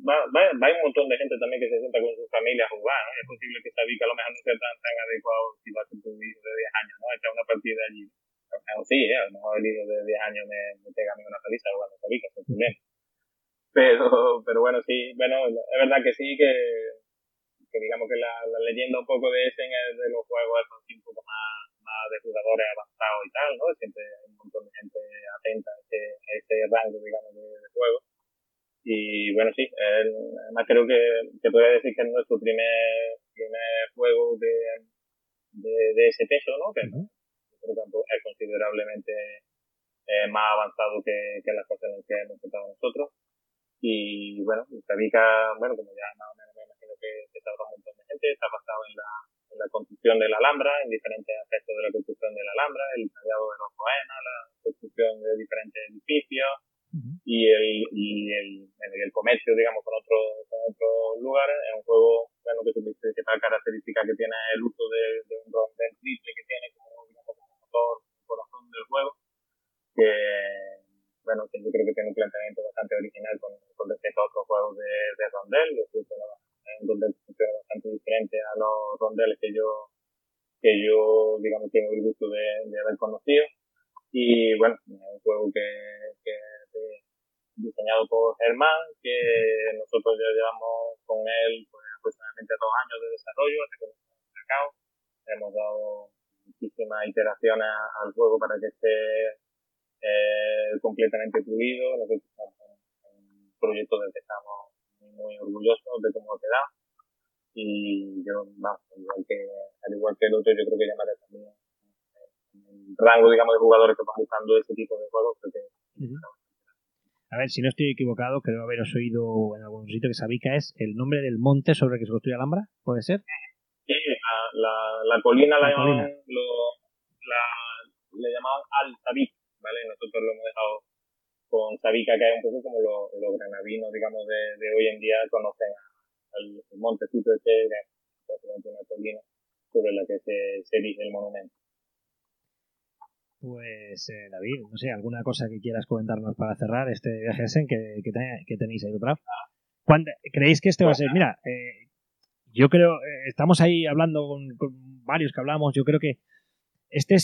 va, va, va un montón de gente también que se sienta con su familia a jugar, ¿no? Es posible que Sabica a lo mejor no sea tan, tan adecuado si va a ser tu hijo de 10 años, ¿no? Echar una partida allí. A lo mejor sí, ¿eh? A lo mejor el hijo de 10 años me, me pega a mí una paliza jugando Sabica, sin problema. Pero, pero bueno, sí, bueno, es verdad que sí, que, que digamos que la, la leyenda un poco de Essen es de los juegos así un poco más, más de jugadores avanzados y tal, ¿no? Siempre hay un montón de gente atenta a ese, a rango, digamos, de, de juego. Y bueno, sí, además creo que, que podría decir que es nuestro primer, primer juego de, de, de ese peso, ¿no? Que creo que tampoco es considerablemente eh, más avanzado que, que las cosas en las que hemos estado nosotros. Y bueno, Sabica, bueno, como ya más o menos que, que sabrá un montón de gente, está basado en la, en la construcción de la Alhambra, en diferentes aspectos de la construcción de la Alhambra, el tallado de los poemas, la construcción de diferentes edificios y el, y el, y el comercio, digamos, con otros con otros lugares. Es un juego, bueno, que su principal característica que tiene es el uso de, de un rondel triple que tiene como, digamos, como motor, corazón del juego, que bueno, que yo creo que tiene un planteamiento bastante original con, con respecto a otros juegos de, de rondel, es un rondel funciona bastante diferente a los rondeles que yo, que yo, digamos, tengo el gusto de, de haber conocido. Y bueno, es un juego que, que diseñado por Germán, que nosotros ya llevamos con él pues, aproximadamente dos años de desarrollo, hasta que sacado. Hemos dado muchísimas iteraciones al juego para que esté eh, completamente pulido. Nosotros un proyecto del que estamos muy orgullosos de cómo queda. Y yo, al igual que, al igual que el otro, yo creo que llamaré también el rango, digamos, de jugadores que van buscando ese tipo de juegos, creo que A ver, si no estoy equivocado, creo haberos oído en algún sitio que Sabica es el nombre del monte sobre el que se construye Alhambra, ¿puede ser? Sí, la, la, la colina la, La llamaban, colina. lo, la, le llamaban Al Sabic, ¿vale? Nosotros lo hemos dejado con Sabica, que es un poco como los, los granadinos, digamos, de, de hoy en día conocen al montecito este, que es prácticamente una colina sobre la que se, se erige el monumento. Pues, eh, David, no sé, alguna cosa que quieras comentarnos para cerrar este viaje que, que, te- que tenéis ahí preparado. ¿Cuándo- ¿Creéis que este va a ser? Mira, eh, yo creo, eh, estamos ahí hablando con, con varios que hablamos, yo creo que este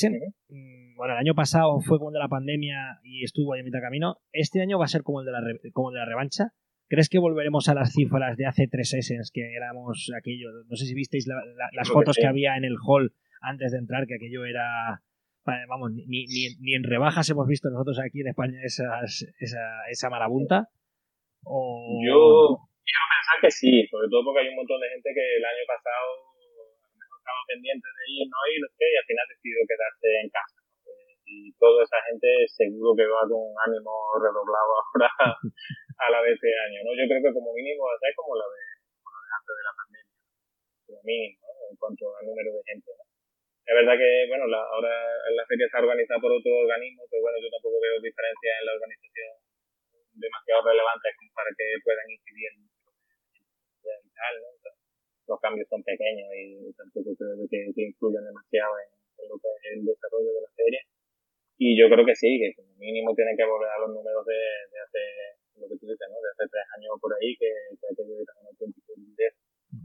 mm, bueno, el año pasado fue como el de la pandemia y estuvo ahí a mitad de camino, este año va a ser como el de la, como el de la revancha. ¿Crees que volveremos a las cifras de hace tres Essens que éramos aquello? No sé si visteis la- la- las que fotos que, había en el hall antes de entrar, que aquello era. Vamos, ni, ni, ni en rebajas hemos visto nosotros aquí en España esas, esa, esa marabunta. O... Yo quiero pensar que sí, sobre todo porque hay un montón de gente que el año pasado a lo mejor estaba pendiente de ir, no ir, y al final decidió quedarse en casa. Y toda esa gente seguro que va con un ánimo redoblado ahora a la de este año, ¿no? Yo creo que como mínimo va a ser como la de, como la de antes de la pandemia, como mínimo, ¿no? En cuanto al número de gente. Es verdad que, bueno, la, ahora la feria está organizada por otro organismo, pero bueno, yo tampoco veo diferencias en la organización demasiado relevantes como para que puedan incidir en y tal, ¿no? Los cambios son pequeños y tampoco creo que, que influyan demasiado en, en lo que es el desarrollo de la feria. Y yo creo que sí, que como mínimo tienen que volver a los números de, de hace, lo que tú dices, ¿no? De hace tres años por ahí, que, que.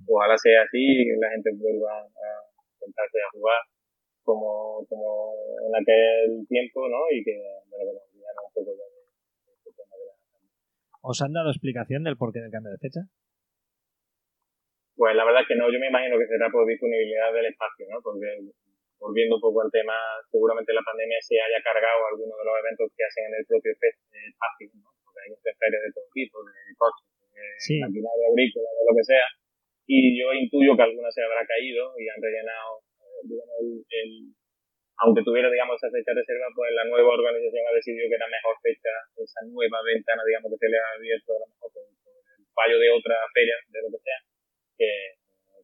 Ojalá sea así y la gente vuelva a sentarse a jugar como, como en aquel tiempo, ¿no? Y que, bueno, que nos un poco de, de este tema de la ¿Os han dado explicación del porqué del cambio de fecha? Pues la verdad es que no, yo me imagino que será por disponibilidad del espacio, ¿no? Porque volviendo un poco al tema, seguramente la pandemia se haya cargado algunos de los eventos que hacen en el propio fe- eh, espacio, ¿no? Porque hay muchas ferias de todo tipo, de coches, de Sí. maquinaria agrícola, de lo que sea, y yo intuyo que alguna se habrá caído y han rellenado, eh, digamos, el, el- aunque tuviera, digamos, esa fecha reserva, pues la nueva organización ha decidido que era mejor fecha esa nueva ventana, digamos, que se le ha abierto a lo mejor por, por el fallo de otra feria, de lo que sea, que,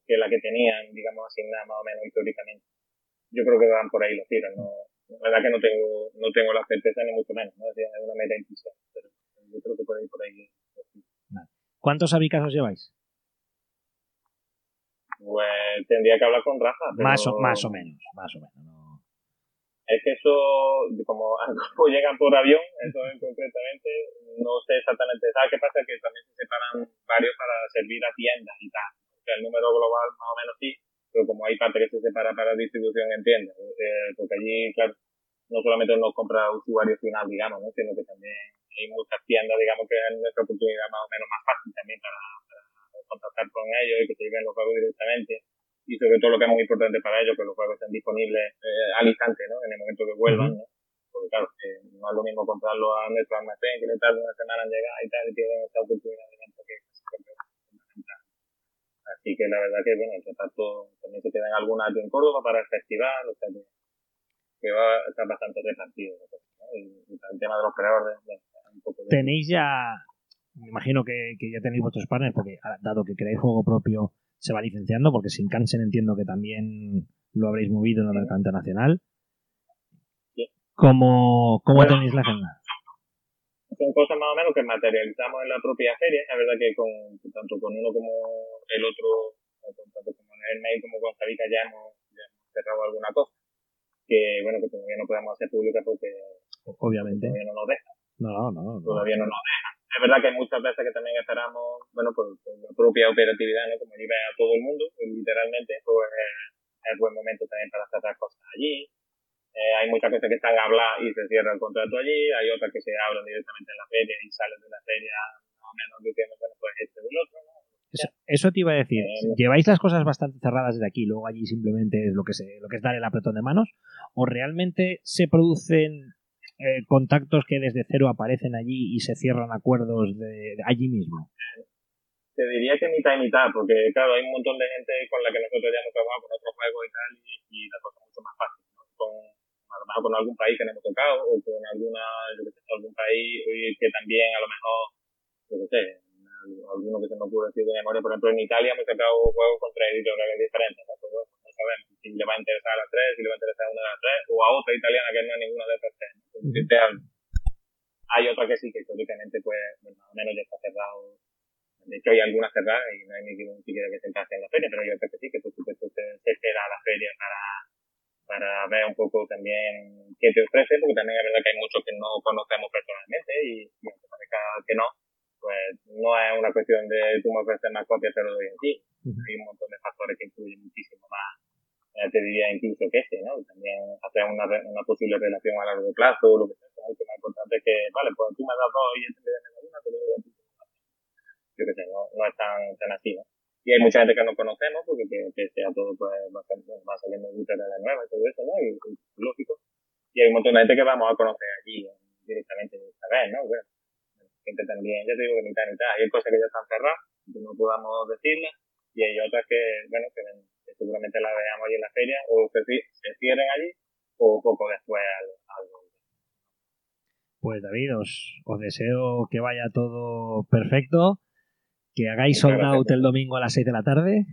que la que tenían, digamos, asignada más o menos históricamente. Yo creo que van por ahí los tiros, no, la verdad que no tengo, no tengo la certeza ni mucho menos, ¿no? Es una mera intuición, pero yo creo que por ahí, por ahí. ¿Cuántos abicas os lleváis? Pues tendría que hablar con Rafa, pero Más, o, más o menos, más o menos. ¿no? es que eso, como, como llegan por avión, eso es concretamente, no sé exactamente, ¿sabes qué pasa? Que también se separan varios para servir a tiendas y tal. O sea, el número global más o menos sí, pero como hay parte que se separa para distribución en tiendas, eh, porque allí, claro, no solamente nos compra usuario final, digamos, ¿no? sino que también hay muchas tiendas, digamos, que es nuestra oportunidad más o menos más fácil también para, para contactar con ellos y que se lleven los juegos directamente. Y sobre todo lo que es muy importante para ellos, que los juegos estén disponibles eh, al instante, ¿no? En el momento que vuelvan, ¿no? Porque claro, eh, no es lo mismo comprarlo a nuestro almacén, que le tarde una semana en llegar y tal, y tienen esta oportunidad de que fundamental. Así que la verdad que, bueno, el reparto también se quedan algunas en Córdoba para el festival, o sea que, que va a estar bastante repartido. ¿no? Y, y el tema de los creadores, un poco de... Tenéis ya, me imagino que, que ya tenéis vuestros partners, porque dado que creáis juego propio, se va licenciando, porque sin Cansen entiendo que también lo habréis movido en el mercado internacional. Sí. ¿Cómo, cómo Bueno, tenéis la agenda? son cosas más o menos que materializamos en la propia feria. Es verdad que con tanto con uno como el otro, tanto con el mail como con Sabica ya hemos, ya hemos cerrado alguna cosa. Que bueno, que todavía no podemos hacer pública porque Obviamente. todavía no nos dejan. No, no, no. Todavía no nos dejan. Es verdad que hay muchas veces que también esperamos, bueno, por, por la propia operatividad, ¿no? Como lleva a todo el mundo, pues, literalmente, pues es buen momento también para cerrar cosas allí. Eh, hay muchas veces que están habladas y se cierra el contrato allí, hay otras que se abren directamente en la feria y salen de la feria más o menos diciendo, bueno, pues este o el otro, ¿no? Eso, eso te iba a decir. Eh, ¿Lleváis las cosas bastante cerradas desde aquí, luego allí simplemente es lo que se, lo que es dar el apretón de manos? ¿O realmente se producen eh, contactos que desde cero aparecen allí y se cierran acuerdos de, de allí mismo? Te diría que mitad y mitad, porque claro, hay un montón de gente con la que nosotros ya hemos trabajado con otros juegos y tal, y, y la cosa es mucho más fácil, ¿no? Con, a lo mejor con algún país que no hemos tocado, o con alguna, yo sé, algún país que también a lo mejor, yo qué sé, alguno que se me ocurre decir de memoria, por ejemplo en Italia hemos sacado juegos con tres editoriales diferentes, ¿no? Pues, bueno, no sabemos si le va a interesar a las tres, si le va a interesar a una de las tres, o a otra italiana que no es ninguna de estas tres. Pues, si te hablo. Hay otra que sí, que históricamente pues más o menos ya está cerrado de hecho, hay algunas cerradas y no hay ni, siquiera que sentarse en la feria, pero hay otras que sí, que por supuesto se, se espera a la feria para, para ver un poco también qué te ofrece, porque también es verdad que hay muchos que no conocemos personalmente y, y aunque parezca que no, pues no es una cuestión de tú me ofreces más copias, te lo doy en ti. Hay un montón de factores que influyen muchísimo más, eh, te diría incluso que ese, ¿no? También hacer una, una posible relación a largo plazo, lo que sea, el más importante es que, vale, pues tú me das dos y este me da una, te lo doy a ti. Yo qué sé, no, no es tan, tan así, ¿no? Y hay mucha gente que no conocemos porque que, que sea todo pues va, va saliendo de de nueva y todo eso, ¿no? Y, y, lógico. Y hay un montón de gente que vamos a conocer allí directamente esta vez, ¿no? Bueno, gente también, ya te digo que mitad y mitad. Hay cosas que ya están cerradas, que no podamos decirlas, y hay otras que, bueno, que, que seguramente las veamos allí en la feria, o se, se cierren allí, o poco después algo. Pues David, os, os deseo que vaya todo perfecto que hagáis sold out el domingo a las 6 de la tarde.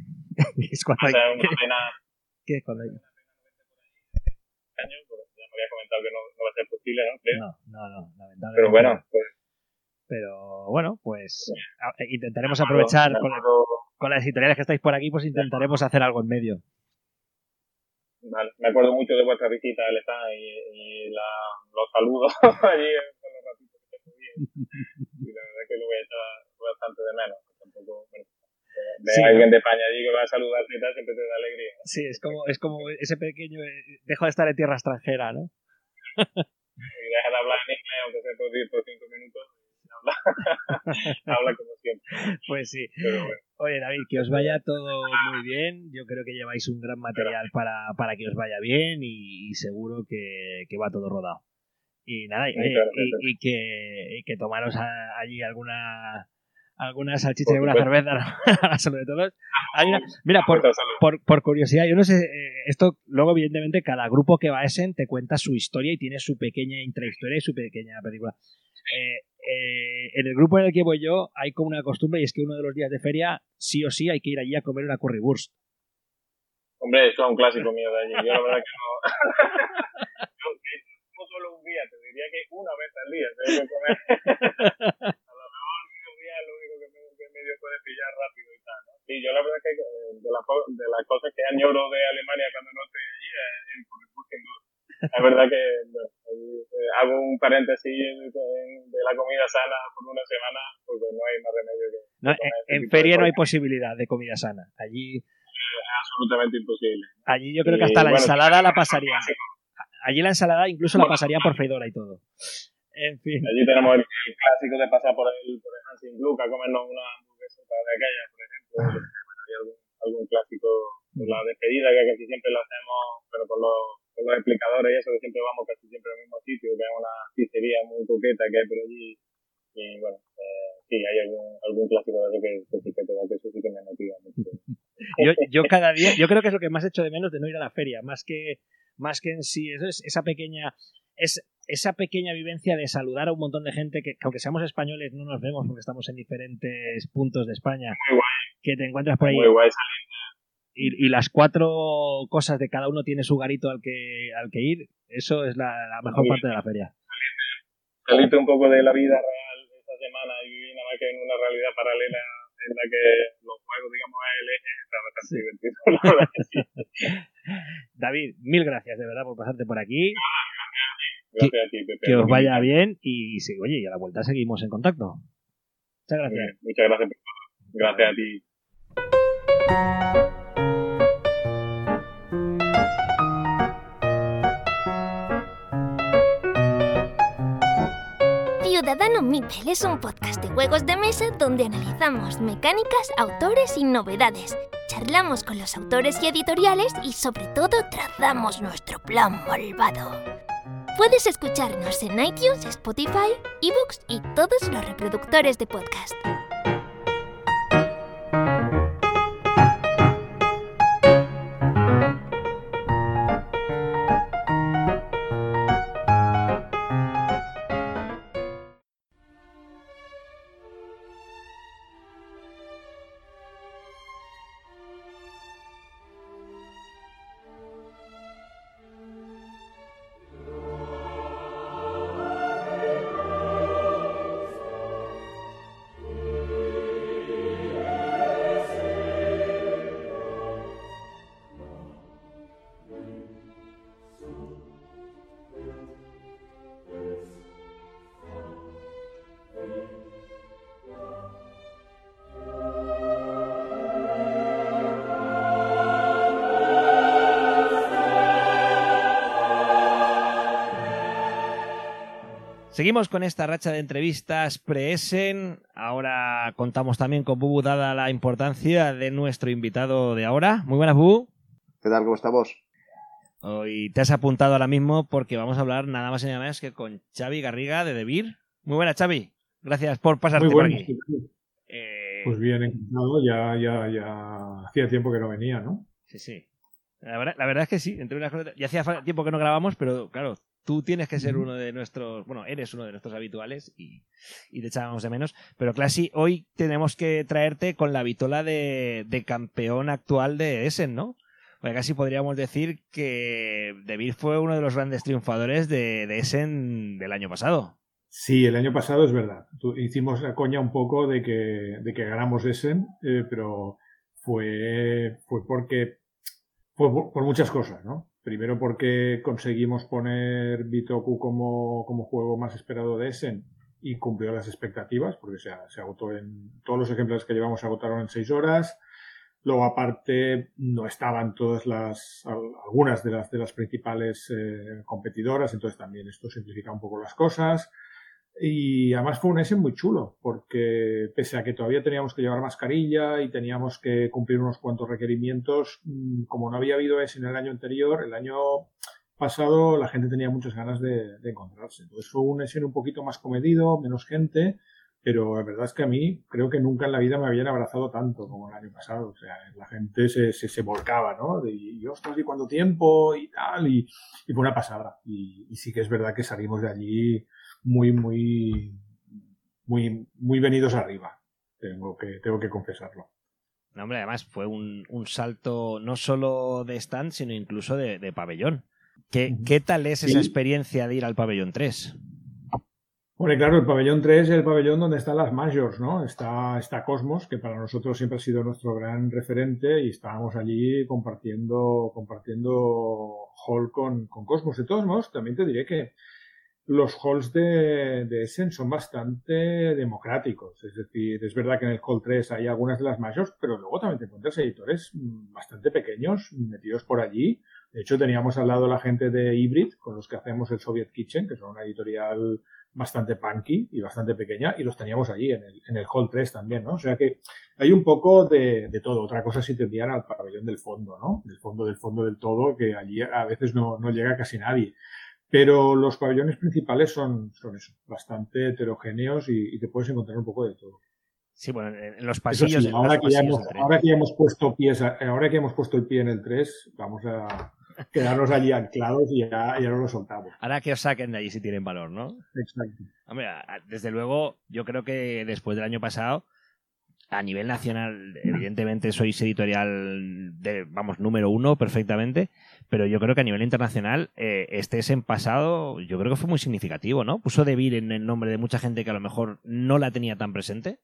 es cuando hay. ¿Qué es cuando hay? Año, pues ya me había comentado que no, no, va a ser posible, ¿no? Creo. No, no, no, lamentablemente. Pero bueno, pues. Pero bueno, pues intentaremos aprovechar con, con, las editoriales que estáis por aquí, pues intentaremos hacer algo en medio. Vale. Me acuerdo mucho de vuestra visita al stand y, y la, los saludos allí con los ratitos que te podían. Y la verdad que lo voy a echar bastante de menos. Tampoco, bueno, de sí, alguien de España allí que va a saludarte y tal, siempre te da alegría. Sí, es como, es como ese pequeño. Dejo de estar en tierra extranjera, ¿no? y deja de hablar en inglés, aunque sea por 10 por 5 minutos. Habla, habla como siempre. Pues sí. Bueno. Oye, David, que os vaya todo muy bien. Yo creo que lleváis un gran material para, para que os vaya bien y, y seguro que, que va todo rodado. Y nada, y, y, y, que, y que tomaros a, allí alguna alguna salchicha y alguna cerveza a la salud de todos. Hay una, mira, por, por, por, curiosidad, yo no sé, eh, esto luego evidentemente cada grupo que va a Essen te cuenta su historia y tiene su pequeña intrahistoria y su pequeña película. Eh, eh, en el grupo en el que voy yo hay como una costumbre y es que uno de los días de feria sí o sí hay que ir allí a comer una currywurst. Hombre, eso es un clásico mío de allí. Yo la verdad que no... no, solo un día, te diría que una vez al día se debe comer. a lo mejor un día es lo único que, me, que medio puede pillar rápido y tal. ¿no? Sí, yo la verdad que de, la, de las cosas que añoro de Alemania cuando no estoy allí es el currywurst sin duda. Es verdad que bueno, eh, hago un paréntesis de la comida sana por una semana porque no hay más remedio que... No, en, en feria no hay posibilidad de comida sana. Allí... Es absolutamente imposible. Allí yo creo que hasta y, la bueno, ensalada la pasarían. Allí la ensalada incluso la pasarían por freidora y todo. En fin. Allí tenemos el, el clásico de pasar por el, por el Hansing Gluck a comernos una hamburguesa de aquella, por ejemplo. bueno, hay algún, algún clásico por la despedida que casi siempre lo hacemos, pero por los con los explicadores y eso, que siempre vamos casi siempre al mismo sitio, que es una pizzería muy coqueta que hay por allí. Y bueno, eh, sí, hay algún, algún clásico de eso que, que sí que que eso sí que me motiva mucho. yo, yo cada día, yo creo que es lo que más echo de menos de no ir a la feria, más que, más que en sí, eso es esa pequeña, es esa pequeña vivencia de saludar a un montón de gente que, que aunque seamos españoles, no nos vemos porque estamos en diferentes puntos de España. Muy guay. Que te encuentras por ahí. Muy guay y, y, las cuatro cosas de cada uno tiene su garito al que, al que ir, eso es la, la mejor sí. parte de la feria. Saliste un poco de la vida real esta semana y vivir nada más que en una realidad paralela en la que los juegos, digamos, es el eje, está bastante sí. David, mil gracias de verdad por pasarte por aquí. Gracias que, a ti, Pepe. Que os vaya bien y sí, oye, y a la vuelta seguimos en contacto. Muchas gracias. Muchas gracias. Gracias a ti. Ciudadano Mipel es un podcast de juegos de mesa donde analizamos mecánicas, autores y novedades. Charlamos con los autores y editoriales y sobre todo trazamos nuestro plan malvado. Puedes escucharnos en iTunes, Spotify, eBooks y todos los reproductores de podcast. Seguimos con esta racha de entrevistas pre-Essen. Ahora contamos también con Bubu, dada la importancia de nuestro invitado de ahora. Muy buenas, Bubu. ¿Qué tal? ¿Cómo estamos? Hoy te has apuntado ahora mismo porque vamos a hablar nada más y nada menos que con Xavi Garriga de Debir. Muy buenas, Xavi. Gracias por pasarte Muy por aquí. sí. Eh, Pues bien, encantado. Ya, ya, ya hacía tiempo que no venía, ¿no? Sí, sí. La verdad, la verdad es que sí, entre unas cosas. Ya hacía tiempo que no grabamos, pero claro, tú tienes que ser uno de nuestros. Bueno, eres uno de nuestros habituales y, y te echábamos de menos. Pero Classy, hoy tenemos que traerte con la vitola de, de campeón actual de Essen, ¿no? Porque casi podríamos decir que David fue uno de los grandes triunfadores de, de Essen del año pasado. Sí, el año pasado es verdad. Hicimos la coña un poco de que, de que ganamos Essen, eh, pero fue, fue porque fue por, por muchas cosas, ¿no? Primero porque conseguimos poner Bitoku como, como juego más esperado de Essen y cumplió las expectativas, porque se, se agotó en todos los ejemplares que llevamos se agotaron en seis horas. Luego, aparte, no estaban todas las, al- algunas de las, de las principales eh, competidoras, entonces también esto simplifica un poco las cosas. Y además fue un Essen muy chulo, porque pese a que todavía teníamos que llevar mascarilla y teníamos que cumplir unos cuantos requerimientos, mm, como no había habido Essen el año anterior, el año pasado la gente tenía muchas ganas de, de encontrarse. Entonces fue un Essen un poquito más comedido, menos gente, pero la verdad es que a mí creo que nunca en la vida me habían abrazado tanto como el año pasado. O sea, la gente se, se, se volcaba, ¿no? De, y ostras, ¿y cuánto tiempo? Y tal, y, y fue una pasada. Y, y sí que es verdad que salimos de allí muy, muy, muy, muy venidos arriba. Tengo que, tengo que confesarlo. No, hombre, además fue un, un salto no solo de stand, sino incluso de, de pabellón. ¿Qué, ¿Qué tal es esa experiencia de ir al pabellón 3? Bueno, claro, el pabellón 3 es el pabellón donde están las majors, ¿no? Está, está Cosmos, que para nosotros siempre ha sido nuestro gran referente y estábamos allí compartiendo, compartiendo hall con, con Cosmos. De todos modos, también te diré que los halls de, de Essen son bastante democráticos. Es decir, es verdad que en el hall 3 hay algunas de las majors, pero luego también te encuentras editores bastante pequeños metidos por allí. De hecho, teníamos al lado la gente de Hybrid, con los que hacemos el Soviet Kitchen, que son una editorial bastante punky y bastante pequeña, y los teníamos allí en el, en el Hall 3 también, ¿no? O sea que hay un poco de, de todo. Otra cosa si te envían al pabellón del fondo, ¿no? Del fondo, del fondo del todo, que allí a veces no llega casi nadie. Pero los pabellones principales son, son eso, bastante heterogéneos y, y te puedes encontrar un poco de todo. Sí, bueno, en los pasillos. sí, en ahora, los que ya hemos, ahora que ya hemos puesto pies, ahora que hemos puesto el pie en el 3, vamos a quedarnos allí anclados y ya, ya no lo soltamos. Ahora que os saquen de allí si tienen valor, ¿no? Exacto. Hombre, desde luego, yo creo que después del año pasado, a nivel nacional, evidentemente sois editorial de, vamos, número uno perfectamente, pero yo creo que a nivel internacional, eh, este en pasado, yo creo que fue muy significativo, ¿no? Puso de Vir en el nombre de mucha gente que a lo mejor no la tenía tan presente.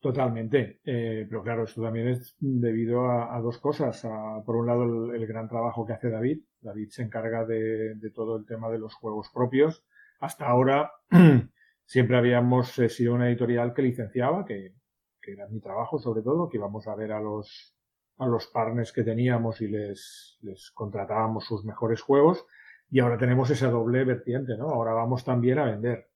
Totalmente. Eh, pero claro, esto también es debido a, dos cosas. Por un lado, el, gran trabajo que hace David. David se encarga de todo el tema de los juegos propios. Hasta ahora siempre habíamos eh, sido una editorial que licenciaba, que, que era mi trabajo sobre todo, que íbamos a ver a los, a los partners que teníamos y les, les contratábamos sus mejores juegos. Y ahora tenemos esa doble vertiente, ¿no? Ahora vamos también a vender.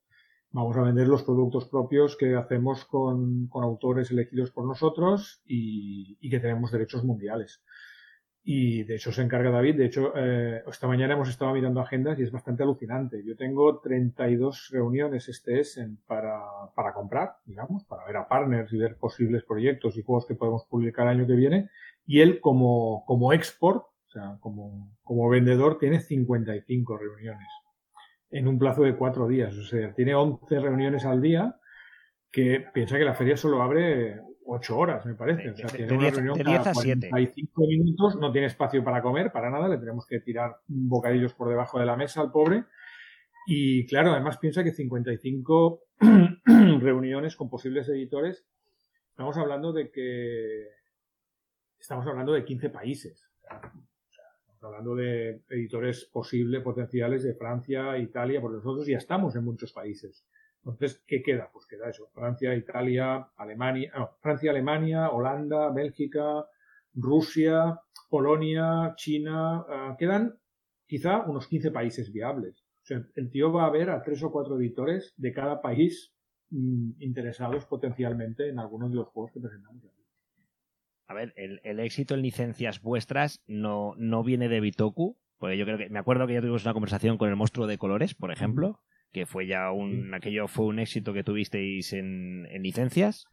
Vamos a vender los productos propios que hacemos con, con autores elegidos por nosotros y, y, que tenemos derechos mundiales. Y de hecho se encarga David. De hecho, eh, esta mañana hemos estado mirando agendas y es bastante alucinante. Yo tengo 32 reuniones este es en, para, para comprar, digamos, para ver a partners y ver posibles proyectos y juegos que podemos publicar el año que viene. Y él como, como export, o sea, como, como vendedor, tiene 55 reuniones en un plazo de cuatro días. O sea, tiene 11 reuniones al día que piensa que la feria solo abre ocho horas, me parece. O sea, De- tiene de una diez- reunión de cada diez a siete. 45 minutos, no tiene espacio para comer, para nada, le tenemos que tirar bocadillos por debajo de la mesa al pobre. Y claro, además piensa que 55 reuniones con posibles editores, estamos hablando de que estamos hablando de 15 países. Estamos hablando de editores posibles, potenciales de Francia, Italia, porque nosotros ya estamos en muchos países. Entonces, ¿qué queda? Pues queda eso. Francia, Italia, Alemania, no, Francia, Alemania, Holanda, Bélgica, Rusia, Polonia, China, eh, quedan quizá unos 15 países viables. O sea, el tío va a ver a tres o cuatro editores de cada país mm, interesados potencialmente en algunos de los juegos que presentamos. A ver, el, el éxito en licencias vuestras no, no viene de Bitoku, porque yo creo que me acuerdo que ya tuvimos una conversación con el monstruo de colores, por ejemplo, que fue ya un aquello fue un éxito que tuvisteis en, en licencias.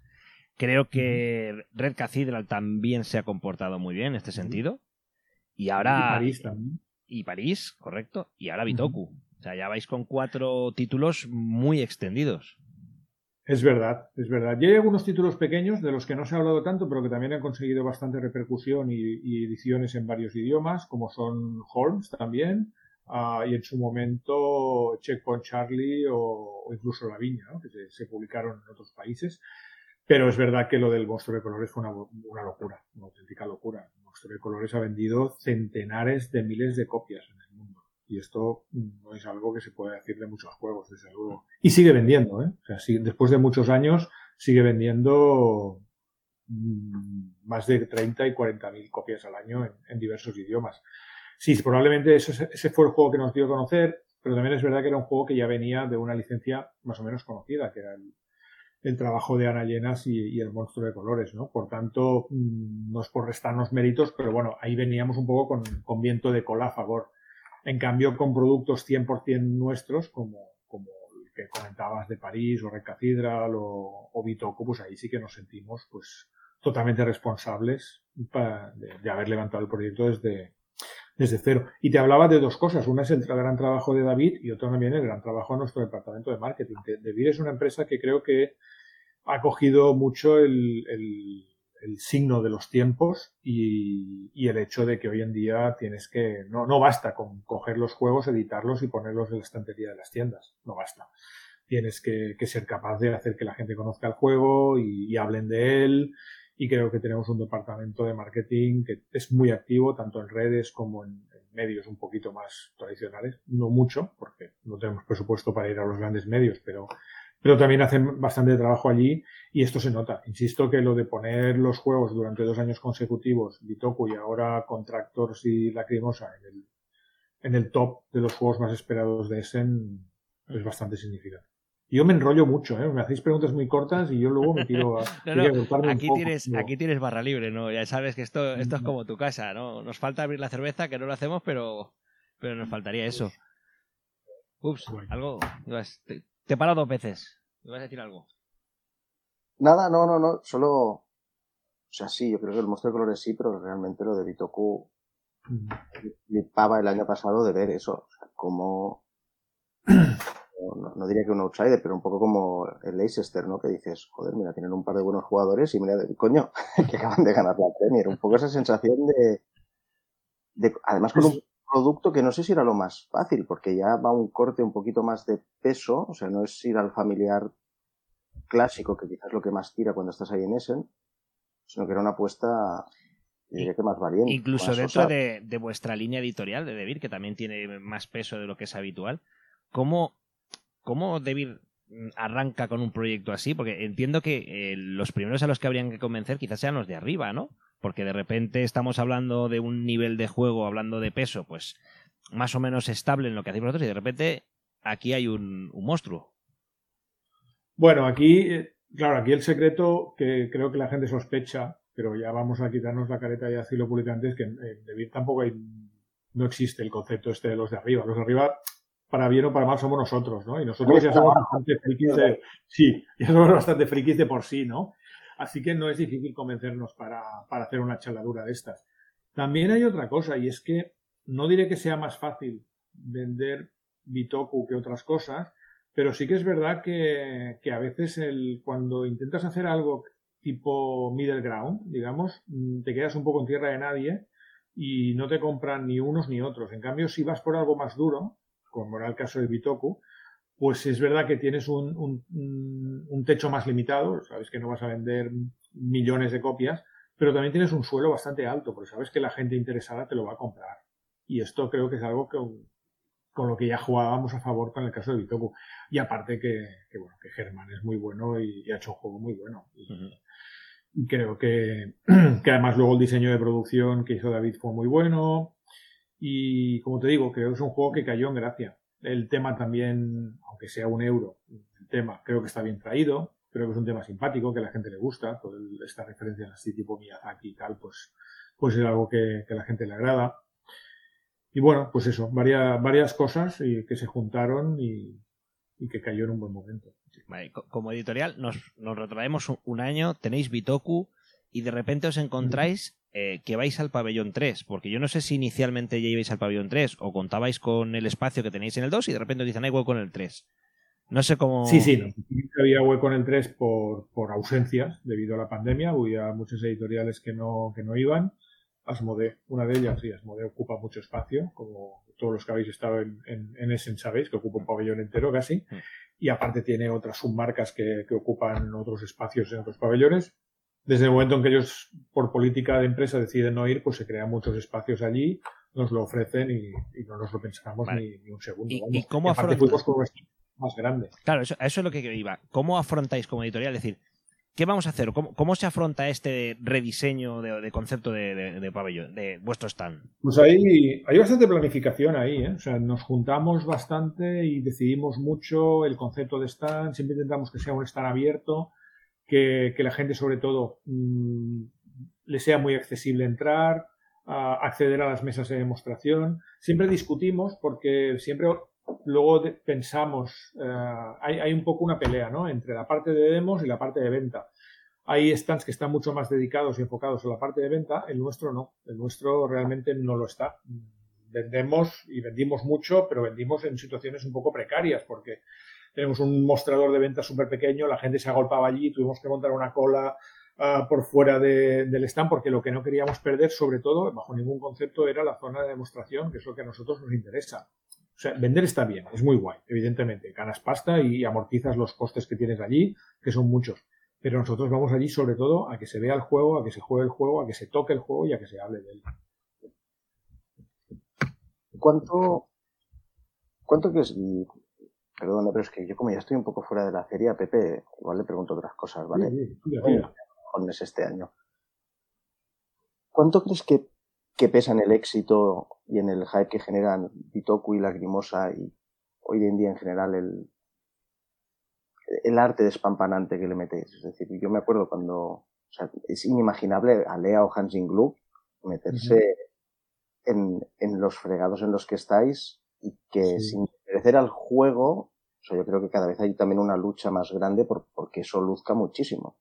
Creo que Red Cathedral también se ha comportado muy bien en este sentido. Y ahora Y París también. y París, correcto, y ahora Bitoku. O sea, ya vais con cuatro títulos muy extendidos. Es verdad, es verdad. Ya hay algunos títulos pequeños de los que no se ha hablado tanto, pero que también han conseguido bastante repercusión y, y ediciones en varios idiomas, como son Holmes también, ah, y en su momento Checkpoint Charlie o, o incluso La Viña, ¿no? que se, se publicaron en otros países. Pero es verdad que lo del monstruo de colores fue una, una locura, una auténtica locura. El monstruo de colores ha vendido centenares de miles de copias en el mundo. Y esto no es algo que se puede decir de muchos juegos, desde luego. Y sigue vendiendo, ¿eh? O sea, sí, después de muchos años sigue vendiendo mm, más de 30 y 40 mil copias al año en, en diversos idiomas. Sí, probablemente ese, ese fue el juego que nos dio a conocer, pero también es verdad que era un juego que ya venía de una licencia más o menos conocida, que era el, el trabajo de Ana Llenas y, el monstruo de colores, ¿no? Por tanto, mmm, no es por restarnos méritos, pero bueno, ahí veníamos un poco con, con viento de cola a favor. En cambio, con productos 100% nuestros, como, como el que comentabas de París o Red Cathedral o, o Bitoku, pues ahí sí que nos sentimos pues totalmente responsables de haber levantado el proyecto desde, desde cero. Y te hablaba de dos cosas. Una es el gran trabajo de David y otra también el gran trabajo de nuestro departamento de marketing. David es una empresa que creo que ha cogido mucho el, signo de los tiempos y, el hecho de que hoy en día tienes que, no, no basta con coger los juegos, editarlos y ponerlos en la estantería de las tiendas. No basta. Tienes que, ser capaz de hacer que la gente conozca el juego y hablen de él y creo que tenemos un departamento de marketing que es muy activo tanto en redes como en, medios un poquito más tradicionales, no mucho porque no tenemos presupuesto para ir a los grandes medios, pero pero también hacen bastante trabajo allí y esto se nota. Insisto que lo de poner los juegos durante dos años consecutivos, Bitoku y ahora Contractors y Lacrimosa en el, en el top de los juegos más esperados de Essen es bastante significativo. Yo me enrollo mucho, ¿eh? me hacéis preguntas muy cortas y yo luego me tiro a, no, no, aquí, tienes, aquí tienes barra libre, ¿no? Ya sabes que esto, esto es como tu casa, ¿no? Nos falta abrir la cerveza, que no lo hacemos, pero, pero nos faltaría eso. Ups, bueno. algo. Te, te he parado dos veces. ¿Me vas a decir algo? Nada, no, no, no. Solo. O sea, sí, yo creo que el monstruo de colores sí, pero realmente lo de Bitoku me pava el año pasado de ver eso. O sea, como. No, no, diría que un outsider, pero un poco como el Leicester, ¿no? Que dices, joder, mira, tienen un par de buenos jugadores y mira, coño, que acaban de ganar la Premier. Un poco esa sensación de. de además, con un producto que no sé si era lo más fácil, porque ya va un corte un poquito más de peso, o sea, no es ir al familiar clásico, que quizás es lo que más tira cuando estás ahí en Essen, sino que era una apuesta, diría que más valiente. Incluso más dentro de, de, vuestra línea editorial de Debir, que también tiene más peso de lo que es habitual, ¿cómo, cómo Debir arranca con un proyecto así? Porque entiendo que eh, los primeros a los que habrían que convencer quizás sean los de arriba, ¿no? porque de repente estamos hablando de un nivel de juego, hablando de peso, pues más o menos estable en lo que hacéis vosotros y de repente aquí hay un, monstruo. Bueno, aquí, claro, aquí el secreto que creo que la gente sospecha, pero ya vamos a quitarnos la careta y decirlo públicamente, es que en Debir tampoco no existe el concepto este de los de arriba. Los de arriba, para bien o para mal, somos nosotros, ¿no? Y nosotros ya somos bastante frikis de, sí, ya somos bastante frikis de por sí, ¿no? Así que no es difícil convencernos para, para hacer una chaladura de estas. También hay otra cosa, y es que no diré que sea más fácil vender Bitoku que otras cosas, pero sí que es verdad que, que a veces el, cuando intentas hacer algo tipo middle ground, digamos, te quedas un poco en tierra de nadie y no te compran ni unos ni otros. En cambio, si vas por algo más duro, como era el caso de Bitoku, pues es verdad que tienes un, un, un, techo más limitado, sabes que no vas a vender millones de copias, pero también tienes un suelo bastante alto, porque sabes que la gente interesada te lo va a comprar. Y esto creo que es algo que, con lo que ya jugábamos a favor con el caso de Bitoku. Y aparte que, que bueno, que Germán es muy bueno y, y, ha hecho un juego muy bueno. Y, uh -huh. Creo que, que además luego el diseño de producción que hizo David fue muy bueno. Y como te digo, creo que es un juego que cayó en gracia El tema también, aunque sea un euro, el tema creo que está bien traído. Creo que es un tema simpático, que a la gente le gusta. Toda esta referencia así tipo Miyazaki y tal, pues, pues es algo que, que a la gente le agrada. Y bueno, pues eso, varias, varias cosas y que se juntaron y, y que cayó en un buen momento. Vale, como editorial, nos, nos retraemos un año, tenéis Bitoku y de repente os encontráis eh, que vais al pabellón 3, porque yo no sé si inicialmente ya ibais al pabellón 3 o contabais con el espacio que tenéis en el 2 y de repente os dicen hay hueco en el 3. No sé cómo. Sí, sí, había hueco en el 3 por, por ausencias debido a la pandemia. Había muchas editoriales que no, que no iban. Asmode, una de ellas, sí, Asmode ocupa mucho espacio, como todos los que habéis estado en, en, en Essen sabéis, que ocupa un pabellón entero casi. Mm. Y aparte tiene otras submarcas que, que ocupan otros espacios en otros pabellones. Desde el momento en que ellos, por política de empresa, deciden no ir, pues se crean muchos espacios allí, nos lo ofrecen y, y no nos lo pensamos Vale. ni, ni un segundo. ¿Y, y cómo afrontáis? más grande. Claro, eso, eso es lo que iba. ¿Cómo afrontáis como editorial? Es decir, ¿qué vamos a hacer? ¿Cómo, cómo se afronta este rediseño de, de concepto de, de- de pabellón, de vuestro stand? Pues hay, hay bastante planificación ahí, ¿eh? O sea, nos juntamos bastante y decidimos mucho el concepto de stand. Siempre intentamos que sea un stand abierto, que, la gente, sobre todo, mm, le sea muy accesible entrar, acceder a las mesas de demostración. Siempre discutimos porque siempre luego pensamos, eh, hay, hay un poco una pelea, ¿no? Entre la parte de demos y la parte de venta. Hay stands que están mucho más dedicados y enfocados a la parte de venta, el nuestro no, el nuestro realmente no lo está. Vendemos y vendimos mucho, pero vendimos en situaciones un poco precarias porque tenemos un mostrador de venta súper pequeño, la gente se agolpaba allí, tuvimos que montar una cola ah, por fuera de- del stand porque lo que no queríamos perder, sobre todo, bajo ningún concepto, era la zona de demostración, que es lo que a nosotros nos interesa. O sea, vender está bien, es muy guay, evidentemente. Ganas pasta y amortizas los costes que tienes allí, que son muchos. Pero nosotros vamos allí sobre todo a que se vea el juego, a que se juegue el juego, a que se toque el juego y a que se hable de él. ¿Cuánto, cuánto que es? y, Perdona, pero es que yo como ya estoy un poco fuera de la feria, Pepe, igual le pregunto otras cosas, ¿vale? Sí, sí, con este año. ¿Cuánto crees que, que pesa en el éxito y en el hype que generan Bitoku y Lagrimosa y hoy en día en general el, el arte despampanante que le metéis? Es decir, yo me acuerdo cuando, o sea, es inimaginable a Lea o Hansing Glue meterse en, en los fregados en los que estáis y que Sí. sin merecer al juego, yo creo que cada vez hay también una lucha más grande por, porque eso luzca muchísimo.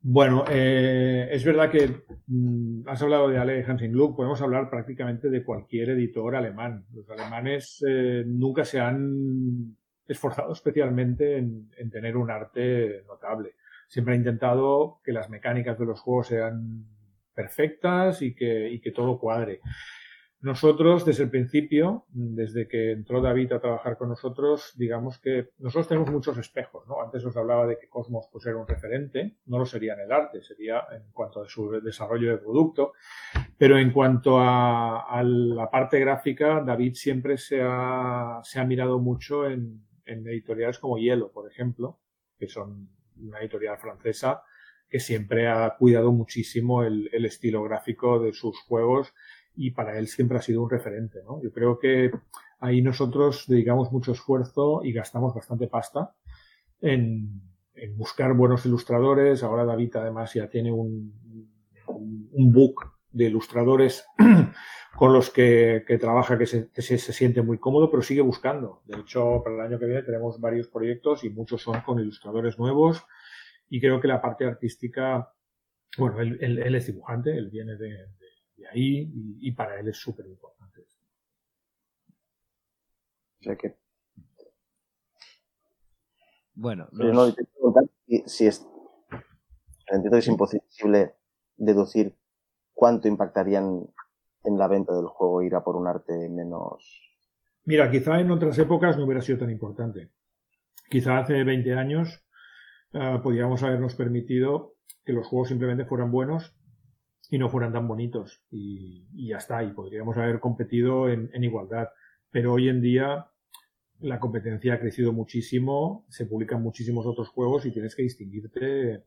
Bueno, eh, es verdad que mm, has hablado de Ale Hansing Gluck, podemos hablar prácticamente de cualquier editor alemán. Los alemanes eh, nunca se han esforzado especialmente en, en tener un arte notable. Siempre han intentado que las mecánicas de los juegos sean perfectas y que todo cuadre. Nosotros, desde el principio, desde que entró David a trabajar con nosotros, digamos que nosotros tenemos muchos espejos, ¿no? Antes os hablaba de que Cosmos pues, era un referente, no lo sería en el arte, sería en cuanto a su desarrollo de producto, pero en cuanto a, la parte gráfica, David siempre se ha, se ha mirado mucho en, en editoriales como Hielo, por ejemplo, que son una editorial francesa que siempre ha cuidado muchísimo el, el estilo gráfico de sus juegos y para él siempre ha sido un referente. ¿no? Yo creo que ahí nosotros dedicamos mucho esfuerzo y gastamos bastante pasta en, buscar buenos ilustradores. Ahora David además ya tiene un, un, book de ilustradores con los que, que trabaja que, se, se, siente muy cómodo, pero sigue buscando. De hecho, para el año que viene tenemos varios proyectos y muchos son con ilustradores nuevos. Y creo que la parte artística, bueno, él, es dibujante, él viene de de ahí y, y, para él es súper importante. O sea que. Bueno, los... no, te preguntar si, si es. Entiendo que es imposible deducir cuánto impactarían en la venta del juego ir a por un arte menos. Mira, quizá en otras épocas no hubiera sido tan importante. Quizá hace 20 años uh, podríamos habernos permitido que los juegos simplemente fueran buenos y no fueran tan bonitos. Y, ya está y podríamos haber competido en, en, igualdad. Pero hoy en día la competencia ha crecido muchísimo se publican muchísimos otros juegos y tienes que distinguirte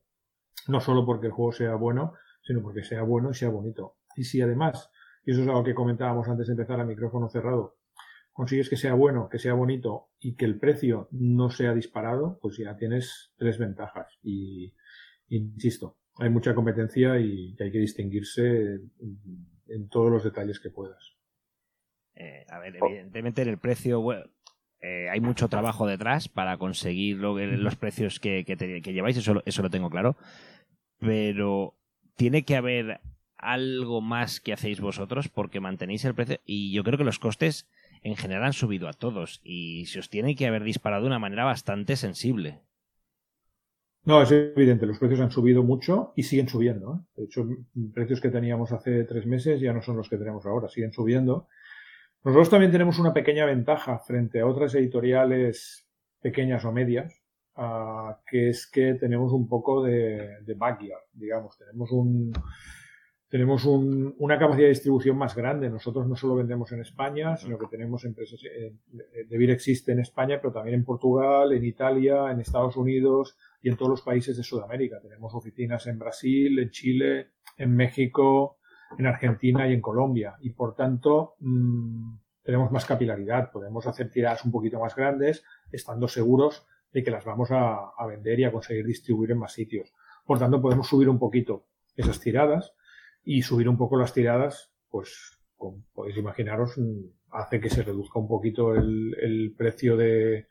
no solo porque el juego sea bueno sino porque sea bueno y sea bonito. Y si además y eso es algo que comentábamos antes de empezar a micrófono cerrado consigues que sea bueno, que sea bonito y que el precio no sea disparado, pues ya tienes tres ventajas. Y, insisto, hay mucha competencia y hay que distinguirse en, en todos los detalles que puedas. Eh, a ver, evidentemente en el precio eh, hay mucho trabajo detrás para conseguir los precios que, lleváis, eso, eso lo tengo claro. Pero tiene que haber algo más que hacéis vosotros porque mantenéis el precio y yo creo que los costes en general han subido a todos y se os tiene que haber disparado de una manera bastante sensible. No, es evidente, los precios han subido mucho y siguen subiendo. ¿eh? De hecho, precios que teníamos hace tres meses ya no son los que tenemos ahora, siguen subiendo. Nosotros también tenemos una pequeña ventaja frente a otras editoriales pequeñas o medias, ah, que es que tenemos un poco de, de backyard, digamos, tenemos un, tenemos un, una capacidad de distribución más grande. Nosotros no solo vendemos en España, sino que tenemos empresas, eh, Devir existe en España, pero también en Portugal, en Italia, en Estados Unidos y en todos los países de Sudamérica. Tenemos oficinas en Brasil, en Chile, en México, en Argentina y en Colombia. Y por tanto, mmm, tenemos más capilaridad, podemos hacer tiradas un poquito más grandes, estando seguros de que las vamos a, vender y a conseguir distribuir en más sitios. Por tanto, podemos subir un poquito esas tiradas y subir un poco las tiradas, pues como podéis imaginaros, hace que se reduzca un poquito el precio de,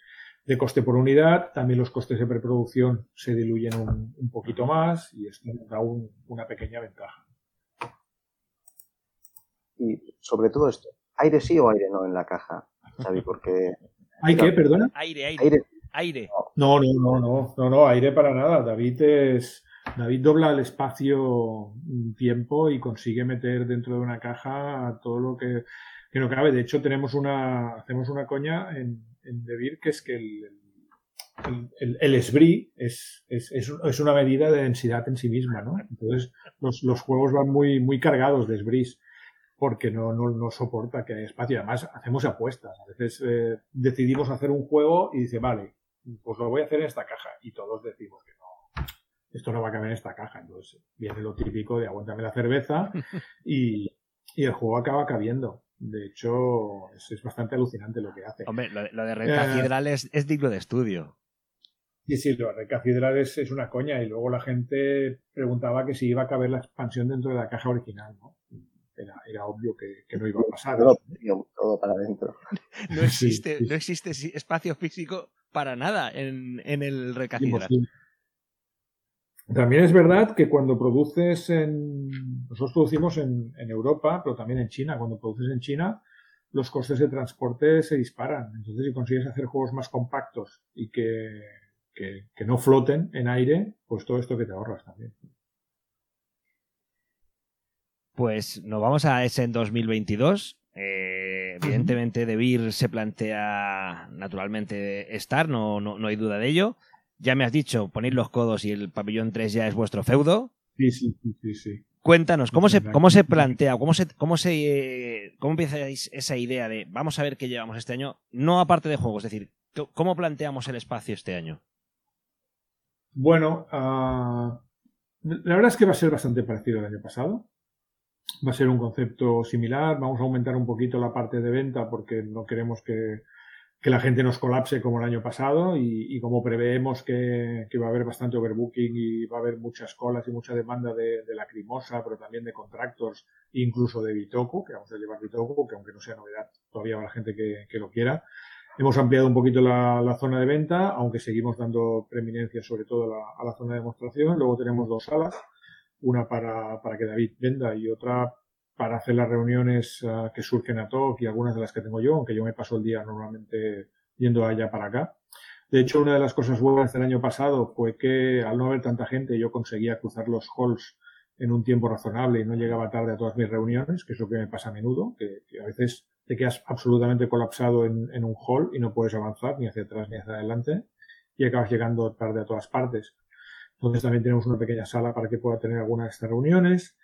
de, coste por unidad. También los costes de preproducción se diluyen un, un poquito más y esto da un, una pequeña ventaja. Y sobre todo esto, ¿aire sí o aire no en la caja, Xavi? Porque... ¿Hay qué, perdona? Aire, aire. Aire. aire. No, no, no, no, no, no, aire para nada. David es... David dobla el espacio un tiempo y consigue meter dentro de una caja todo lo que, que no cabe. De hecho, tenemos una, hacemos una coña en, en Debir que es que el, el, el, el SBRI es, es, es, una medida de densidad en sí misma, ¿no? Entonces, los, los juegos van muy, muy cargados de SBRIs porque no, no, no soporta que haya espacio. Además, hacemos apuestas. A veces eh, decidimos hacer un juego y dice, vale, pues lo voy a hacer en esta caja. Y todos decimos que no, esto no va a caber en esta caja. Entonces viene lo típico de aguántame la cerveza y, y el juego acaba cabiendo. De hecho, es, es, bastante alucinante lo que hace. Hombre, lo, lo de Red Cathedral eh, es, es, digno de estudio. Sí, sí, lo de Red Cathedral es, es, una coña. Y luego la gente preguntaba que si iba a caber la expansión dentro de la caja original, ¿no? Era, era, obvio que, que, no iba a pasar. Todo, todo para adentro. No existe, sí, sí. no existe espacio físico para nada en, en el Red Cathedral. También es verdad que cuando produces en. Nosotros producimos en, en, Europa, pero también en China. Cuando produces en China, los costes de transporte se disparan. Entonces, si consigues hacer juegos más compactos y que, que, que no floten en aire, pues todo esto que te ahorras también. Pues nos vamos a ese en 2022. Eh, evidentemente, Debir se plantea naturalmente estar, no, no, no hay duda de ello. Ya me has dicho, ponéis los codos y el pabellón 3 ya es vuestro feudo. Sí, sí, sí, sí. Cuéntanos, ¿cómo se, cómo se plantea, cómo se, cómo se, cómo empezáis esa idea de vamos a ver qué llevamos este año? No aparte de juegos, es decir, ¿cómo planteamos el espacio este año? Bueno, uh, la verdad es que va a ser bastante parecido al año pasado. Va a ser un concepto similar. Vamos a aumentar un poquito la parte de venta porque no queremos que, que la gente nos colapse como el año pasado y, y como preveemos que, que, va a haber bastante overbooking y va a haber muchas colas y mucha demanda de, de lacrimosa, pero también de contractors, incluso de Bitoku, que vamos a llevar Bitoku, que aunque no sea novedad, todavía habrá gente que, que lo quiera. Hemos ampliado un poquito la, la, zona de venta, aunque seguimos dando preeminencia sobre todo a la, a la zona de demostración. Luego tenemos dos salas, una para, para que David venda y otra para hacer las reuniones uh, que surgen a TOC y algunas de las que tengo yo, aunque yo me paso el día normalmente yendo allá para acá. De hecho, una de las cosas buenas del año pasado fue que al no haber tanta gente yo conseguía cruzar los halls en un tiempo razonable y no llegaba tarde a todas mis reuniones, que es lo que me pasa a menudo, que, que a veces te quedas absolutamente colapsado en, en, un hall y no puedes avanzar ni hacia atrás ni hacia adelante y acabas llegando tarde a todas partes. Entonces también tenemos una pequeña sala para que pueda tener algunas de estas reuniones.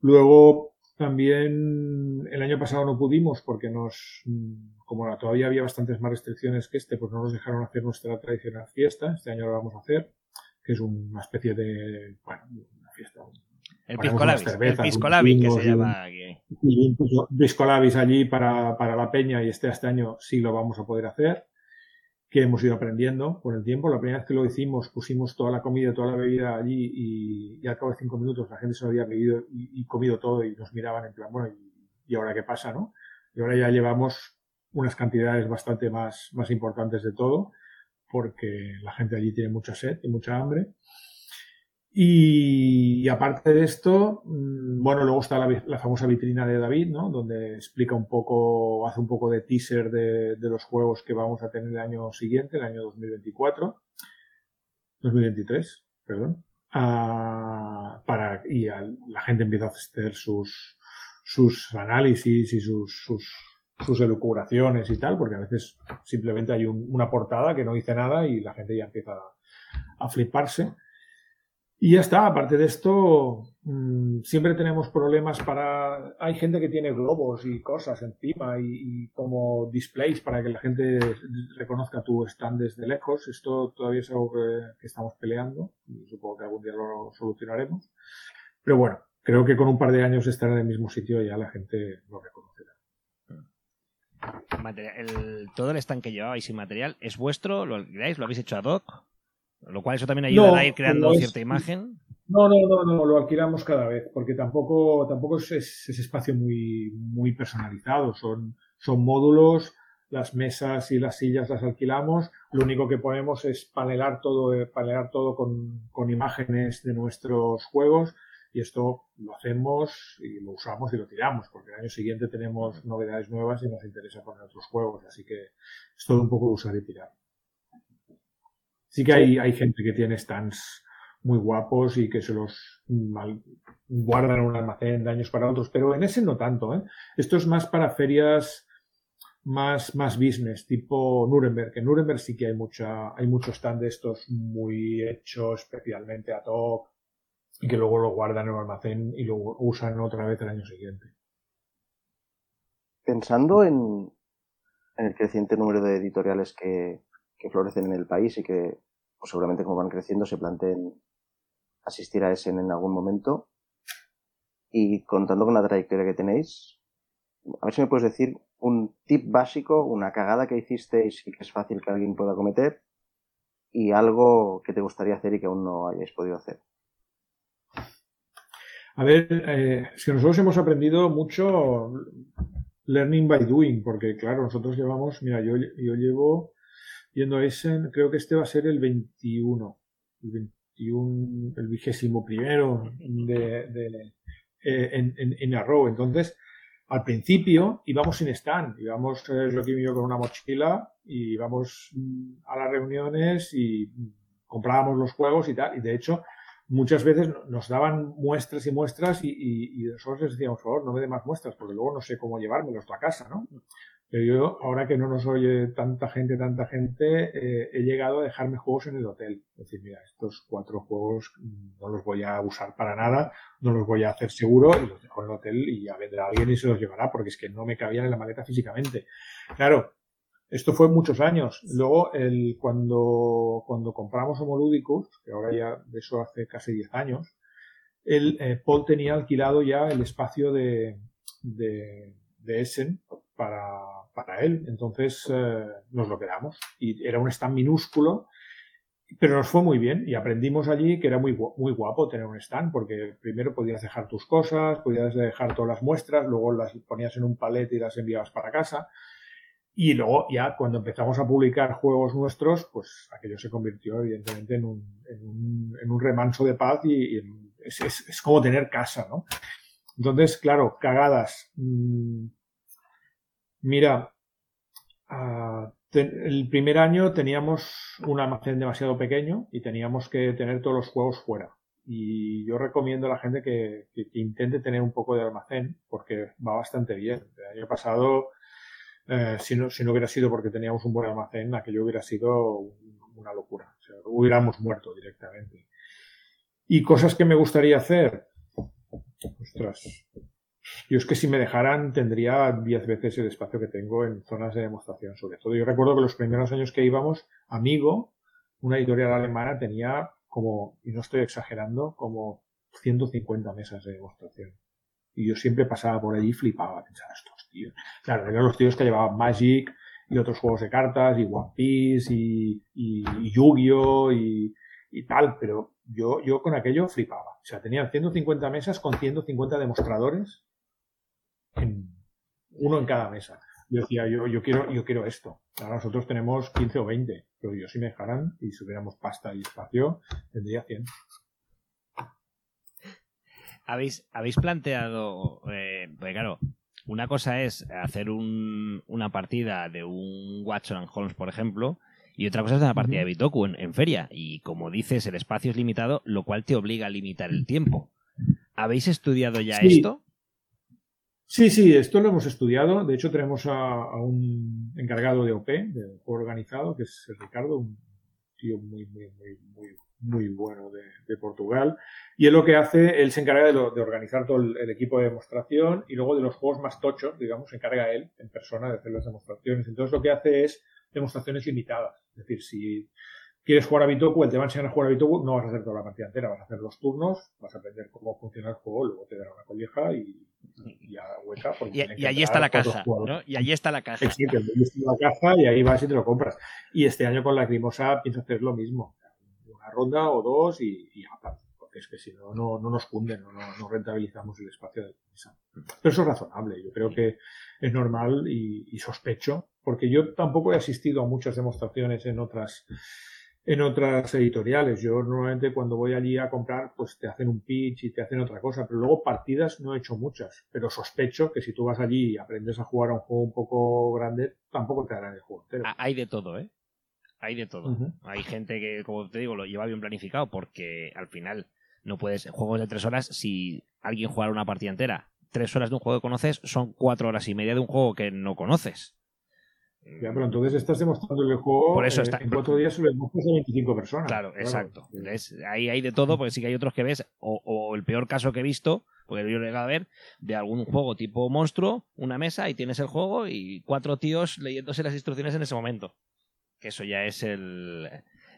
Luego, también el año pasado no pudimos porque nos, como todavía había bastantes más restricciones que este, pues no nos dejaron hacer nuestra tradicional fiesta. Este año lo vamos a hacer, que es una especie de, bueno, una fiesta. El ponemos Pisco unas Labis, el cervezas, Pisco unos Labis que se llama aquí. y un pisco- pisco labis allí para, para la peña y este, este año sí lo vamos a poder hacer que hemos ido aprendiendo con el tiempo. La primera vez que lo hicimos pusimos toda la comida, toda la bebida allí y, y al cabo de cinco minutos la gente se lo había bebido y, comido todo y nos miraban en plan, bueno, ¿y, y ahora qué pasa? ¿no? Y ahora ya llevamos unas cantidades bastante más, más importantes de todo porque la gente allí tiene mucha sed y mucha hambre. Y, aparte de esto, mm, bueno, luego está la, famosa vitrina de David, ¿no? Donde explica un poco, hace un poco de teaser de, los juegos que vamos a tener el año siguiente, el año 2024. 2023, perdón. Para, y la gente empieza a hacer sus, sus análisis y sus, sus, sus elucubraciones y tal, porque a veces simplemente hay un- una portada que no dice nada y la gente ya empieza a fliparse. Y ya está, aparte de esto, mm, siempre tenemos problemas para... Hay gente que tiene globos y cosas encima y, y como displays para que la gente reconozca tu stand desde lejos. Esto todavía es algo que, estamos peleando y supongo que algún día lo solucionaremos. Pero bueno, creo que con un par de años estar en el mismo sitio ya la gente lo reconocerá. Todo el stand que llevabais sin material es vuestro, lo alquiláis, lo habéis hecho ad hoc, lo cual eso también ayuda No, a ir creando es- cierta imagen. No, no, no, no, lo alquilamos cada vez, porque tampoco, tampoco es, es- ese espacio muy, muy personalizado. Son, son módulos, las mesas y las sillas las alquilamos. Lo único que ponemos es panelar todo, eh, panelar todo con, con imágenes de nuestros juegos. Y esto lo hacemos y lo usamos y lo tiramos, porque el año siguiente tenemos novedades nuevas y nos interesa poner otros juegos. Así que es todo un poco usar y tirar. Sí que hay, hay gente que tiene stands muy guapos y que se los mal- guardan en un almacén de años para otros, pero en ese no tanto. ¿eh? Esto es más para ferias más, más business, tipo Nuremberg. En Nuremberg sí que hay mucha, hay mucho stand de estos muy hechos especialmente a top y que luego lo guardan en un almacén y lo usan otra vez el año siguiente. Pensando en, en el creciente número de editoriales que, que florecen en el país y que pues seguramente como van creciendo se planteen asistir a Essen en algún momento y contando con la trayectoria que tenéis, a ver si me puedes decir un tip básico, una cagada que hicisteis y que es fácil que alguien pueda cometer y algo que te gustaría hacer y que aún no hayáis podido hacer. A ver, eh, es que nosotros hemos aprendido mucho learning by doing, porque claro, nosotros llevamos, mira, yo, yo llevo yendo a Essen, creo que este va a ser el 21, el 21, el vigésimo primero de, de, eh, en, en, en Arrow. Entonces, al principio íbamos sin stand, íbamos eh, lo que yo con una mochila y íbamos mm, a las reuniones y comprábamos los juegos y tal. Y de hecho, muchas veces nos daban muestras y muestras y, y, y nosotros les decíamos, por favor, no me dé más muestras porque luego no sé cómo llevármelos a casa, ¿no? Pero yo, ahora que no nos oye tanta gente, tanta gente, eh, he llegado a dejarme juegos en el hotel. Es decir, mira, estos cuatro juegos no los voy a usar para nada, no los voy a hacer seguro y los dejo en el hotel y ya vendrá alguien y se los llevará porque es que no me cabían en la maleta físicamente. Claro, esto fue muchos años. Luego, el, cuando, cuando compramos Homoludicus, que ahora ya de eso hace casi 10 años, el, eh, Paul tenía alquilado ya el espacio de, de, de Essen para, para él. Entonces eh, nos lo quedamos. Y era un stand minúsculo, pero nos fue muy bien. Y aprendimos allí que era muy, muy guapo tener un stand, porque primero podías dejar tus cosas, podías dejar todas las muestras, luego las ponías en un palet y las enviabas para casa. Y luego ya cuando empezamos a publicar juegos nuestros, pues aquello se convirtió evidentemente en un, en un, en un remanso de paz y, y es, es, es, como tener casa, ¿no? Entonces, claro, cagadas. Mmm, mira, uh, el primer año teníamos un almacén demasiado pequeño y teníamos que tener todos los juegos fuera. Y yo recomiendo a la gente que intente tener un poco de almacén porque va bastante bien. El año pasado eh, si, no, si no hubiera sido porque teníamos un buen almacén, aquello hubiera sido una locura. O sea, hubiéramos muerto directamente. Y cosas que me gustaría hacer. Ostras. Yo es que si me dejaran tendría 10 veces el espacio que tengo en zonas de demostración, sobre todo. Yo recuerdo que los primeros años que íbamos, Amigo, una editorial alemana, tenía como, y no estoy exagerando, como 150 mesas de demostración. Y yo siempre pasaba por allí y flipaba, pensaba, estos tíos. Claro, eran los tíos que llevaban Magic y otros juegos de cartas, y One Piece, y, y, Yu-Gi-Oh! Y, y tal, pero yo, yo con aquello flipaba. O sea, tenían 150 mesas con 150 demostradores, en, uno en cada mesa. Yo decía, yo, yo, quiero, yo quiero esto. Ahora nosotros tenemos 15 o 20, pero yo si me dejaran y si hubiéramos pasta y espacio, tendría 100. ¿Habéis, habéis planteado, eh, pues claro, una cosa es hacer un, una partida de un Watson Holmes, por ejemplo, y otra cosa es una partida de Bitoku en, en, feria. Y como dices, el espacio es limitado, lo cual te obliga a limitar el tiempo. ¿Habéis estudiado ya sí. esto? Sí, sí, esto lo hemos estudiado. De hecho, tenemos a, un encargado de OP, de juego organizado, que es Ricardo, un tío muy, muy, muy, muy, muy bueno de, Portugal. Y él lo que hace, él se encarga de, organizar todo el, el, equipo de demostración y luego de los juegos más tochos, digamos, se encarga él en persona de hacer las demostraciones. Entonces lo que hace es demostraciones limitadas. Es decir, si quieres jugar a Bitoku, él te va a enseñar a jugar a Bitoku, no vas a hacer toda la partida entera, vas a hacer los turnos, vas a aprender cómo funciona el juego, luego te dará una colleja y ya hueca. Y, y allí está la caja, ¿no? Y allí está la caja. Allí está la caja y ahí vas y te lo compras. Y este año con la Crimosa pienso hacer lo mismo. Una ronda o dos y, y aparte. Porque es que si no, no, no nos cunden, no, no, no rentabilizamos el espacio de mesa. Pero eso es razonable. Yo creo que es normal y, y sospecho, porque yo tampoco he asistido a muchas demostraciones en otras en otras editoriales. Yo normalmente cuando voy allí a comprar, pues te hacen un pitch y te hacen otra cosa, pero luego partidas no he hecho muchas, pero sospecho que si tú vas allí y aprendes a jugar a un juego un poco grande, tampoco te harán el juego entero. Hay de todo, ¿eh? Hay de todo. Uh -huh. Hay gente que, como te digo, lo lleva bien planificado porque al final no puedes, juegos de tres horas, si alguien juega una partida entera, tres horas de un juego que conoces son cuatro horas y media de un juego que no conoces. Ya, pero entonces estás demostrando el juego Por eso está, eh, en cuatro días demuestras a 25 personas. Claro, claro. exacto. Entonces, ahí hay de todo, porque sí que hay otros que ves, o, o, el peor caso que he visto, porque yo he llegado a ver, de algún juego tipo monstruo, una mesa y tienes el juego y cuatro tíos leyéndose las instrucciones en ese momento. Que eso ya es el,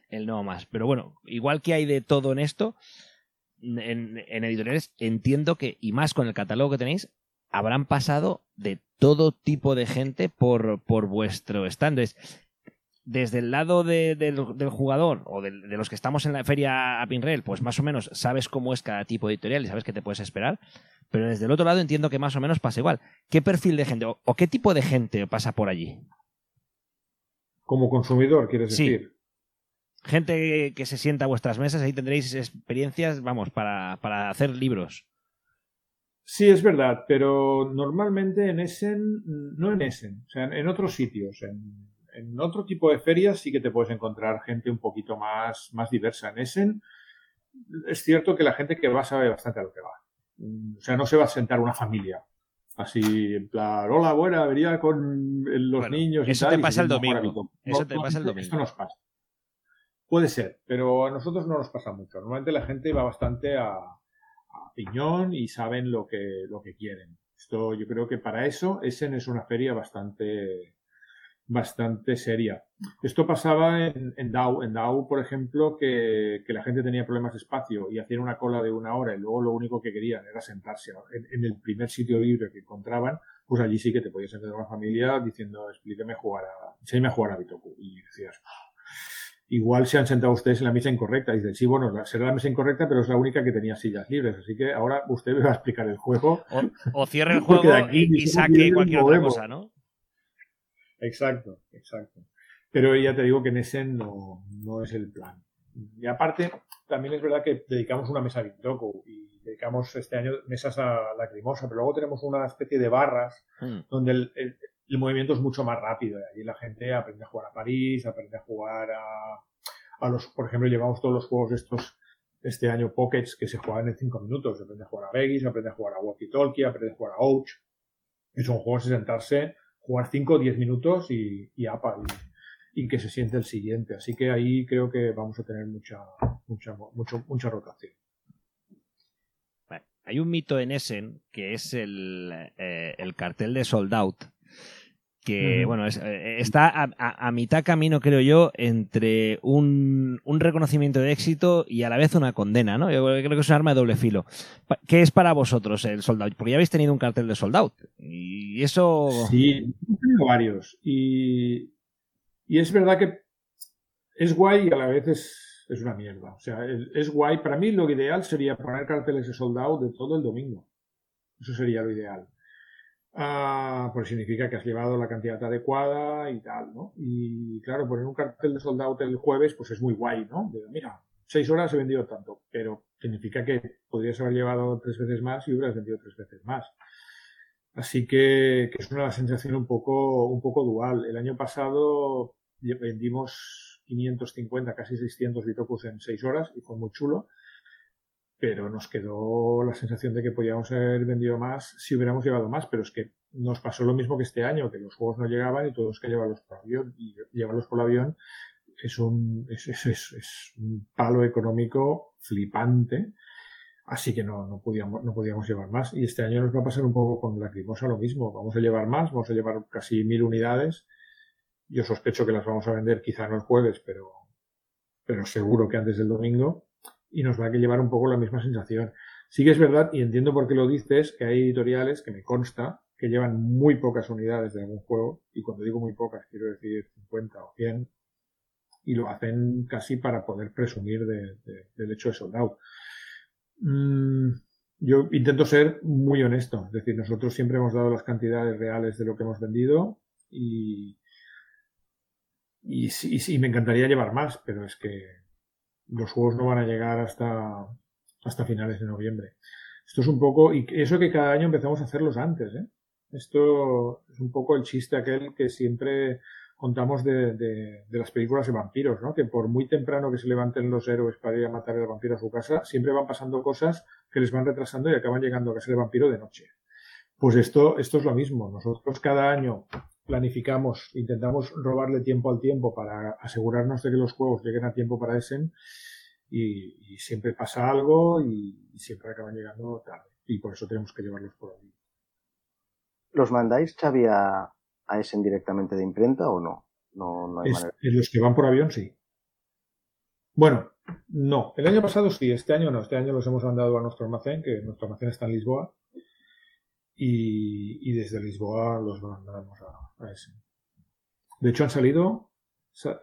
el no más. Pero bueno, igual que hay de todo en esto, en, en editoriales entiendo que, y más con el catálogo que tenéis, habrán pasado de todo tipo de gente por, por vuestro stand. Entonces, desde el lado de, de, del jugador o de, de, los que estamos en la feria a Pinrail, pues más o menos sabes cómo es cada tipo de editorial y sabes qué te puedes esperar. Pero desde el otro lado entiendo que más o menos pasa igual. ¿Qué perfil de gente o, o qué tipo de gente pasa por allí? Como consumidor, quieres sí. decir. Gente que se sienta a vuestras mesas, ahí tendréis experiencias, vamos, para, para hacer libros. Sí, es verdad, pero normalmente en Essen, no en Essen, o sea, en otros sitios, en, en, otro tipo de ferias sí que te puedes encontrar gente un poquito más, más diversa. En Essen es cierto que la gente que va sabe bastante a lo que va. O sea, no se va a sentar una familia. Así, en plan, hola, buena, vería con los bueno, niños y eso tal. Te pasa y el domingo. Eso no, te pasa el domingo. Esto nos pasa. Puede ser, pero a nosotros no nos pasa mucho. Normalmente la gente va bastante a piñón y saben lo que, lo que quieren. Esto, yo creo que para eso, Essen es una feria bastante, bastante seria. Esto pasaba en, en DAO. En DAO, por ejemplo, que, que, la gente tenía problemas de espacio y hacían una cola de una hora y luego lo único que querían era sentarse en, el primer sitio libre que encontraban, pues allí sí que te podías sentar con una familia diciendo, explíqueme jugar a, enséñame a jugar a Bitoku. Y decías, igual se han sentado ustedes en la mesa incorrecta. Y dicen, sí, bueno, será la mesa incorrecta, pero es la única que tenía sillas libres. Así que ahora usted me va a explicar el juego. O, o cierre el juego y, y saque cualquier otra cosa, ¿no? Exacto, exacto. Pero ya te digo que en ese no, no es el plan. Y aparte, también es verdad que dedicamos una mesa a Bintoku y dedicamos este año mesas a Lacrimosa, pero luego tenemos una especie de barras mm. donde el, el, el, movimiento es mucho más rápido. Y allí la gente aprende a jugar a París, aprende a jugar a, a los, por ejemplo, llevamos todos los juegos estos este año Pockets que se juegan en 5 minutos. Aprende a jugar a Vegas, aprende a jugar a Walkie Talkie, aprende a jugar a Ouch. Y son juegos de sentarse, jugar 5 o 10 minutos y, y apa. Y, y, que se siente el siguiente. Así que ahí creo que vamos a tener mucha, mucha, mucho, mucha rotación. Hay un mito en Essen que es el, eh, el cartel de Sold Out, que bueno, es- eh, está a, a- a mitad camino, creo yo, entre un, un reconocimiento de éxito y a la vez una condena, ¿no? Yo creo que es un arma de doble filo. ¿Qué es para vosotros el sold out? Porque ya habéis tenido un cartel de sold out. Y eso... Sí, he tenido varios. Y, y es verdad que es guay y a la vez es, es una mierda. O sea, es, es guay. Para mí lo ideal sería poner carteles de sold out de todo el domingo. Eso sería lo ideal. Ah, pues significa que has llevado la cantidad adecuada y tal, ¿no? Y claro, poner un cartel de sold out el jueves, pues es muy guay, ¿no? De, mira, seis horas he vendido tanto, pero significa que podrías haber llevado tres veces más y hubieras vendido tres veces más. Así que, que es una sensación un poco, un poco dual. El año pasado vendimos 550, casi 600 Bitocus en 6 horas y fue muy chulo. Pero nos quedó la sensación de que podíamos haber vendido más si hubiéramos llevado más. Pero es que nos pasó lo mismo que este año, que los juegos no llegaban y todos que llevarlos por avión. Y llevarlos por avión es un, es, es, es, un palo económico flipante. Así que no, no, podíamos, no podíamos llevar más. Y este año nos va a pasar un poco con Lacrimosa lo mismo. Vamos a llevar más, vamos a llevar casi mil unidades. Yo sospecho que las vamos a vender quizá no el jueves, pero, pero seguro que antes del domingo. Y nos va a llevar un poco la misma sensación. Sí que es verdad, y entiendo por qué lo dices, que hay editoriales que me consta que llevan muy pocas unidades de algún juego. Y cuando digo muy pocas, quiero decir 50 o 100. Y lo hacen casi para poder presumir de, de, del hecho de soldado. Mm, yo intento ser muy honesto, es decir, nosotros siempre hemos dado las cantidades reales de lo que hemos vendido y, y, sí, sí, me encantaría llevar más, pero es que los juegos no van a llegar hasta, hasta finales de noviembre. Esto es un poco, y eso que cada año empezamos a hacerlos antes, ¿eh? Esto es un poco el chiste aquel que siempre contamos de, de, de, las películas de vampiros, ¿no? Que por muy temprano que se levanten los héroes para ir a matar al vampiro a su casa, siempre van pasando cosas que les van retrasando y acaban llegando a casa del vampiro de noche. Pues esto, esto es lo mismo. Nosotros cada año planificamos, intentamos robarle tiempo al tiempo para asegurarnos de que los juegos lleguen a tiempo para Essen y, y siempre pasa algo y, y, siempre acaban llegando tarde. Y por eso tenemos que llevarlos por ahí. ¿Los mandáis, Xavi, a, a Essen directamente de imprenta o no? No, no hay es, manera. Los que van por avión, sí. Bueno, no. El año pasado sí, este año no. Este año los hemos mandado a nuestro almacén, que nuestro almacén está en Lisboa. Y, y desde Lisboa los mandamos a, De hecho, han salido,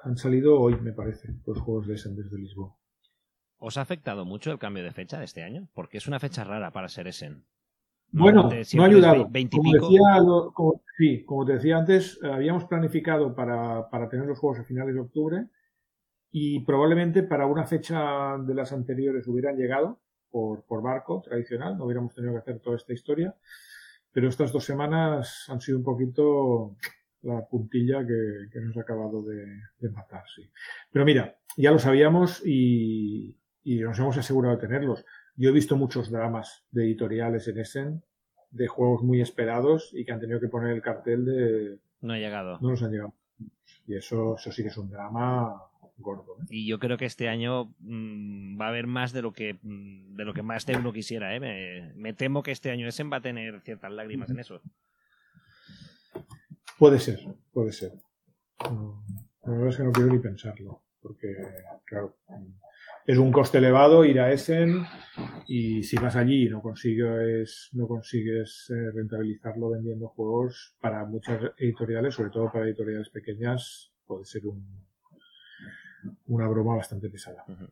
han salido hoy, me parece, los juegos de Essen desde Lisboa. ¿Os ha afectado mucho el cambio de fecha de este año? Porque es una fecha rara para ser Essen. Bueno, no ha ayudado. Como decía, como, sí, como te decía antes, habíamos planificado para, para, tener los juegos a finales de octubre y probablemente para una fecha de las anteriores hubieran llegado por, por barco tradicional, no hubiéramos tenido que hacer toda esta historia, pero estas dos semanas han sido un poquito la puntilla que, que nos ha acabado de, de matar, sí. Pero mira, ya lo sabíamos y, y nos hemos asegurado de tenerlos. Yo he visto muchos dramas de editoriales en Essen, de juegos muy esperados y que han tenido que poner el cartel de... No ha llegado. No nos han llegado. Y eso, eso sí que es un drama gordo. ¿eh? Y yo creo que este año mmm, va a haber más de lo que mmm, de lo que más de uno quisiera. ¿eh? Me, me, temo que este año Essen va a tener ciertas lágrimas en eso. Puede ser, puede ser. No, la verdad es que no quiero ni pensarlo, porque, claro, es un coste elevado ir a Essen y si vas allí y no consigues, no consigues eh, rentabilizarlo vendiendo juegos para muchas editoriales, sobre todo para editoriales pequeñas, puede ser un, una broma bastante pesada. Uh -huh.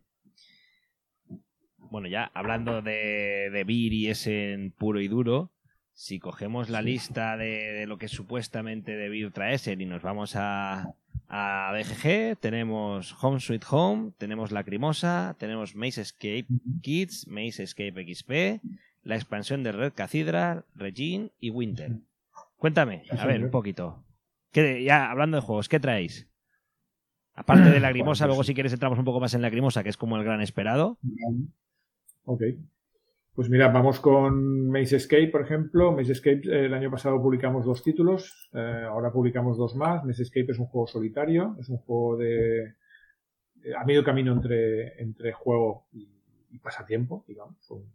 Bueno, ya hablando de, de Beer y Essen puro y duro, si cogemos la sí. lista de, de, lo que supuestamente de Beer trae Essen y nos vamos a, a BGG tenemos Home Sweet Home, tenemos Lacrimosa, tenemos Maze Escape Kids, Maze Escape XP, la expansión de Red Cathedral, Regine y Winter. Cuéntame, a ver, un poquito. ¿Qué, ya hablando de juegos, ¿qué traéis? Aparte de Lacrimosa, bueno, pues, luego si quieres entramos un poco más en Lacrimosa, que es como el gran esperado. Ok. Pues mira, vamos con Maze Escape, por ejemplo. Maze Escape, eh, el año pasado publicamos dos títulos, eh, ahora publicamos dos más. Maze Escape es un juego solitario, es un juego de, de a medio camino entre, entre juego y, y, pasatiempo, digamos, un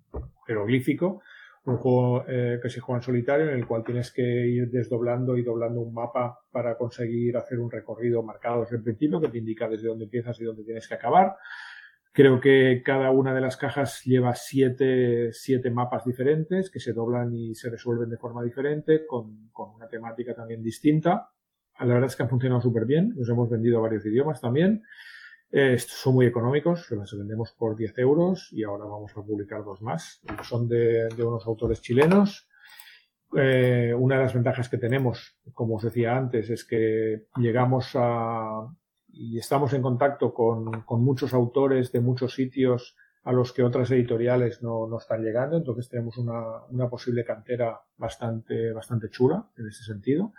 jeroglífico. Un juego eh, que se juega en solitario en el cual tienes que ir desdoblando y doblando un mapa para conseguir hacer un recorrido marcado desde el principio que te indica desde dónde empiezas y dónde tienes que acabar. Creo que cada una de las cajas lleva siete, siete mapas diferentes que se doblan y se resuelven de forma diferente, con, con una temática también distinta. La verdad es que han funcionado súper bien. Nos hemos vendido varios idiomas también. Eh, son muy económicos, los vendemos por 10 euros y ahora vamos a publicar dos más. Son de, de unos autores chilenos. Eh, una de las ventajas que tenemos, como os decía antes, es que llegamos a y estamos en contacto con, con muchos autores de muchos sitios a los que otras editoriales no, no están llegando, entonces tenemos una, una posible cantera bastante, bastante chula en ese sentido.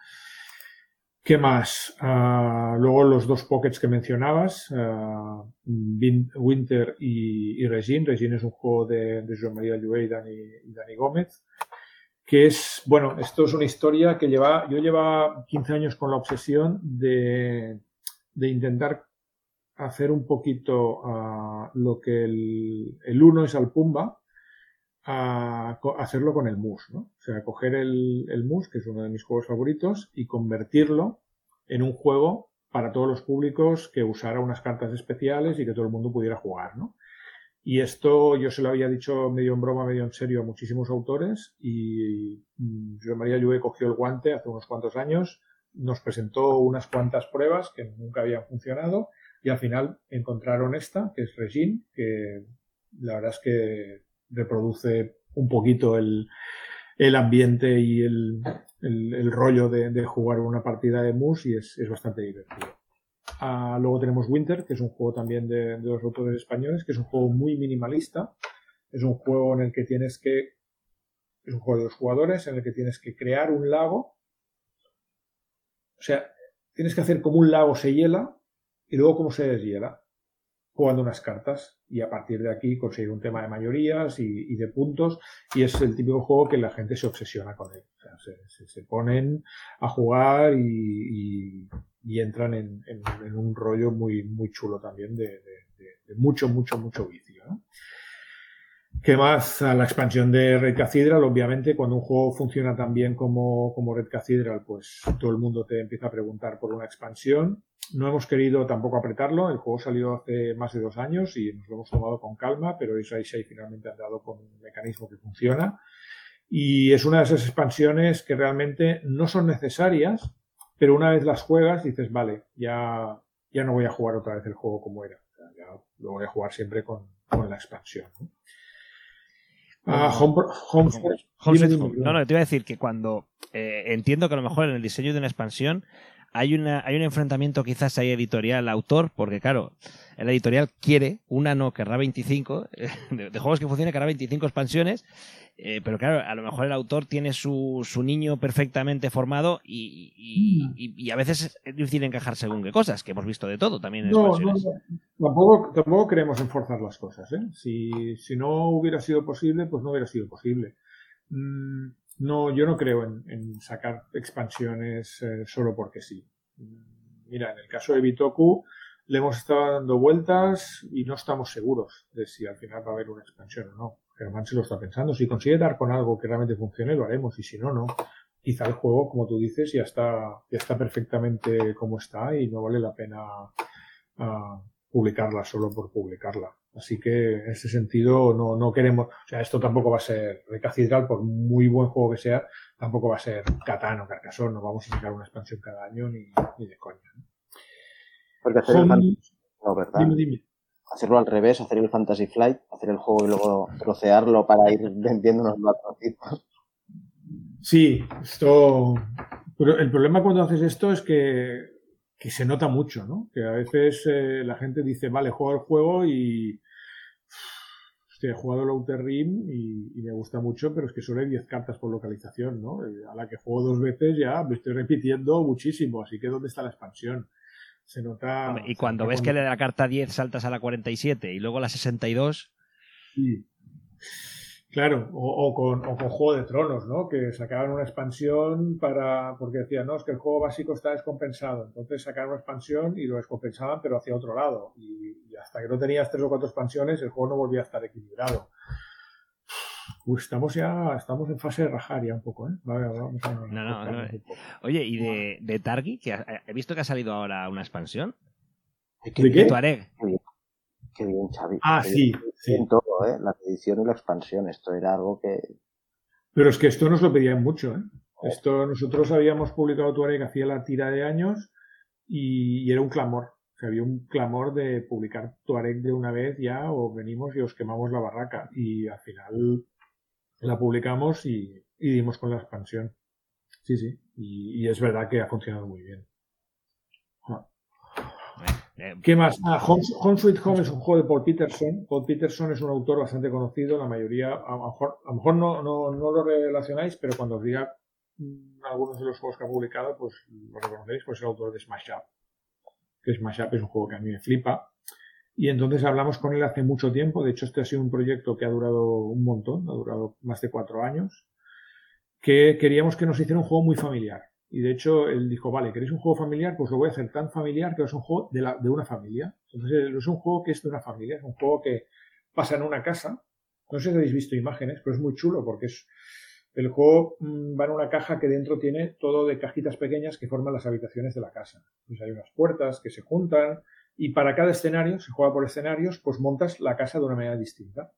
¿Qué más? Uh, luego los dos pockets que mencionabas, uh, Winter y, Regine. Regine es un juego de, de Joan María Llué y Dani, Gómez, que es, bueno, esto es una historia que lleva, yo lleva 15 años con la obsesión de, de intentar hacer un poquito uh, lo que el, el uno es al Pumba, a hacerlo con el MUS, ¿no? O sea, coger el, el MUS, que es uno de mis juegos favoritos, y convertirlo en un juego para todos los públicos que usara unas cartas especiales y que todo el mundo pudiera jugar, ¿no? Y esto yo se lo había dicho medio en broma, medio en serio a muchísimos autores y mm, José María Lluve cogió el guante hace unos cuantos años, nos presentó unas cuantas pruebas que nunca habían funcionado y al final encontraron esta, que es Regine, que la verdad es que reproduce un poquito el, el ambiente y el, el, rollo de, jugar una partida de mus y es, es bastante divertido. Uh, luego tenemos Winter, que es un juego también de, de, los autores españoles, que es un juego muy minimalista. Es un juego en el que tienes que. Es un juego de dos jugadores en el que tienes que crear un lago. O sea, tienes que hacer como un lago se hiela y luego como se deshiela jugando unas cartas y a partir de aquí conseguir un tema de mayorías y, de puntos y es el típico juego que la gente se obsesiona con él. O sea, se, ponen a jugar y, entran en, un rollo muy, muy chulo también de, mucho, mucho, mucho vicio. ¿Qué más? A la expansión de Red Cathedral, obviamente, cuando un juego funciona tan bien como, como Red Cathedral, pues todo el mundo te empieza a preguntar por una expansión. No hemos querido tampoco apretarlo, el juego salió hace más de dos años y nos lo hemos tomado con calma, pero Israel finalmente ha dado con un mecanismo que funciona. Y es una de esas expansiones que realmente no son necesarias, pero una vez las juegas dices, vale, ya, ya no voy a jugar otra vez el juego como era. Ya lo voy a jugar siempre con, con la expansión. Home, home, home, no, no, te iba a decir que cuando eh, entiendo que a lo mejor en el diseño de una expansión hay, una, hay un enfrentamiento quizás ahí editorial-autor, porque claro, el editorial quiere, una no querrá 25, de, de juegos que funcionen querrá 25 expansiones, eh, pero claro, a lo mejor el autor tiene su, su niño perfectamente formado y, y, y, y, a veces es difícil encajar según qué cosas, que hemos visto de todo también en no, expansiones. No. Tampoco, tampoco queremos enforzar las cosas. ¿eh? Si, si no hubiera sido posible, pues no hubiera sido posible. Mm, no, yo no creo en, sacar expansiones eh, solo porque sí. Mira, en el caso de Bitoku le hemos estado dando vueltas y no estamos seguros de si al final va a haber una expansión o no. Germán se lo está pensando. Si consigue dar con algo que realmente funcione, lo haremos. Y si no, no. Quizá el juego, como tú dices, ya está, ya está perfectamente como está y no vale la pena uh, publicarla solo por publicarla. Así que en ese sentido no, no queremos, o sea, esto tampoco va a ser Recatedral, por muy buen juego que sea, tampoco va a ser Catán o Carcassonne, no vamos a sacar una expansión cada año ni, ni de coña. ¿no? Porque hacer Home... el no, ¿verdad? Dime, dime. Hacerlo al revés, hacer el Fantasy Flight, hacer el juego y luego trocearlo para ir vendiendo unos patrocitos. Sí, esto. Pero el problema cuando haces esto es que, que se nota mucho, ¿no? Que a veces eh, la gente dice, vale, juego el juego y. Hostia, he jugado Outer Rim y, y, me gusta mucho, pero es que solo hay 10 cartas por localización, ¿no? A la que juego dos veces ya me estoy repitiendo muchísimo, así que ¿dónde está la expansión? Se nota. Y cuando ves cuando... que de la carta 10 saltas a la 47 y luego a la 62. Sí. Claro, o, o, con, o con Juego de Tronos, ¿no? Que sacaban una expansión para. porque decían, no, es que el juego básico está descompensado. Entonces sacaron una expansión y lo descompensaban, pero hacia otro lado. Y, y hasta que no tenías tres o cuatro expansiones, el juego no volvía a estar equilibrado. Uy, estamos ya, estamos en fase de rajar ya un poco, ¿eh? Vale, vamos a- No, no, no. Oye, ¿y de, de Targi? Que ha- he visto que ha salido ahora una expansión. ¿De qué? De Tuareg. Qué bien, Xavi. Ah, Qué sí, bien, sí. bien todo, ¿eh? La edición y la expansión. Esto era algo que... Pero es que esto nos lo pedían mucho, ¿eh? Esto nosotros habíamos publicado Tuareg hacía la tira de años y, y era un clamor. O sea, había un clamor de publicar Tuareg de una vez ya o venimos y os quemamos la barraca. Y al final la publicamos y, y dimos con la expansión. Sí, sí. Y, y es verdad que ha funcionado muy bien. Eh, ¿Qué más? Ah, Home, Home Sweet Home es un juego de Paul Peterson. Paul Peterson es un autor bastante conocido, la mayoría, a lo mejor, a lo mejor no, no, no lo relacionáis, pero cuando os diga mm, algunos de los juegos que ha publicado, pues lo reconoceréis, pues es el autor de Smash Up. Que Smash Up es un juego que a mí me flipa. Y entonces hablamos con él hace mucho tiempo. De hecho, este ha sido un proyecto que ha durado un montón, ha durado más de cuatro años. Que queríamos que nos hiciera un juego muy familiar. Y de hecho, él dijo, vale, ¿queréis un juego familiar? Pues lo voy a hacer tan familiar que es un juego de, la, de una familia. Entonces, es un juego que es de una familia, es un juego que pasa en una casa. No sé si habéis visto imágenes, pero es muy chulo porque es el juego mm, va en una caja que dentro tiene todo de cajitas pequeñas que forman las habitaciones de la casa. Pues hay unas puertas que se juntan y para cada escenario, se juega por escenarios, pues montas la casa de una manera distinta.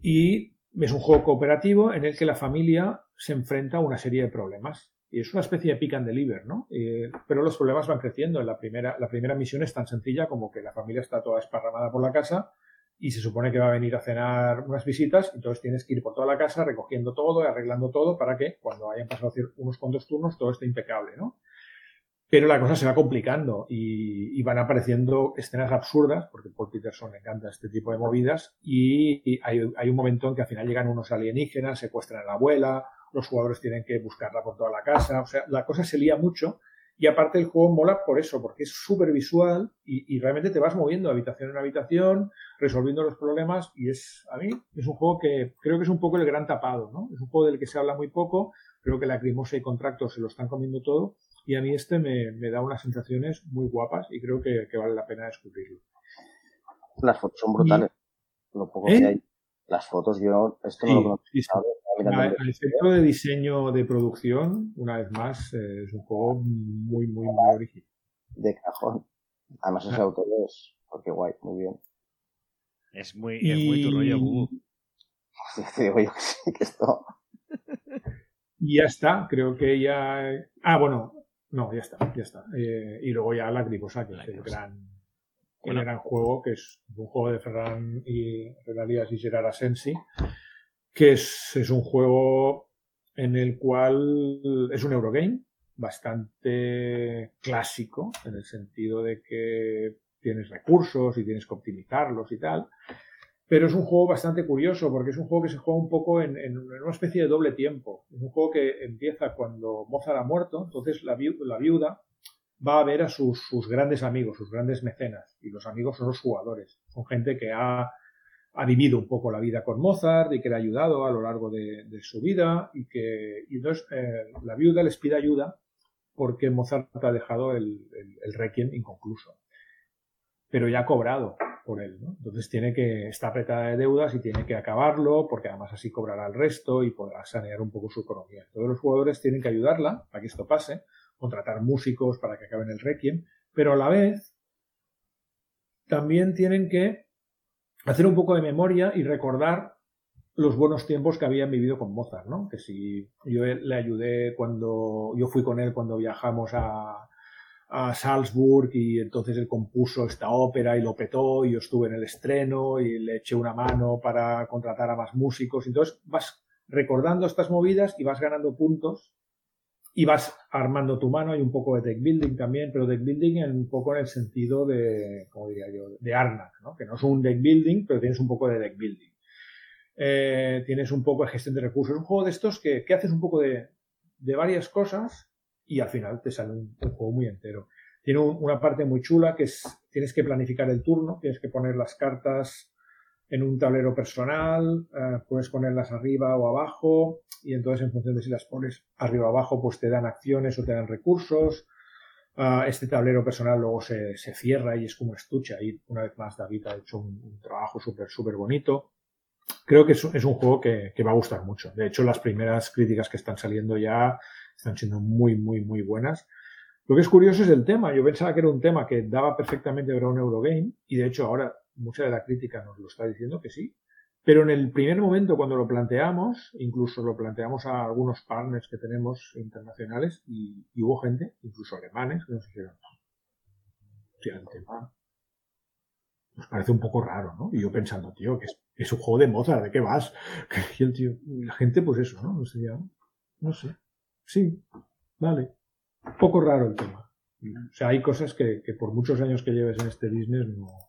Y es un juego cooperativo en el que la familia se enfrenta a una serie de problemas. Y es una especie de pick and deliver, ¿no? Eh, pero los problemas van creciendo. En la primera, la primera misión es tan sencilla como que la familia está toda esparramada por la casa y se supone que va a venir a cenar unas visitas, entonces tienes que ir por toda la casa recogiendo todo y arreglando todo para que cuando hayan pasado unos cuantos turnos todo esté impecable, ¿no? Pero la cosa se va complicando y, van apareciendo escenas absurdas, porque Paul Peterson le encanta este tipo de movidas, y, y hay, hay un momento en que al final llegan unos alienígenas, secuestran a la abuela, los jugadores tienen que buscarla por toda la casa, o sea, la cosa se lía mucho y aparte el juego mola por eso, porque es súper visual y, y, realmente te vas moviendo de habitación en habitación, resolviendo los problemas y es, a mí, es un juego que creo que es un poco el gran tapado, ¿no? Es un juego del que se habla muy poco, creo que la Crimosa y Contractor se lo están comiendo todo y a mí este me, me da unas sensaciones muy guapas y creo que, que, vale la pena descubrirlo. Las fotos son brutales, y... lo poco ¿Eh? que hay. Las fotos, yo esto no sí, lo conozco. Sí, sí. A, a efecto de diseño de producción, una vez más, eh, es un juego muy, muy, muy original. De cajón. Además, ese ah. autor es, porque guay, muy bien. Es muy, y... es muy tu rollo, Google. Te digo yo que sí, que esto. Y ya está, creo que ya. Ah, bueno, no, ya está, ya está. Eh, y luego ya la Griposa, que la es el gran, bueno. el gran juego, que es un juego de Ferran y Ferran Díaz y Gerard Asensi, que es, es, un juego en el cual es un Eurogame bastante clásico, en el sentido de que tienes recursos y tienes que optimizarlos y tal. Pero es un juego bastante curioso porque es un juego que se juega un poco en, en una especie de doble tiempo. Es un juego que empieza cuando Mozart ha muerto, entonces la, la viuda va a ver a sus, sus, grandes amigos, sus grandes mecenas. Y los amigos son los jugadores. Son gente que ha, ha vivido un poco la vida con Mozart y que le ha ayudado a lo largo de, su vida. Y que entonces eh, la viuda les pide ayuda porque Mozart ha dejado el requiem inconcluso. Pero ya ha cobrado por él, ¿no? Entonces tiene que, está apretada de deudas y tiene que acabarlo porque además así cobrará el resto y podrá sanear un poco su economía. Todos los jugadores tienen que ayudarla para que esto pase, contratar músicos para que acaben el requiem, pero a la vez también tienen que hacer un poco de memoria y recordar los buenos tiempos que habían vivido con Mozart, ¿no? Que si yo le ayudé cuando, yo fui con él cuando viajamos a, a Salzburg y entonces él compuso esta ópera y lo petó y yo estuve en el estreno y le eché una mano para contratar a más músicos. Entonces vas recordando estas movidas y vas ganando puntos y vas armando tu mano. Hay un poco de deck building también, pero deck building en, un poco en el sentido de, como diría yo, de Arnak, ¿no? Que no es un deck building, pero tienes un poco de deck building. Eh, tienes un poco de gestión de recursos. Es un juego de estos que, que haces un poco de, de varias cosas y al final te sale un, un juego muy entero. Tiene un, una parte muy chula que es, tienes que planificar el turno, tienes que poner las cartas en un tablero personal, eh, puedes ponerlas arriba o abajo y entonces en función de si las pones arriba o abajo pues te dan acciones o te dan recursos. Uh, este tablero personal luego se, se, cierra y es como estuche. Ahí una vez más David ha hecho un, un trabajo súper, súper bonito. creo que es, es un juego que, que, va a gustar mucho. De hecho, las primeras críticas que están saliendo ya están siendo muy, muy, muy buenas. Lo que es curioso es el tema. Yo pensaba que era un tema que daba perfectamente para un Eurogame y de hecho ahora mucha de la crítica nos lo está diciendo que sí. Pero en el primer momento cuando lo planteamos, incluso lo planteamos a algunos partners que tenemos internacionales y, hubo gente, incluso alemanes, que nos dijeron, hostia, el tema nos parece un poco raro, ¿no? Y yo pensando, tío, que es, un juego de Mozart, ¿de qué vas? Y el tío, la gente, pues eso, ¿no? No sé, no sé. Sí, vale. Un poco raro el tema. O sea, hay cosas que, que por muchos años que lleves en este business no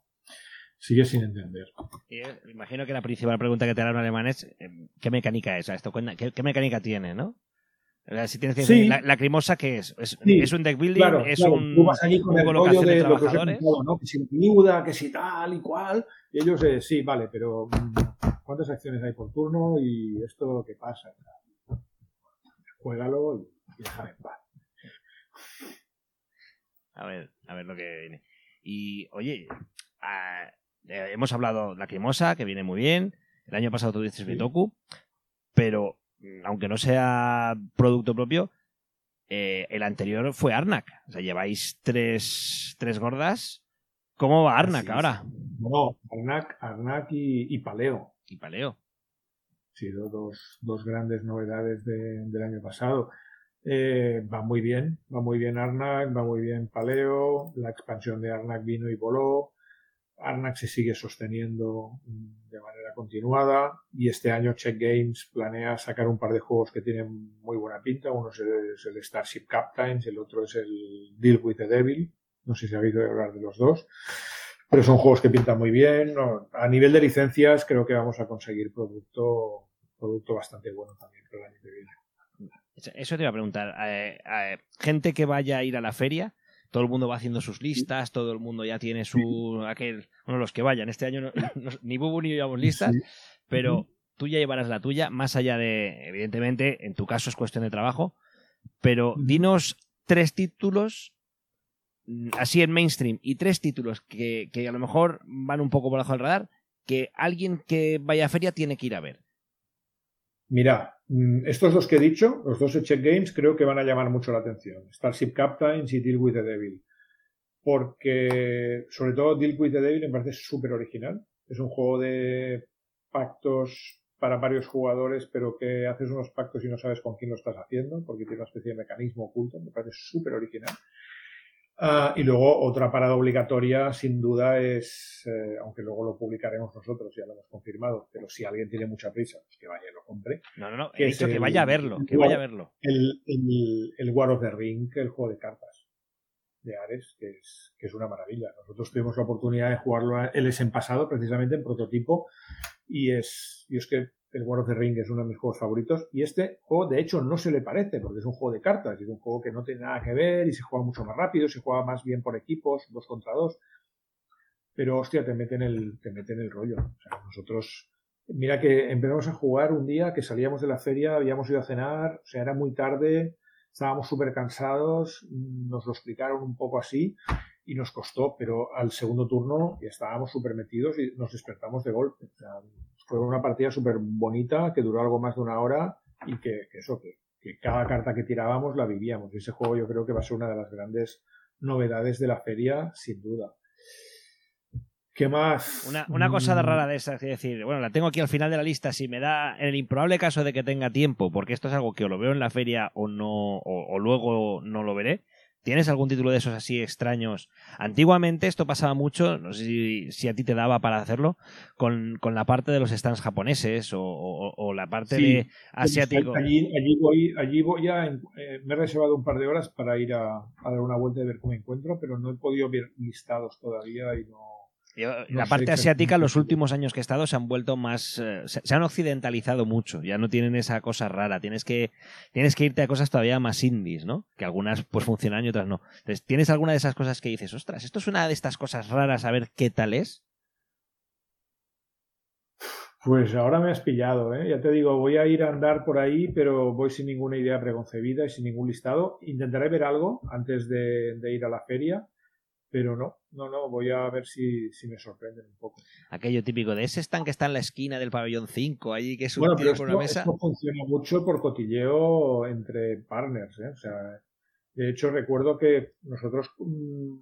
sigues sin entender. Eh, imagino que la principal pregunta que te hará un alemán es eh, ¿qué mecánica es esto? ¿Qué, qué mecánica tiene, no? Si tienes que Sí. la, la crimosa, ¿qué es? ¿Es, Sí, es un deck building? Claro, ¿Es claro, un, tú vas allí con el rollo de, de lo que os he trabajadores? contado, ¿no? Que si viuda, que si tal y cual. Y ellos, eh, sí, vale, pero mm, ¿cuántas acciones hay por turno? Y esto, ¿qué pasa? Juégalo y, y déjame en paz. A ver, a ver lo que viene. Y, oye, ah, eh, hemos hablado de Lacrimosa, que viene muy bien. El año pasado tuviste Bitoku, pero mm, aunque no sea producto propio, eh, el anterior fue Arnak. O sea, lleváis tres, tres gordas. ¿Cómo va Arnak Así es. ahora? No, Arnak, Arnak y, y Paleo. Y Paleo. Sí, do- dos, dos grandes novedades de- del año pasado. Eh, va muy bien, va muy bien Arnak, va muy bien Paleo, la expansión de Arnak vino y voló. Arnak se sigue sosteniendo mm, de manera continuada y este año Check Games planea sacar un par de juegos que tienen muy buena pinta. Uno es el, Starship Captains, el otro es el Deal with the Devil. No sé si habéis oído hablar de los dos. Pero son juegos que pintan muy bien. A nivel de licencias creo que vamos a conseguir producto, producto bastante bueno también el año que viene. Eso te iba a preguntar. Eh, eh, gente que vaya a ir a la feria, todo el mundo va haciendo sus listas, todo el mundo ya tiene su. aquel Bueno, los que vayan. Este año no- no- ni Bubu ni yo llevamos listas, Sí. pero tú ya llevarás la tuya, más allá de. Evidentemente, en tu caso es cuestión de trabajo, pero dinos tres títulos. Así en mainstream, y tres títulos que, que a lo mejor van un poco por debajo del radar, que alguien que vaya a feria tiene que ir a ver. Mira, mm, estos dos que he dicho, los dos Check Games, creo que van a llamar mucho la atención. Starship Captains y Deal with the Devil. Porque, sobre todo, Deal with the Devil me parece súper original. Es un juego de pactos para varios jugadores, pero que haces unos pactos y no sabes con quién lo estás haciendo, porque tiene una especie de mecanismo oculto. Me parece súper original. Ah, y luego otra parada obligatoria, sin duda, es, eh, aunque luego lo publicaremos nosotros, ya lo hemos confirmado, pero si alguien tiene mucha prisa, pues que vaya y lo compre. No, no, no. Que He es dicho que el- vaya a verlo, que vaya a verlo. El, el, el War of the Ring, el juego de cartas de Ares, que es, que es una maravilla. Nosotros tuvimos la oportunidad de jugarlo el en pasado, precisamente en prototipo, y es, y es que el War of the Ring es uno de mis juegos favoritos, y este juego de hecho no se le parece, porque es un juego de cartas, es un juego que no tiene nada que ver, y se juega mucho más rápido, se juega más bien por equipos, dos contra dos, pero hostia, te meten el, te meten el rollo. O sea, nosotros, mira que empezamos a jugar un día que salíamos de la feria, habíamos ido a cenar, o sea, era muy tarde, estábamos súper cansados, nos lo explicaron un poco así y nos costó, pero al segundo turno ya estábamos súper metidos y nos despertamos de golpe. O sea, fue una partida súper bonita que duró algo más de una hora y que, que eso, que, que cada carta que tirábamos la vivíamos. Y ese juego yo creo que va a ser una de las grandes novedades de la feria, sin duda. ¿Qué más? Una, una cosa Mm, rara de esas, es decir, bueno, la tengo aquí al final de la lista, si me da, en el improbable caso de que tenga tiempo, porque esto es algo que o lo veo en la feria o no, o, o luego no lo veré. ¿Tienes algún título de esos así extraños? Antiguamente esto pasaba mucho, no sé si, si a ti te daba para hacerlo, con, con la parte de los stands japoneses o, o- o la parte Sí, de asiático. Allí, allí voy, allí voy a, eh, me he reservado un par de horas para ir a, a dar una vuelta y ver cómo encuentro, pero no he podido ver listados todavía y no. Yo, la parte asiática, los últimos años que he estado, se han vuelto más. eh, se, se han occidentalizado mucho. Ya no tienen esa cosa rara. Tienes que, tienes que irte a cosas todavía más indies, ¿no? Que algunas pues funcionan y otras no. Entonces, ¿tienes alguna de esas cosas que dices, ostras, esto es una de estas cosas raras, a ver qué tal es? Pues ahora me has pillado, ¿eh? Ya te digo, voy a ir a andar por ahí, pero voy sin ninguna idea preconcebida y sin ningún listado. Intentaré ver algo antes de, de ir a la feria, Pero no, no, no, voy a ver si, si me sorprenden un poco. Aquello típico de ese stand que está en la esquina del pabellón 5, allí que es un Bueno, pero esto, una mesa. esto funciona mucho por cotilleo entre partners, ¿eh? O sea, de hecho recuerdo que nosotros mm,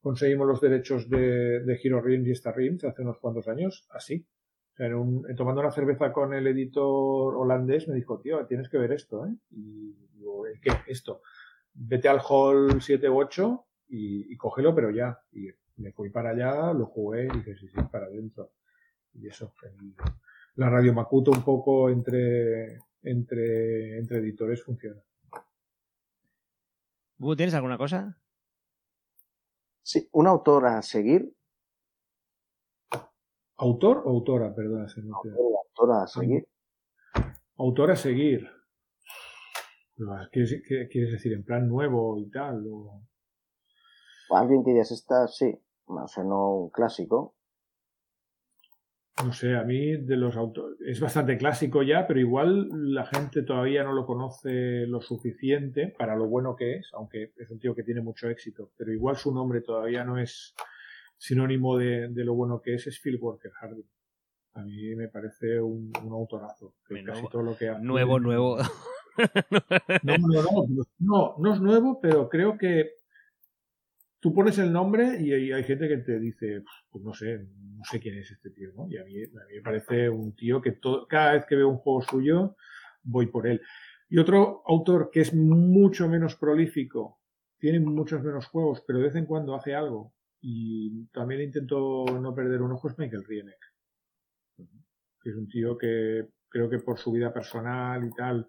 conseguimos los derechos de, de Hero Realms y Star Realms hace unos cuantos años, así. O sea, en un- en tomando una cerveza con el editor holandés me dijo, tío, tienes que ver esto, ¿eh? Y digo, ¿el qué? Esto. Vete al hall 7 u 8 y, y cógelo, pero ya. Y me fui para allá, lo jugué y dije, sí, sí, para adentro. Y eso, el- la radio Makuto un poco entre, entre, entre editores funciona. ¿Tú tienes alguna cosa? Sí, un autor a seguir. ¿Autor o autora? Perdona, se me queda. Autor a seguir. Autor a seguir. ¿Quieres, qué- quieres decir en plan nuevo y tal? O... Alguien que ya se está, sí. O sea, no un clásico. No sé, a mí de los autores es bastante clásico ya, pero igual la gente todavía no lo conoce lo suficiente para lo bueno que es, aunque es un tío que tiene mucho éxito, pero igual su nombre todavía no es sinónimo de, de lo bueno que es, es Phil Walker Harding. A mí me parece un, un autorazo. que casi todo lo que hace- Nuevo, nuevo. No, no, no, no, no es nuevo, pero creo que tú pones el nombre y hay, gente que te dice, pues no sé, no sé quién es este tío, ¿no? Y a mí, a me parece un tío que todo, cada vez que veo un juego suyo, voy por él. Y otro autor que es mucho menos prolífico, tiene muchos menos juegos, pero de vez en cuando hace algo. Y también intento no perder un ojo es Michael Rieneck. Que es un tío que creo que por su vida personal y tal,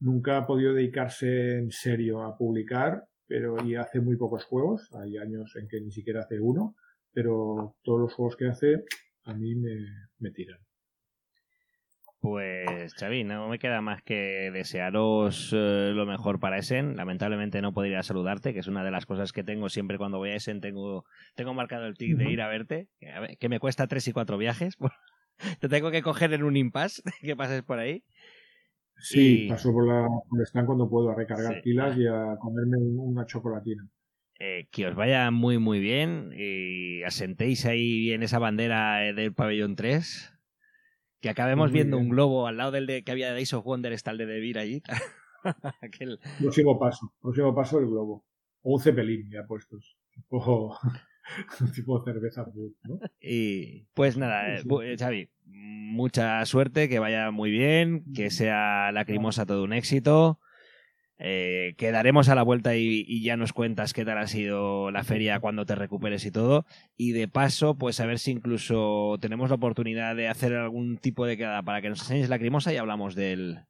nunca ha podido dedicarse en serio a publicar, pero y hace muy pocos juegos. Hay años en que ni siquiera hace uno, pero todos los juegos que hace a mí me, me tiran. Pues Xavi, no me queda más que desearos eh, lo mejor para Essen. Lamentablemente no podría saludarte, que es una de las cosas que tengo siempre cuando voy a Essen. Tengo, tengo marcado el tic de ir a verte, que, a ver, que me cuesta tres y cuatro viajes. Te tengo que coger en un impasse que pases por ahí. Sí, Y- paso por la por el stand cuando puedo a recargar Sí. pilas y a comerme un- una chocolatina. Eh, que os vaya muy muy bien y asentéis ahí bien esa bandera eh, del pabellón 3. Que acabemos Muy viendo bien. un globo al lado del de que había de Ace of Wonder, está el de Devir allí. Aquel- Próximo paso, próximo paso el globo. O un cepelín ya puestos. O un tipo de cerveza ¿no? Y pues nada, eh, Xavi, mucha suerte, que vaya muy bien, que sea lacrimosa todo un éxito. Eh, quedaremos a la vuelta y, y ya nos cuentas qué tal ha sido la feria cuando te recuperes y todo. Y de paso, pues a ver si incluso tenemos la oportunidad de hacer algún tipo de quedada para que nos enseñes lacrimosa y hablamos del.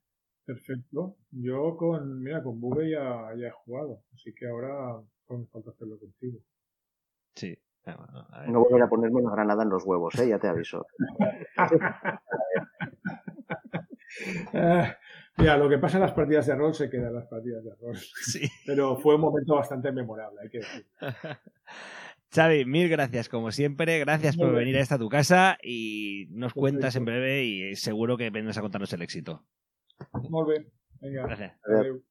Perfecto. Yo con, mira, con Bube ya, ya he jugado, así que ahora solo me falta hacerlo contigo. Sí. A ver. No volveré a ponerme una granada en los huevos, ¿eh? ya te aviso. Eh, mira, lo que pasa en las partidas de rol se queda en las partidas de rol. Sí. Pero fue un momento bastante memorable, hay que decir. Xavi, mil gracias como siempre, gracias Muy por bien. venir a esta tu casa y nos cuentas en breve y seguro que vendrás a contarnos el éxito. Molt bé. Vinga. Gracias. Adéu.